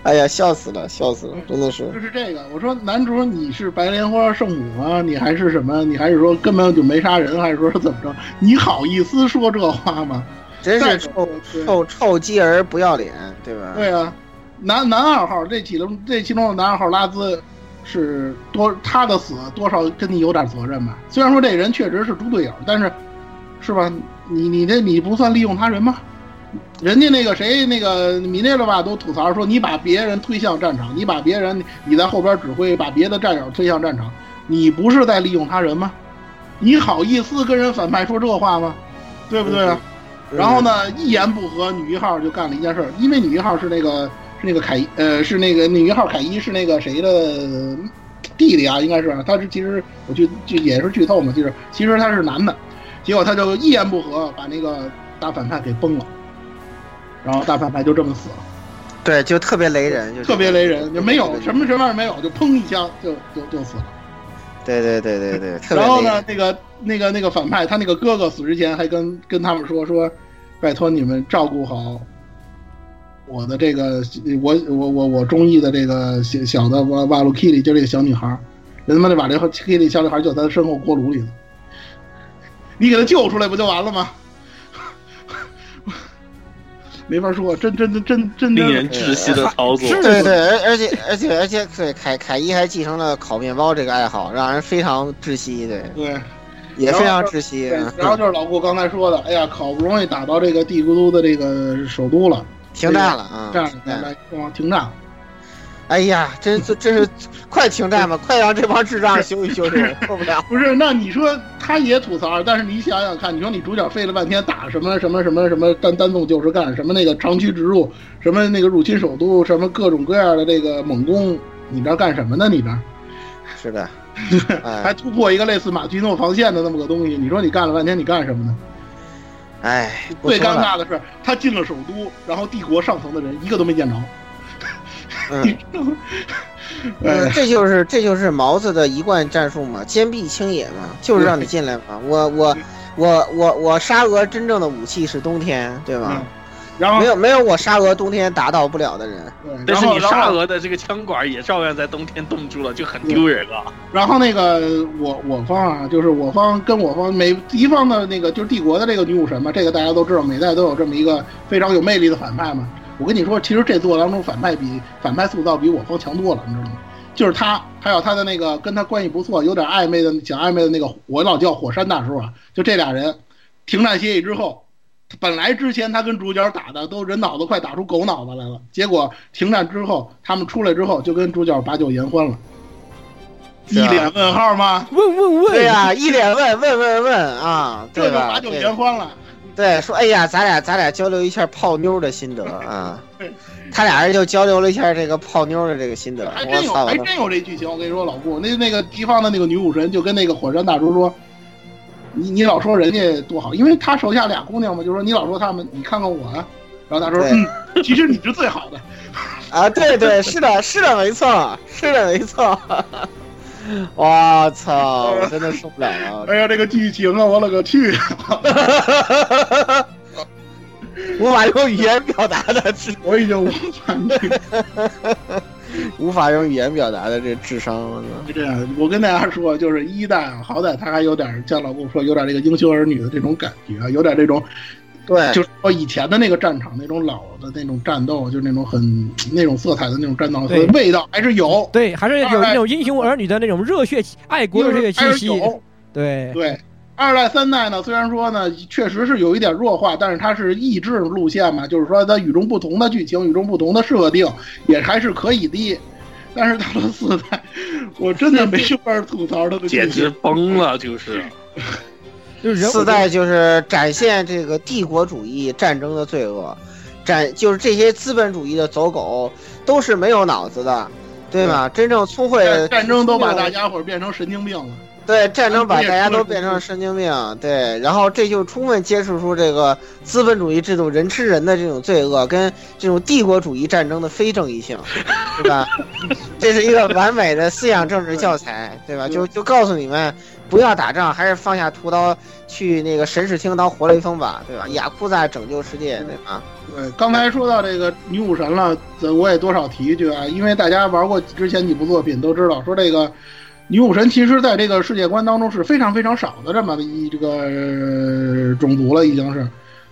哎呀，笑死了，笑死了，真的是。就是这个，我说男主你是白莲花圣母吗？你还是什么？你还是说根本就没杀人，还是说怎么着？你好意思说这话吗？真是臭臭臭鸡儿不要脸，对吧？对啊，男男二号这其中这其中的男二号拉兹是多他的死多少跟你有点责任吧？虽然说这人确实是猪队友，但是是吧？你你这你不算利用他人吗？人家那个谁，那个米内勒吧，都吐槽说你把别人推向战场，你把别人你在后边指挥，把别的战友推向战场，你不是在利用他人吗？你好意思跟人反派说这话吗？对不对啊？然后呢，一言不合，女一号就干了一件事，因为女一号是那个是那个凯呃是那个女一号凯伊是那个谁的弟弟啊，应该是他是其实我就就也是剧透嘛，就是其实他是男的，结果他就一言不合把那个大反派给崩了。然后大反派就这么死了，对，就特别雷人，就特别雷人，就没有什么什么也没有，就砰一枪就就就死了。对对对对对。然后呢，那个那个那个反派，他那个哥哥死之前还跟跟他们说说，拜托你们照顾好我的这个我我我我中意的这个小小的瓦瓦鲁 Kitty，就这个小女孩，人他妈的把这个 Kitty 小女孩就在他身后锅炉里了，你给他救出来不就完了吗？没法说，真真真真真令人窒息的操作。对对，而而且而且而且，对凯凯伊还继承了烤面包这个爱好，让人非常窒息。对对，也非常窒息。然后就是老顾刚才说的，哎呀，好不容易打到这个帝国都的这个首都了，停战了啊！战来停战。哎呀，真真是快停战吧！快让这帮智障休息休息，受不了。不是，那你说他也吐槽，但是你想想看，你说你主角费了半天打什么什么什么什么单单纵就是干什么那个长驱直入，什么那个入侵首都，什么各种各样的这个猛攻，你这干什么呢？你这是的，还突破一个类似马奇诺防线的那么个东西，你说你干了半天你干什么呢？哎，最尴尬的是他进了首都，然后帝国上层的人一个都没见着。嗯，这就是这就是毛子的一贯战术嘛，坚壁清野嘛，就是让你进来嘛。我我我我我沙俄真正的武器是冬天，对吧？然后没有没有我沙俄冬天打倒不了的人，但是你沙俄的这个枪管也照样在冬天冻住了，就很丢人啊。然后那个我我方啊，就是我方跟我方每敌方的那个就是帝国的这个女武神嘛，这个大家都知道，每代都有这么一个非常有魅力的反派嘛。我跟你说，其实这座当中反派比反派塑造比我方强多了，你知道吗？就是他，还有他的那个跟他关系不错、有点暧昧的、讲暧昧的那个，我老叫火山大叔啊。就这俩人，停战协议之后，本来之前他跟主角打的都人脑子快打出狗脑子来了，结果停战之后，他们出来之后就跟主角把酒言欢了，一脸问号吗？问问问，对呀，一脸问问问问啊，这就把酒言欢了。对，说哎呀，咱俩咱俩交流一下泡妞的心得啊，他俩人就交流了一下这个泡妞的这个心得。还真有，还真有这剧情。我跟你说，老顾，那那个敌方的那个女武神就跟那个火山大叔说：“你你老说人家多好，因为他手下俩姑娘嘛，就说你老说他们，你看看我。”然后他说：“嗯，其实你是最好的。”啊，对对，是的，是的，没错，是的，没错。我操！我真的受不了了。哎呀，这个剧情啊，我勒个去！无法用语言表达的智，我已经无法无法用语言表达的这智商。就这样，我跟大家说，就是一代啊，好歹他还有点像老顾说，有点这个英雄儿女的这种感觉啊，有点这种。对，就是说以前的那个战场那种老的那种战斗，就是那种很 那种色彩的那种战斗味道还是有。对，还是有那种英雄儿女的那种热血爱国的这个气息。对对，二代三代呢，虽然说呢确实是有一点弱化，但是它是益智路线嘛，就是说它与众不同的剧情、与众不同的设定也还是可以的。但是到了四代，我真的没法吐槽它的，简直崩了，就是。就是四代就是展现这个帝国主义战争的罪恶，展就是这些资本主义的走狗都是没有脑子的，对吗？真正聪慧战争都把大家伙变成神经病了。对，战争把大家都变成神经病。对，然后这就充分揭示出这个资本主义制度人吃人的这种罪恶，跟这种帝国主义战争的非正义性，对吧？这是一个完美的思想政治教材，对吧？就就告诉你们，不要打仗，还是放下屠刀去那个神使厅当活雷锋吧，对吧？雅库萨拯救世界，对吧？对，刚才说到这个女武神了，我也多少提一句啊，因为大家玩过之前几部作品都知道，说这个。女武神其实在这个世界观当中是非常非常少的这么一这个种族了，已经是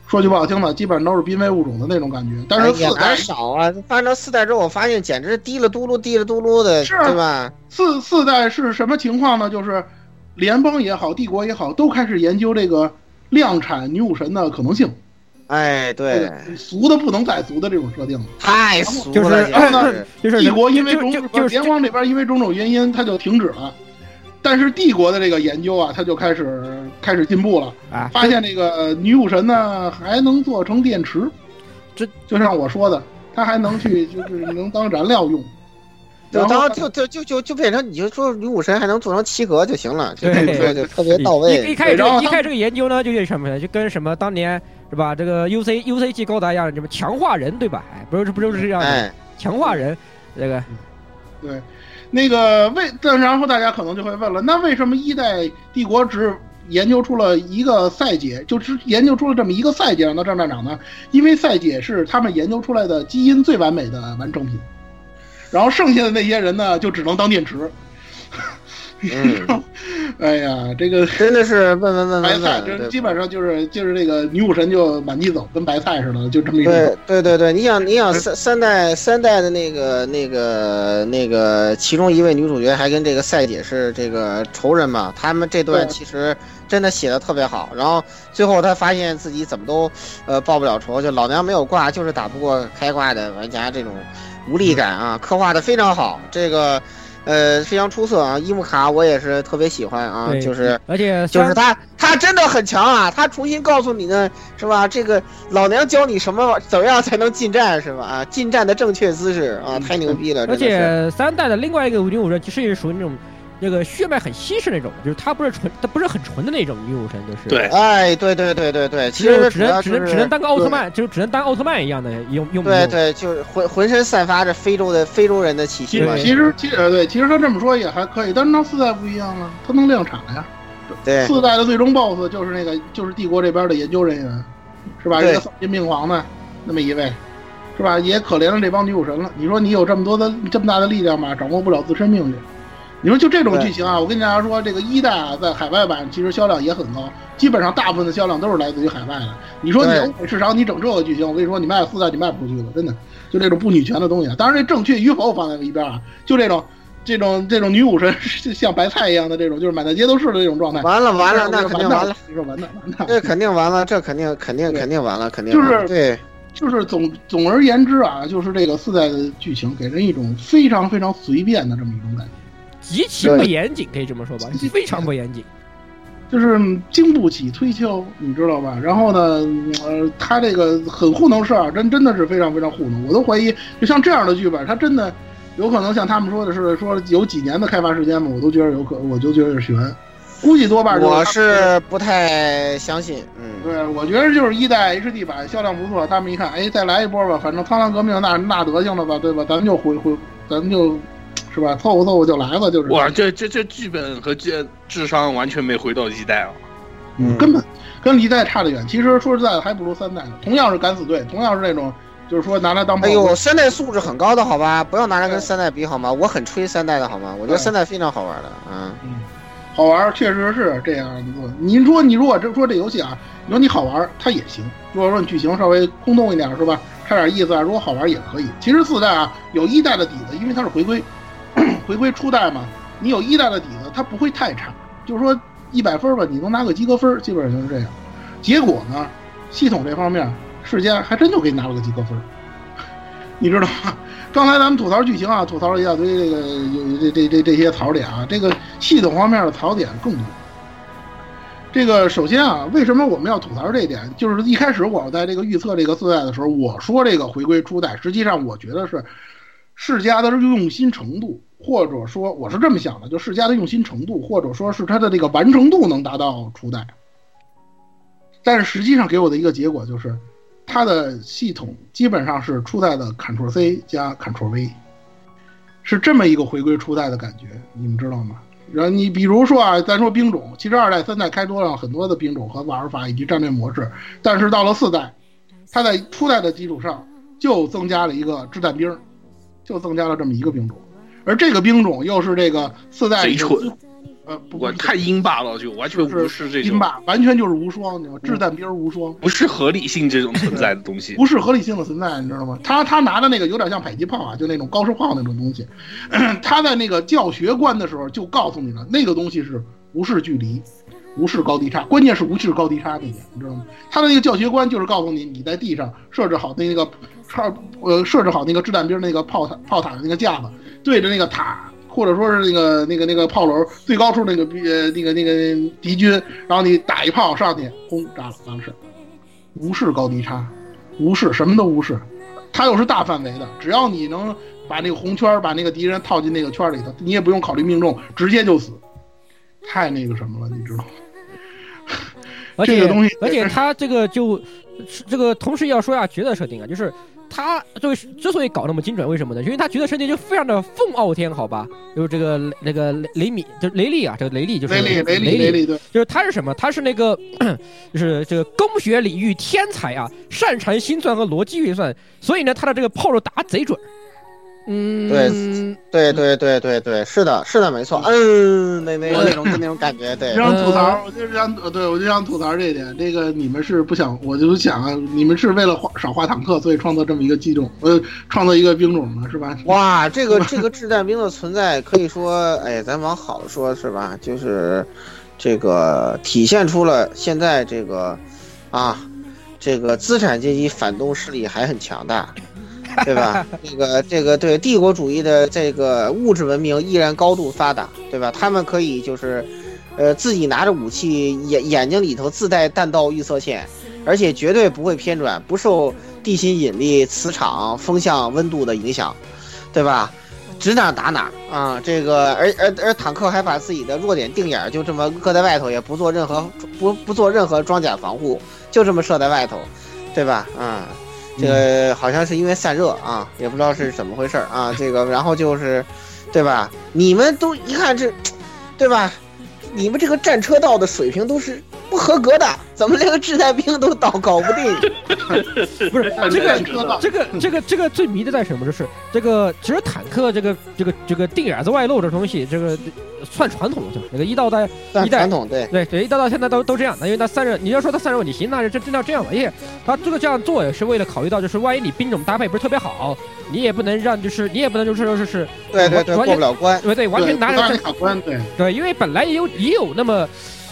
说句不好听的，基本上都是濒危物种的那种感觉。但是四代少啊，翻到四代之后，我发现简直滴了嘟噜滴了嘟噜的，是对吧？四四代是什么情况呢？就是联邦也好，帝国也好，都开始研究这个量产女武神的可能性。哎，对，俗的不能再俗的这种设定了，太俗了。然后呢，就是帝国因为种种联邦这边因为种种原因，它就停止了。但是帝国的这个研究啊，它就开始开始进步了啊，发现这个女武神呢还能做成电池，这就像我说的，它还能去就是能当燃料用。就当就就就就就变成你就说女武神还能做成七格就行了，就就就特别到位。一一开始一开始这个研究呢，就跟什么呢？就跟什么当年。是吧？这个 U C U C G 高达一样，什么强化人，对吧？哎，不是，不就是这样的？强化人，这个，对，那个为，然后大家可能就会问了，那为什么一代帝国只研究出了一个赛姐，就只研究出了这么一个赛姐让他上战场呢？因为赛姐是他们研究出来的基因最完美的完成品，然后剩下的那些人呢，就只能当电池。嗯，哎呀，这个真的是问问问白菜，这基本上就是就是那个女武神就满地走，跟白菜似的，就这么一种。对对对对，你想你想三三代三代的那个那个那个，其中一位女主角还跟这个赛姐是这个仇人嘛？他们这段其实真的写的特别好。然后最后他发现自己怎么都呃报不了仇，就老娘没有挂，就是打不过开挂的玩家，这种无力感啊，刻画的非常好。这个。呃，非常出色啊！伊木卡我也是特别喜欢啊，就是而且就是他，他真的很强啊！他重新告诉你呢，是吧？这个老娘教你什么，怎么样才能近战，是吧？啊，近战的正确姿势啊，太牛逼了！而且三代的另外一个五零五人其实也是属于那种。那个血脉很稀释那种，就是它不是纯，它不是很纯的那种女武神，就是对，哎，对对对对对，其实只能只能只能当个奥特曼，就只能当奥特曼一样的用用。对对，就是浑浑身散发着非洲的非洲人的气息。其实其实呃对，其实他这么说也还可以，但是他四代不一样了，他能量产呀。对，四代的最终 BOSS 就是那个就是帝国这边的研究人员，是吧？一个丧心病狂的那么一位，是吧？也可怜了这帮女武神了。你说你有这么多的这么大的力量吧？掌握不了自身命运。你说就这种剧情啊，我跟大家说，这个一代啊，在海外版其实销量也很高，基本上大部分的销量都是来自于海外的。你说你欧美市场你整这个剧情，我跟你说，你卖四代你卖不出去了，真的。就这种不女权的东西，当然这正确与否放在一边啊，就这种这种这种女武神像白菜一样的这种，就是满大街都是的这种状态。完了完了，那肯定完了。你说完蛋完蛋，这肯定完了，这肯定肯定肯定完了，肯定。就是对，就是总总而言之啊，就是这个四代的剧情给人一种非常非常随便的这么一种感觉。极其不严谨，可以这么说吧，非常不严谨，就是经不起推敲，你知道吧？然后呢，呃，他这个很糊弄事儿，真真的是非常非常糊弄，我都怀疑，就像这样的剧本，他真的有可能像他们说的是说有几年的开发时间吗？我都觉得有可，我就觉得是悬，估计多半我是不太相信，嗯，对，我觉得就是一代 HD 版销量不错，他们一看，哎，再来一波吧，反正苍狼革命那那德行了吧，对吧？咱们就回回，咱们就。是吧？凑合凑合就来了，就是。哇，这这这剧本和这智商完全没回到一代啊！嗯，根本跟一代差得远。其实说实在的，还不如三代呢。同样是敢死队，同样是那种，就是说拿来当。哎呦，三代素质很高的好吧？不要拿来跟三代比好吗？我很吹三代的好吗？我觉得三代非常好玩的，嗯嗯，好玩，确实是这样做。您说你如果这说这游戏啊，你说你好玩，它也行。如果说你剧情稍微空洞一点，是吧？差点意思啊，如果好玩也可以。其实四代啊，有一代的底子，因为它是回归。回归初代嘛，你有一代的底子，它不会太差。就是说一百分吧，你能拿个及格分，基本上就是这样。结果呢，系统这方面，世间还真就给你拿了个及格分。你知道吗？刚才咱们吐槽剧情啊，吐槽了一大堆这个有这这这这些槽点啊，这个系统方面的槽点更多。这个首先啊，为什么我们要吐槽这一点？就是一开始我在这个预测这个四代的时候，我说这个回归初代，实际上我觉得是世家的用心程度，或者说我是这么想的，就世家的用心程度，或者说是它的这个完成度能达到初代。但是实际上给我的一个结果就是，它的系统基本上是初代的 Ctrl C 加 Ctrl V，是这么一个回归初代的感觉，你们知道吗？然后你比如说啊，咱说兵种，其实二代、三代开多了很多的兵种和玩法以及战略模式，但是到了四代，它在初代的基础上就增加了一个掷弹兵，就增加了这么一个兵种，而这个兵种又是这个四代贼蠢。呃，不管太阴霸了，就完全无视这种阴霸，完全就是无双，你知道吗？掷弹兵无双，不是合理性这种存在的东西，不是合理性的存在，你知道吗？他他拿的那个有点像迫击炮啊，就那种高射炮那种东西，他在那个教学关的时候就告诉你了，那个东西是无视距离，无视高低差，关键是无视高低差那点，你知道吗？他的那个教学关就是告诉你，你在地上设置好那个串，呃，设置好那个掷弹兵那个炮塔炮塔的那个架子，对着那个塔。或者说是那个那个那个炮楼最高处那个呃那个那个敌军，然后你打一炮上去，轰炸了，完事，无视高低差，无视什么都无视，它又是大范围的，只要你能把那个红圈把那个敌人套进那个圈里头，你也不用考虑命中，直接就死，太那个什么了，你知道吗？这个东西，而且它这个就这个同时要说下角色设定啊，就是。他就之所以搞那么精准，为什么呢？因为他角色设定就非常的凤傲天，好吧？就是这个那个雷米，就雷利啊，这个雷利就是雷利，雷利，雷利，就是他是什么？他是那个，就是这个工学领域天才啊，擅长心算和逻辑运算，所以呢，他的这个炮路打贼准。嗯，对，对，对，对，对，对，是的，是的，没错，嗯，那那那种那种感觉，对。想吐槽，我就是想，对我就想吐槽这一点。这个你们是不想，我就想啊，你们是为了画少画坦克，所以创造这么一个机种，呃，创造一个兵种嘛，是吧？哇，这个这个掷弹兵的存在，可以说，哎，咱往好了说，是吧？就是这个体现出了现在这个啊，这个资产阶级反动势力还很强大。对吧？这个这个对帝国主义的这个物质文明依然高度发达，对吧？他们可以就是，呃，自己拿着武器，眼眼睛里头自带弹道预测线，而且绝对不会偏转，不受地心引力、磁场、风向、温度的影响，对吧？指哪打哪啊！这个而而而坦克还把自己的弱点定眼，就这么搁在外头，也不做任何不不做任何装甲防护，就这么设在外头，对吧？啊。这个好像是因为散热啊，也不知道是怎么回事啊。这个，然后就是，对吧？你们都一看这，对吧？你们这个战车道的水平都是不合格的，怎么连个掷弹兵都搞搞不定？不是这个这个这个这个最迷的在什么？就是这个其实坦克这个这个这个定眼子外露这东西，这个。算传统了，就这个一到代一代传统，对对对，一代到现在都都这样那，因为它散热，你要说它散热问题行，那就真真要这样吧，因为它这个这样做也是为了考虑到，就是万一你兵种搭配不是特别好，你也不能让就是你也不能就是说是是，对对对，过不了关，对对，完全拿着卡关，对对，因为本来也有也有那么。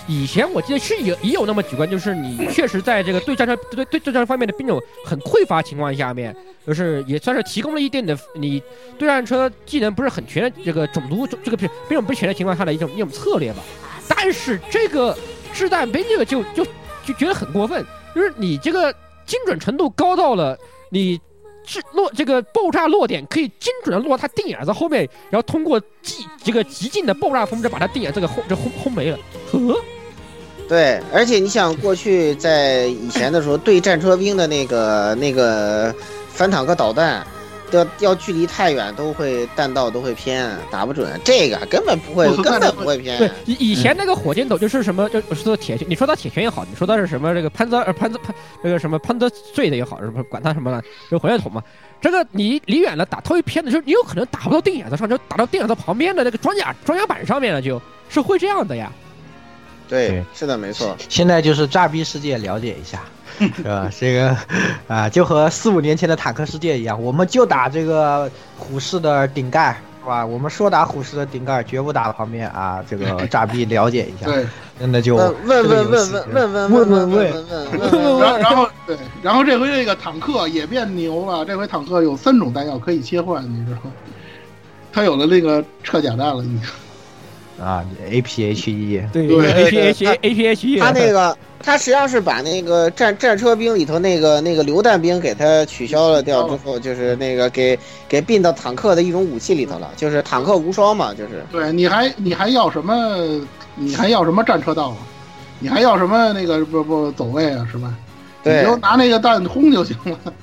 以前我记得是有也有那么几关，就是你确实在这个对战车对对对战方面的兵种很匮乏情况下面，就是也算是提供了一定的你对战车技能不是很全的这个种族这个兵兵种不全的情况下的一种一种策略吧。但是这个掷弹兵这个就就就觉得很过分，就是你这个精准程度高到了你。是落这个爆炸落点可以精准的落他定眼子后面，然后通过极这个极近的爆炸风车把他定眼这个轰这轰轰没了。呵，对，而且你想过去在以前的时候对战车兵的那个 那个反坦克导弹。要要距离太远都会弹道都会偏，打不准。这个根本不会，根本不会偏。对，以以前那个火箭筒就是什么，就说铁拳，你说它铁拳也好，你说它是什么这个潘泽呃潘泽潘那个什么潘泽碎的也好，什么管它什么了，就火箭筒嘛。这个你离远了打，它会偏的，就是你有可能打不到定眼子上，就打到定眼子旁边的那个装甲装甲板上面了，就是会这样的呀。对，是的，没错。现在就是炸逼世界，了解一下。是吧？这个啊，就和四五年前的坦克世界一样，我们就打这个虎式的顶盖，是吧？我们说打虎式的顶盖，绝不打旁边啊。这个 炸逼了解一下，对，真的就问问问问问问问问问问问问，然后对，然后这回这个坦克也变牛了，这回坦克有三种弹药可以切换，你知道吗？它有了那个撤甲弹了，你啊，A P H E，对对，A P H A P H E，他那个他实际上是把那个战战车兵里头那个那个榴弹兵给他取消了掉之后，就是那个给给并到坦克的一种武器里头了，就是坦克无双嘛，就是对，你还你还要什么？你还要什么战车道啊？你还要什么那个不不走位啊？是吧？对你就拿那个弹轰就行了。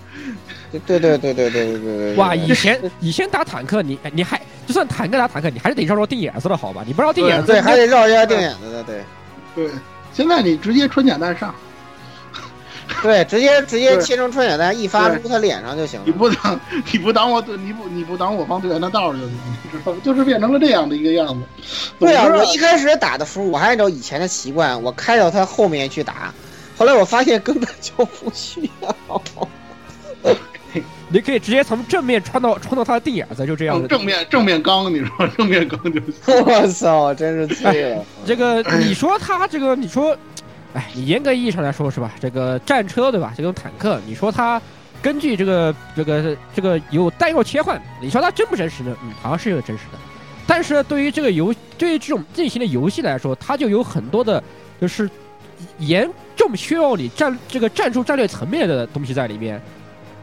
对对对对对对对对。哇，以前以前打坦克，你你还就算坦克打坦克，你还是得绕绕定眼子的好吧？你不绕定眼子，对，还得绕一下定眼子的，对。对，现在你直接穿甲弹上。对，直接直接切成穿甲弹，一发入他脸上就行了。你不挡，你不挡我，你不你不挡我方队员的道就行，你知道吗？就是变成了这样的一个样子。对啊，我一开始打的时候，我还按照以前的习惯，我开到他后面去打。后来我发现根本就不需要。你可以直接从正面穿到穿到他的地眼子，就这样。正面正面刚，你说 正面刚就行。我操，真是醉了。这个你说他这个，你说，哎，你严格意义上来说是吧？这个战车对吧？这种坦克，你说它根据这个这个这个有弹药切换，你说它真不真实呢？嗯，好像是有真实的。但是对于这个游，对于这种类型的游戏来说，它就有很多的，就是严重需要你战这个战术战略层面的东西在里面。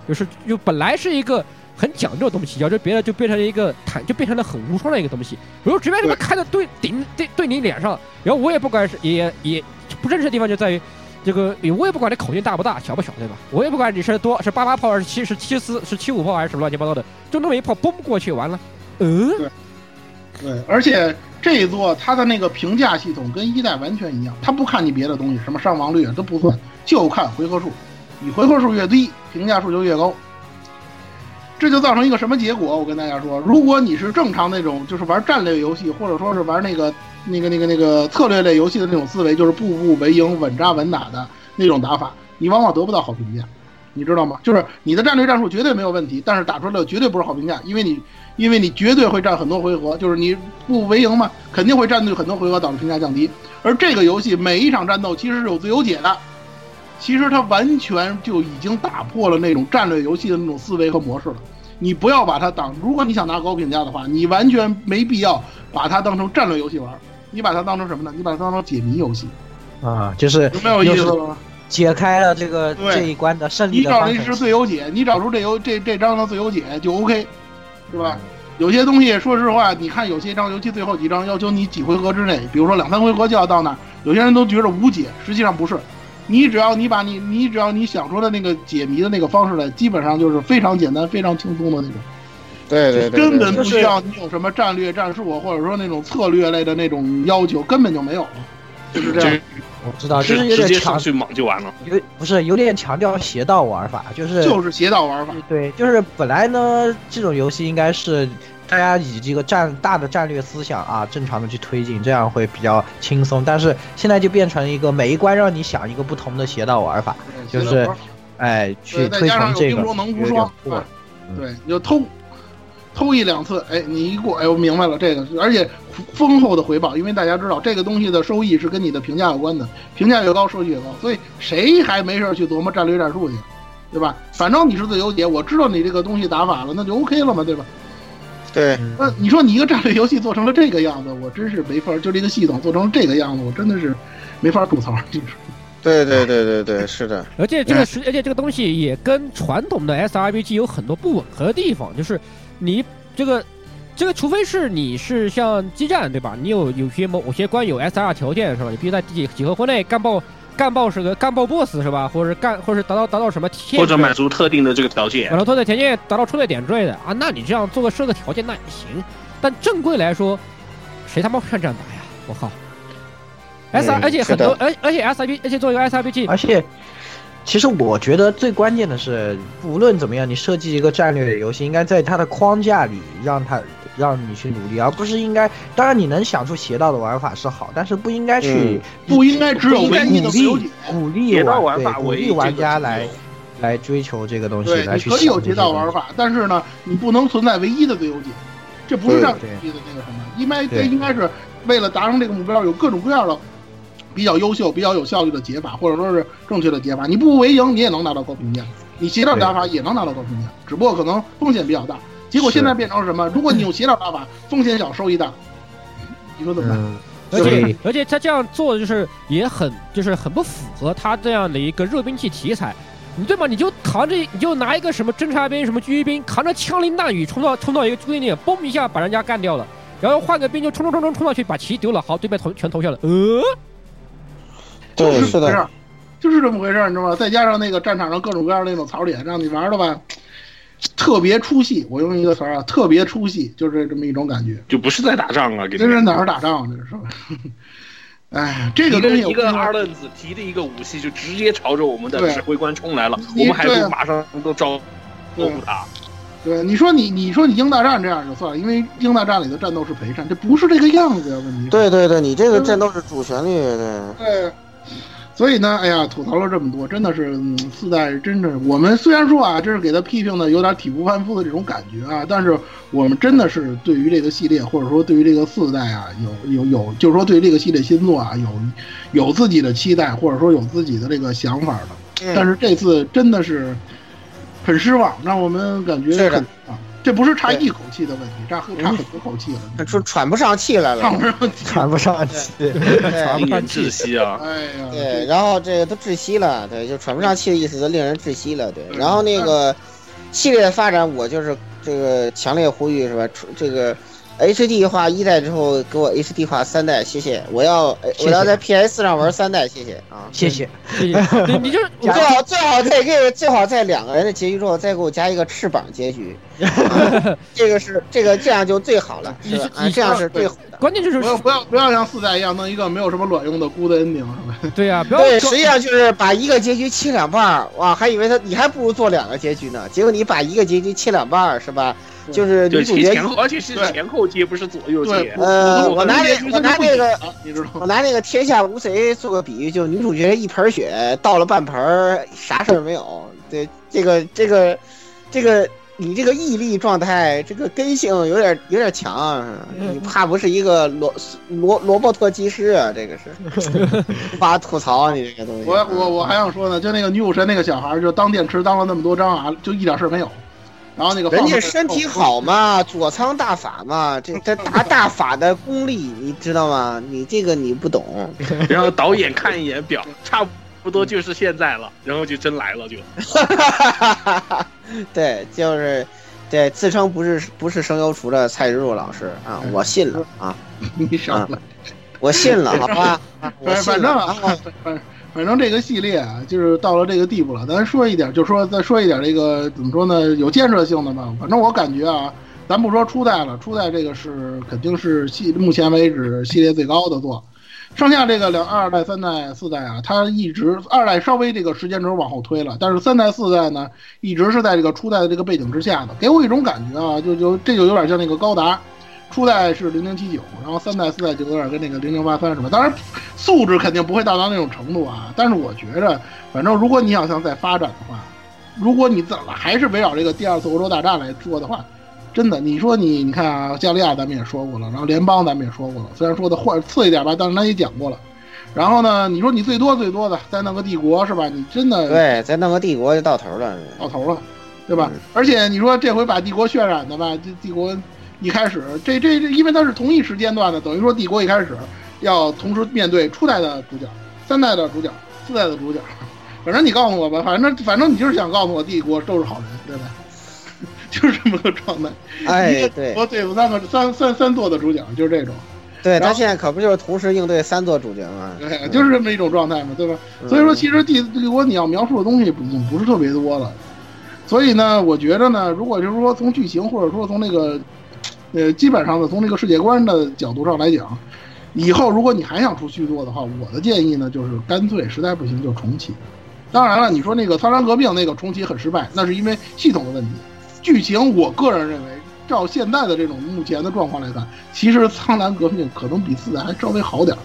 就是就本来是一个很讲究的东西，要是别的就变成了一个坦，就变成了很无双的一个东西。比如直接这么开到对顶对对你脸上，然后我也不管是也也不认识的地方就在于，这个我也不管你口径大不大小不小，对吧？我也不管你是多是八八炮还是七是七四是七五炮还是什么乱七八糟的，就那么一炮崩过去完了，嗯，对，对，而且这一座它的那个评价系统跟一代完全一样，它不看你别的东西，什么伤亡率啊都不算，就看回合数。你回合数越低，评价数就越高，这就造成一个什么结果？我跟大家说，如果你是正常那种，就是玩战略游戏，或者说是玩那个、那个、那个、那个策略类游戏的那种思维，就是步步为营、稳扎稳打的那种打法，你往往得不到好评价，你知道吗？就是你的战略战术绝对没有问题，但是打出来的绝对不是好评价，因为你，因为你绝对会战很多回合，就是你步步为营嘛，肯定会战对很多回合，导致评价降低。而这个游戏每一场战斗其实是有自由解的。其实它完全就已经打破了那种战略游戏的那种思维和模式了。你不要把它当，如果你想拿高评价的话，你完全没必要把它当成战略游戏玩。你把它当成什么呢？你把它当成解谜游戏啊，就是有没有意思了？解开了这个这一关的胜利。你找了一支最优解，你找出这游这这张的最优解就 OK，是吧？有些东西说实话，你看有些章，尤其最后几章要求你几回合之内，比如说两三回合就要到那儿，有些人都觉得无解，实际上不是。你只要你把你你只要你想出的那个解谜的那个方式来，基本上就是非常简单、非常轻松的那种。对对对，根本不需要你有什么战略战术，或者说那种策略类的那种要求，根本就没有。就是这样。我知道，就是有直接点强上去莽就完了。有不是有点强调邪道玩法，就是就是邪道玩法。对，就是本来呢，这种游戏应该是。大家以这个战大的战略思想啊，正常的去推进，这样会比较轻松。但是现在就变成一个每一关让你想一个不同的邪道玩法，就是，哎，去推崇这个。对，你就偷，偷一两次，哎，你一过，哎，我明白了这个，而且丰厚的回报，因为大家知道这个东西的收益是跟你的评价有关的，评价越高，收益越高，所以谁还没事去琢磨战略战术去，对吧？反正你是自由解，我知道你这个东西打法了，那就 OK 了嘛，对吧？对，那你说你一个战略游戏做成了这个样子，我真是没法，就这个系统做成这个样子，我真的是没法吐槽。对对对对对，是的。而且这个是，而且这个东西也跟传统的 SRPG 有很多不吻合的地方，就是你这个这个，除非是你是像激战对吧？你有有些某某些关有 SR 条件是吧？你必须在几几何婚内干爆。干爆是个干爆 BOSS 是吧？或者是干，或者是达到达到什么？或者满足特定的这个条件，满足特定条件达到出队点之类的啊？那你这样做个设个条件那也行。但正规来说，谁他妈看这样打呀？我靠！S R 而且很多，而而且 S R P 而且作为一个 S R P G，而且其实我觉得最关键的是，无论怎么样，你设计一个战略游戏，应该在它的框架里让它。让你去努力，而不是应该。当然，你能想出邪道的玩法是好，但是不应该去，不应该只有唯一的鼓励鼓励玩对鼓励玩家来来追求这个东西。来去可以有邪道玩法，但是呢，你不能存在唯一的最优解，这不是让游戏的那个什么。应该这应该是为了达成这个目标，有各种各样的比较优秀、比较有效率的解法，或者说是正确的解法。你不为赢，你也能拿到高评价；你邪道打法也能拿到高评价，只不过可能风险比较大。结果现在变成什么？如果你用协调打法，风险小，收益大，你说怎么办？而且而且他这样做就是也很就是很不符合他这样的一个热兵器题材，你对吗？你就扛着你就拿一个什么侦察兵什么狙击兵，扛着枪林弹雨冲到冲到一个驻地点，嘣一下把人家干掉了，然后换个兵就冲冲冲冲冲上去把旗丢了，好对面投全投下了，呃，就是的，就是这么回事你知道吗？再加上那个战场上各种各样那种槽点，让你玩的吧。特别出戏，我用一个词儿啊，特别出戏，就是这么一种感觉，就不是在打仗啊，这是哪儿打仗？这是吧？哎，这个东西一个二愣子提的一个武器，就直接朝着我们的指挥官冲来了，我们还不马上都招招呼他？对，你说你你说你英大战这样就算了，因为英大战里的战斗是陪战，这不是这个样子呀，问题。对对对，你这个战斗是主旋律，对。对。所以呢，哎呀，吐槽了这么多，真的是四代，真的，我们虽然说啊，这是给他批评的有点体无完肤的这种感觉啊，但是我们真的是对于这个系列，或者说对于这个四代啊，有有有，就是说对于这个系列新作啊，有有自己的期待，或者说有自己的这个想法的。但是这次真的是很失望，让我们感觉很啊。这不是差一口气的问题，差差很多口气了，他说喘不上气来了，喘不上气，喘不上气，喘不上气，窒息啊！哎呀，对，然后这个都窒息了，对，就喘不上气的意思，都令人窒息了，对。然后那个系列的发展，我就是这个强烈呼吁，是吧？这个。H D 化一代之后，给我 H D 化三代，谢谢。我要我要在 P S 上玩三代，谢谢啊，谢谢。你就 最好最好再给最好在两个人的结局之后再给我加一个翅膀结局，这个是这个这样就最好了，是吧？啊这样是最好的。关键就是不要不要不要像四代一样弄一个没有什么卵用的 good ending？对呀，对，实际上就是把一个结局切两半哇，还以为他你还不如做两个结局呢，结果你把一个结局切两半是吧？就是女主角前后，而且是前后接，不是左右接。呃，我拿那我拿那个，我拿那个天下无贼做个比喻，就女主角一盆血倒了半盆，啥事儿没有。对，这个这个这个，你这个毅力状态，这个根性有点有点强，你怕不是一个罗罗罗伯特技师啊？这个是，无法吐槽你这个东西。我我我还想说呢，就那个女武神那个小孩，就当电池当了那么多张啊，就一点事儿没有。然后那个人家身体好嘛，左仓大法嘛，这这大大法的功力你知道吗？你这个你不懂。然后导演看一眼表，差不多就是现在了，然后就真来了就。对，就是，对，自称不是不是声优厨的蔡志若老师啊，我信了啊，你少了，我信了，好吧，我信了。反正这个系列啊，就是到了这个地步了。咱说一点，就说再说一点这个怎么说呢？有建设性的吧。反正我感觉啊，咱不说初代了，初代这个是肯定是系目前为止系列最高的作。剩下这个两二代、三代、四代啊，它一直二代稍微这个时间轴往后推了，但是三代、四代呢，一直是在这个初代的这个背景之下的。给我一种感觉啊，就就这就有点像那个高达。初代是零零七九，然后三代四代就有点跟那个零零八三什么，当然素质肯定不会达到那种程度啊。但是我觉着，反正如果你想想再发展的话，如果你怎么还是围绕这个第二次欧洲大战来做的话，真的，你说你你看啊，加利亚咱们也说过了，然后联邦咱们也说过了，虽然说的或次一点吧，但是咱也讲过了。然后呢，你说你最多最多的再弄个帝国是吧？你真的对，再弄个帝国就到头了，到头了，对吧？而且你说这回把帝国渲染的吧，这帝国。一开始，这这这，因为它是同一时间段的，等于说帝国一开始要同时面对初代的主角、三代的主角、四代的主角。反正你告诉我吧，反正反正你就是想告诉我帝国都是好人，对吧？就是这么个状态。哎，对，我对付三个三三三座的主角，就是这种。对他现在可不就是同时应对三座主角吗？对，就是这么一种状态嘛，对吧？所以说，其实帝帝国你要描述的东西已经不是特别多了。所以呢，我觉着呢，如果就是说从剧情或者说从那个。呃，基本上呢，从这个世界观的角度上来讲，以后如果你还想出续作的话，我的建议呢，就是干脆实在不行就重启。当然了，你说那个苍兰革命那个重启很失败，那是因为系统的问题。剧情，我个人认为，照现在的这种目前的状况来看，其实苍兰革命可能比四代还稍微好点儿。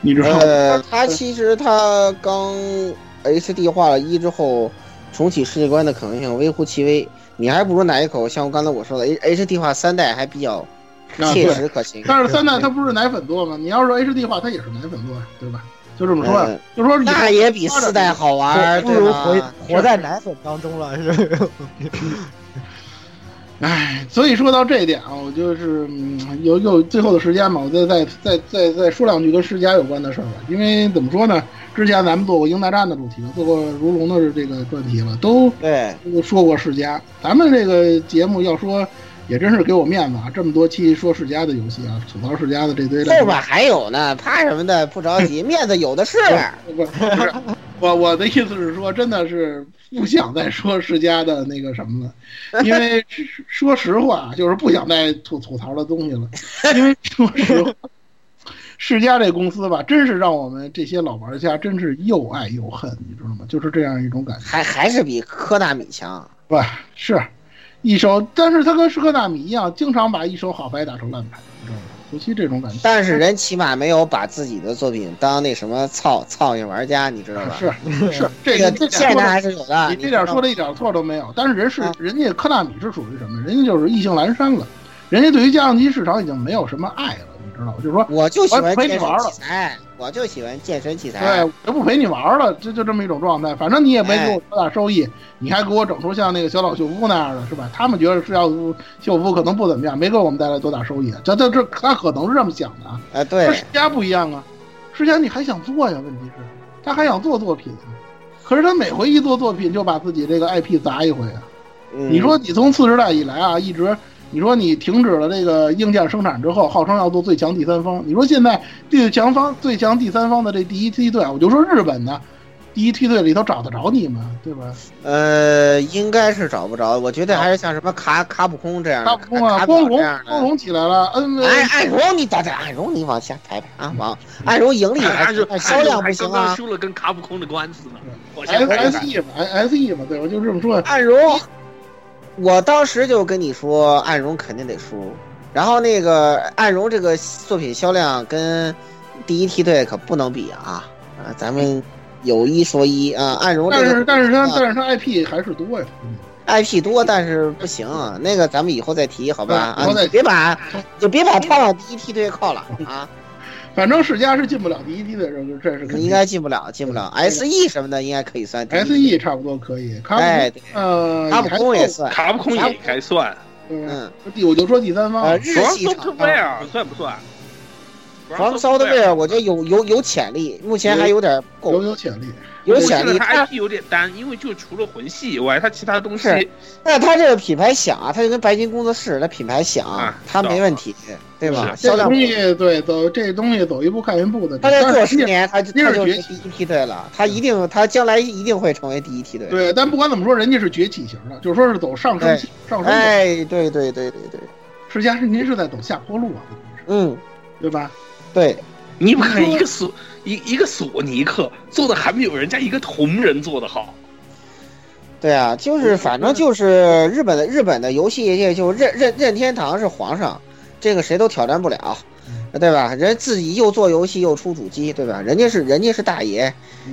你知道？呃，他其实他刚 HD 化了一之后，重启世界观的可能性微乎其微。你还不如奶一口？像我刚才我说的，H H D 化三代还比较切实可行。但是三代它不是奶粉多吗？你要说 HD 化，它也是奶粉多呀，对吧？就这么说，就说那也比四代好玩，不如活活在奶粉当中了，是。唉，所以说到这一点啊，我就是有有最后的时间嘛，我再再再再再说两句跟世嘉有关的事儿吧。因为怎么说呢，之前咱们做过《英大战》的主题，做过《如龙》的这个专题了，都对说过世嘉。咱们这个节目要说。也真是给我面子啊！这么多期说世嘉的游戏啊，吐槽世嘉的这堆的，后边还有呢，怕什么的？不着急，面子有的是。不是，我我的意思是说，真的是不想再说世嘉的那个什么了，因为说实话，就是不想再吐吐槽的东西了。因为说实话，世嘉这公司吧，真是让我们这些老玩家真是又爱又恨，你知道吗？就是这样一种感觉。还还是比科纳米强，不是。一手，但是他跟舒克纳米一样，经常把一手好牌打成烂牌，你知道吗？尤其这种感觉。但是人起码没有把自己的作品当那什么操操性玩家，你知道吧？是是，这个现在还是有的。你这点说的一点错都没有。但是人是人家科纳米是属于什么？人家就是意兴阑珊了，人家对于家用机市场已经没有什么爱了。知道就是说，我就喜欢陪你玩了，哎，我就喜欢健身器材。对，我就不陪你玩了，就就这么一种状态。反正你也没给我多大收益，你还给我整出像那个小岛秀夫那样的，是吧？他们觉得是要秀夫可能不怎么样，没给我们带来多大收益。这这这，他可能是这么想的啊。哎，对。世家不一样啊，世嘉你还想做呀？问题是，他还想做作品，可是他每回一做作品就把自己这个 IP 砸一回啊。你说你从次时代以来啊，一直。你说你停止了这个硬件生产之后，号称要做最强第三方。你说现在最强方、最强第三方的这第一梯队，我就说日本的第一梯队里头找得着你吗？对吧？呃，应该是找不着。我觉得还是像什么卡卡普空这样的。卡普空啊，光荣光荣起来了。嗯，哎，暗荣你咋的？暗荣你往下排排啊，往暗荣盈利还是销量不行啊？输了跟卡普空的官司呢。S S E 嘛，S E 嘛，对吧？就这么说。暗荣。我当时就跟你说，暗荣肯定得输。然后那个暗荣这个作品销量跟第一梯队可不能比啊！啊，咱们有一说一啊，暗荣。但是但是他但是他 IP 还是多呀，IP 多，但是不行。那个咱们以后再提好吧？啊，别把就别把他往第一梯队靠了啊！反正世嘉是进不了第一梯队，这这是应该进不了，进不了。S E 什么的应该可以算。S E 差不多可以。哎，呃，卡普空也算，卡普空也该算。嗯，第我就说第三方，日系厂算不算？防骚的味儿，我觉得有有有潜力，目前还有点有有潜力。有潜力，他 IP 有点单，因为就除了魂系以外，他其他东西。那他这个品牌响啊，它就跟白金工作室那品牌响，他没问题，对吧？销量。东西对走这东西走一步看一步的。他再做十年，他他就是第一梯队了，他一定他将来一定会成为第一梯队。对，但不管怎么说，人家是崛起型的，就是说是走上升上升。哎，对对对对对，实际上是您是在走下坡路啊，嗯，对吧？对，你不看一个索一一个索尼克做的还没有人家一个同人做的好。对啊，就是反正就是日本的日本的游戏业就任任任天堂是皇上，这个谁都挑战不了，对吧？人自己又做游戏又出主机，对吧？人家是人家是大爷，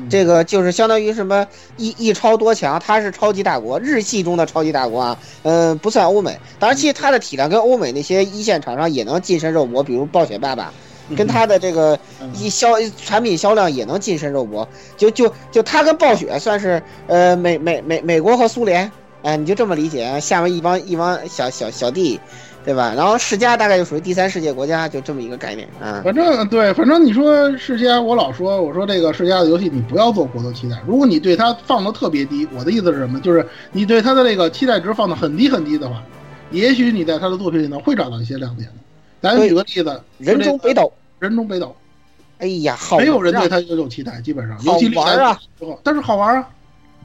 这个就是相当于什么一一超多强，他是超级大国，日系中的超级大国啊，嗯，不算欧美。当然，其实他的体量跟欧美那些一线厂商也能近身肉搏，比如暴雪爸爸。跟他的这个一销产品销量也能近身肉搏，就就就他跟暴雪算是呃美美美美国和苏联，哎，你就这么理解，下面一帮一帮小小小弟，对吧？然后世嘉大概就属于第三世界国家，就这么一个概念啊。反正对，反正你说世嘉，我老说我说这个世嘉的游戏你不要做过多期待，如果你对它放的特别低，我的意思是什么？就是你对它的这个期待值放的很低很低的话，也许你在他的作品里呢会找到一些亮点的。咱举个例子，人中北斗。人中北斗，哎呀，好没有人对他有期待，基本上好玩啊，但是好玩啊，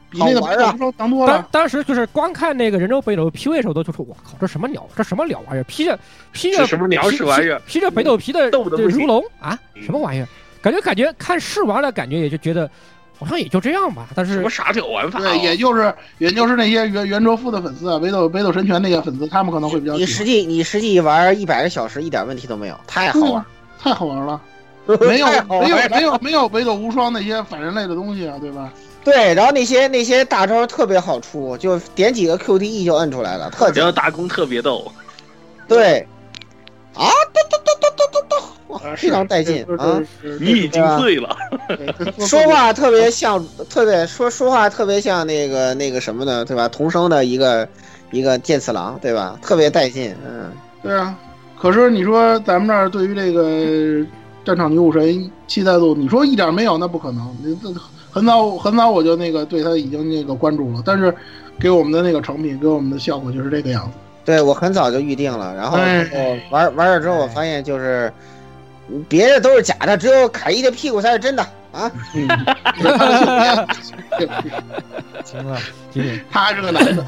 比那个北斗无双强多了。当当时就是光看那个人中北斗 P V 时候，都就说我靠，这什么鸟？这什么鸟玩意儿？披着披着什么鸟屎玩意儿？披着北斗皮的如龙啊？什么玩意儿？感觉感觉看试玩的感觉，也就觉得好像也就这样吧。但是什么傻屌玩法？对，也就是也就是那些袁袁卓夫的粉丝啊，北斗北斗神拳那些粉丝，他们可能会比较。你实际你实际玩一百个小时，一点问题都没有，太好玩。太好玩 了，没有没有没有没有北斗无双那些反人类的东西啊，对吧？对，然后那些那些大招特别好出，就点几个 QTE 就摁出来了，特然后大功特别逗。对，啊，咚咚咚咚咚咚咚，哇，非常带劲啊！你已经醉了，说话特别像，特别说说话特别像那个那个什么的，对吧？童声的一个一个剑次郎，对吧？特别带劲，嗯，对啊。可是你说咱们这儿对于这个战场女武神期待度，你说一点没有，那不可能。你这很早很早我就那个对他已经那个关注了，但是给我们的那个成品，给我们的效果就是这个样子。对我很早就预定了，然后我玩玩了之后，我发现就是别的都是假的，只有凯伊的屁股才是真的啊！行了，行了，他还是个男的。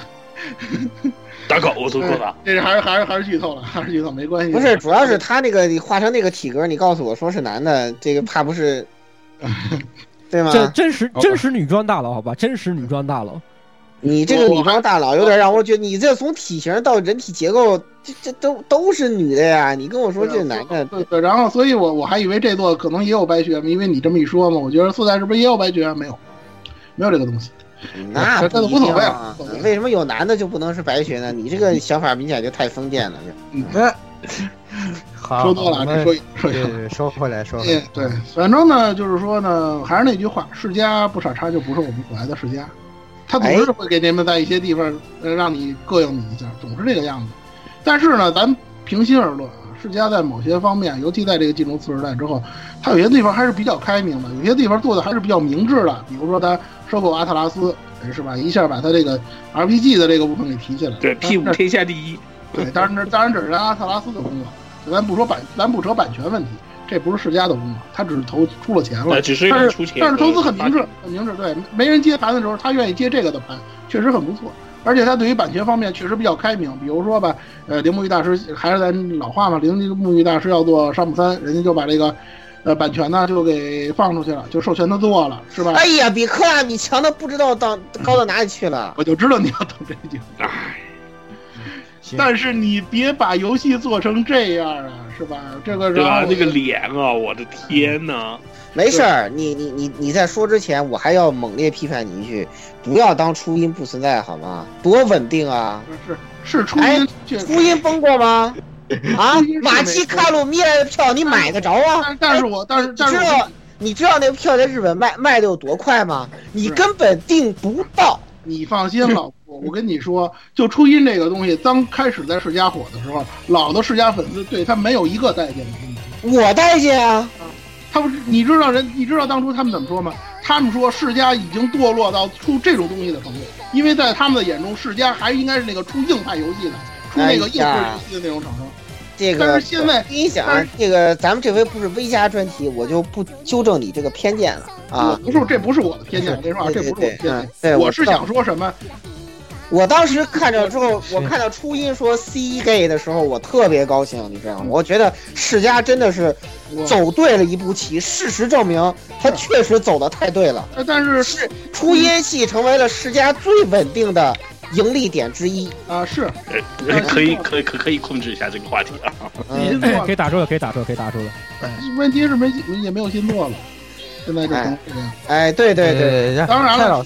大狗我都说了，这是还是还是还是剧透了，还是剧透没关系。不是，主要是他那个你画成那个体格，你告诉我说是男的，这个怕不是，对吗？这真实真实女装大佬，好吧，真实女装大佬。你这个女装大佬有点让我觉得，你这从体型到人体结构，这这都都是女的呀！你跟我说这男的，对对。然后，所以我我还以为这座可能也有白雪，因为你这么一说嘛，我觉得四代是不是也有白雪？没有，没有这个东西。那这都无所谓啊。为什么有男的就不能是白雪呢？你这个想法明显就太封建了。嗯，好，说多了，说说说说回来说。对，反正呢，就是说呢，还是那句话，世家不傻叉就不是我们所来的世家。他总是会给你们在一些地方，呃，让你膈应你一下，总是这个样子。但是呢，咱平心而论啊，世嘉在某些方面，尤其在这个进入次时代之后，他有些地方还是比较开明的，有些地方做的还是比较明智的。比如说，他收购阿特拉斯，是吧？一下把他这个 RPG 的这个部分给提起来。对，P 五天下第一。对，当然这当然这是阿特拉斯的功劳，咱不说版，咱不扯版权问题。这不是世家的功劳，他只是投出了钱了，只是出钱，但是投资很明智，很明智。对，没人接盘的时候，他愿意接这个的盘，确实很不错。而且他对于版权方面确实比较开明，比如说吧，呃，铃木玉大师还是咱老话嘛，铃木玉大师要做山姆三，人家就把这个，呃，版权呢就给放出去了，就授权他做了，是吧？哎呀，比克拉米强的不知道到高到哪里去了。我就知道你要等这句。唉，但是你别把游戏做成这样啊。是吧？这个对吧？那个脸啊，我的天哪！没事儿，你你你你在说之前，我还要猛烈批判你一句：不要当初音不存在，好吗？多稳定啊！是是初音，初音崩过吗？啊，马基卡鲁米来的票你买得着啊？但是我但是但是你知道你知道那个票在日本卖卖的有多快吗？你根本订不到。你放心，老我我跟你说，就初音这个东西，刚开始在世嘉火的时候，老的世嘉粉丝对他没有一个待见的。我待见啊，他不是你知道人，你知道当初他们怎么说吗？他们说世嘉已经堕落到出这种东西的程度，因为在他们的眼中，世嘉还应该是那个出硬派游戏的，出那个硬核游戏的那种厂商。这个，但是现在你想，这个咱们这回不是微加专题，我就不纠正你这个偏见了啊！不是，这不是我的偏见，我跟你说啊，这不是我的偏见。我是想说什么？我当时看着之后，我看到初音说 C gay 的时候，我特别高兴，你知道吗？我觉得世嘉真的是走对了一步棋。事实证明，他确实走的太对了。但是是初音系成为了世嘉最稳定的。盈利点之一啊，是，可以可以可可以控制一下这个话题啊，可以打住了，可以打住了，可以打住了。问题是没也没有新作了，现在就成这样。哎，对对对，当然了，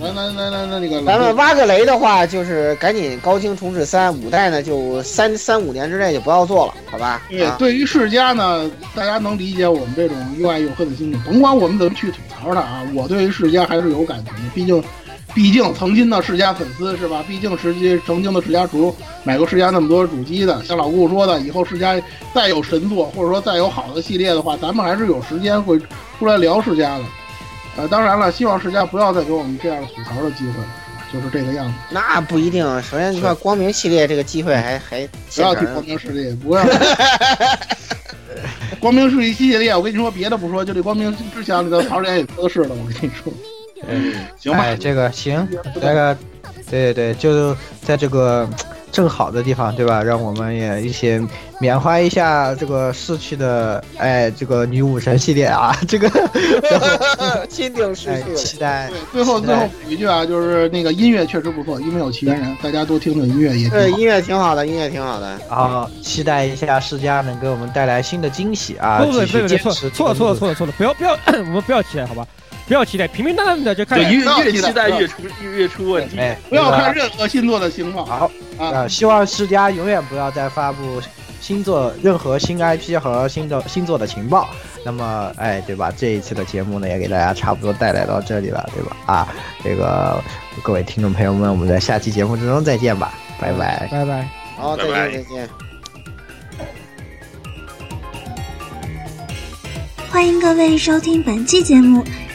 来来来来来那个，咱们挖个雷的话，就是赶紧高清重置三五代呢，就三三五年之内就不要做了，好吧？对，对于世嘉呢，大家能理解我们这种又爱又恨的心情，甭管我们怎么去吐槽它啊，我对于世嘉还是有感情的，毕竟。毕竟曾经的世嘉粉丝是吧？毕竟实际曾经的世嘉主买过世嘉那么多主机的，像老顾说的，以后世嘉再有神作或者说再有好的系列的话，咱们还是有时间会出来聊世嘉的。呃，当然了，希望世嘉不要再给我们这样吐槽的机会了，就是这个样子。那不一定，首先你看光明系列这个机会还还不要提光明系列，不要。光明是一系列，我跟你说别的不说，就这光明之前里头槽点也多的是了，我跟你说。嗯，行吧，这个行，那个，对对对，就在这个正好的地方，对吧？让我们也一起缅怀一下这个逝去的，哎，这个女武神系列啊，这个 心定逝去，期待。最后最后补一句啊，就是那个音乐确实不错，因为有起源人，大家多听听音乐也对，音乐挺好的，音乐挺好的。然后期待一下世嘉能给我们带来新的惊喜啊！不不不，错错错了错了错了，不要不要，我们不要期待，好吧？不要期待，平平淡淡的就看。越越期待越出越出问题。不要看任何星座的情况。好啊，希望世家永远不要再发布星座任何新 IP 和新的星座的情报。那么，哎，对吧？这一次的节目呢，也给大家差不多带来到这里了，对吧？啊，这个各位听众朋友们，我们在下期节目之中再见吧，拜拜，拜拜，好，再见，再见。欢迎各位收听本期节目，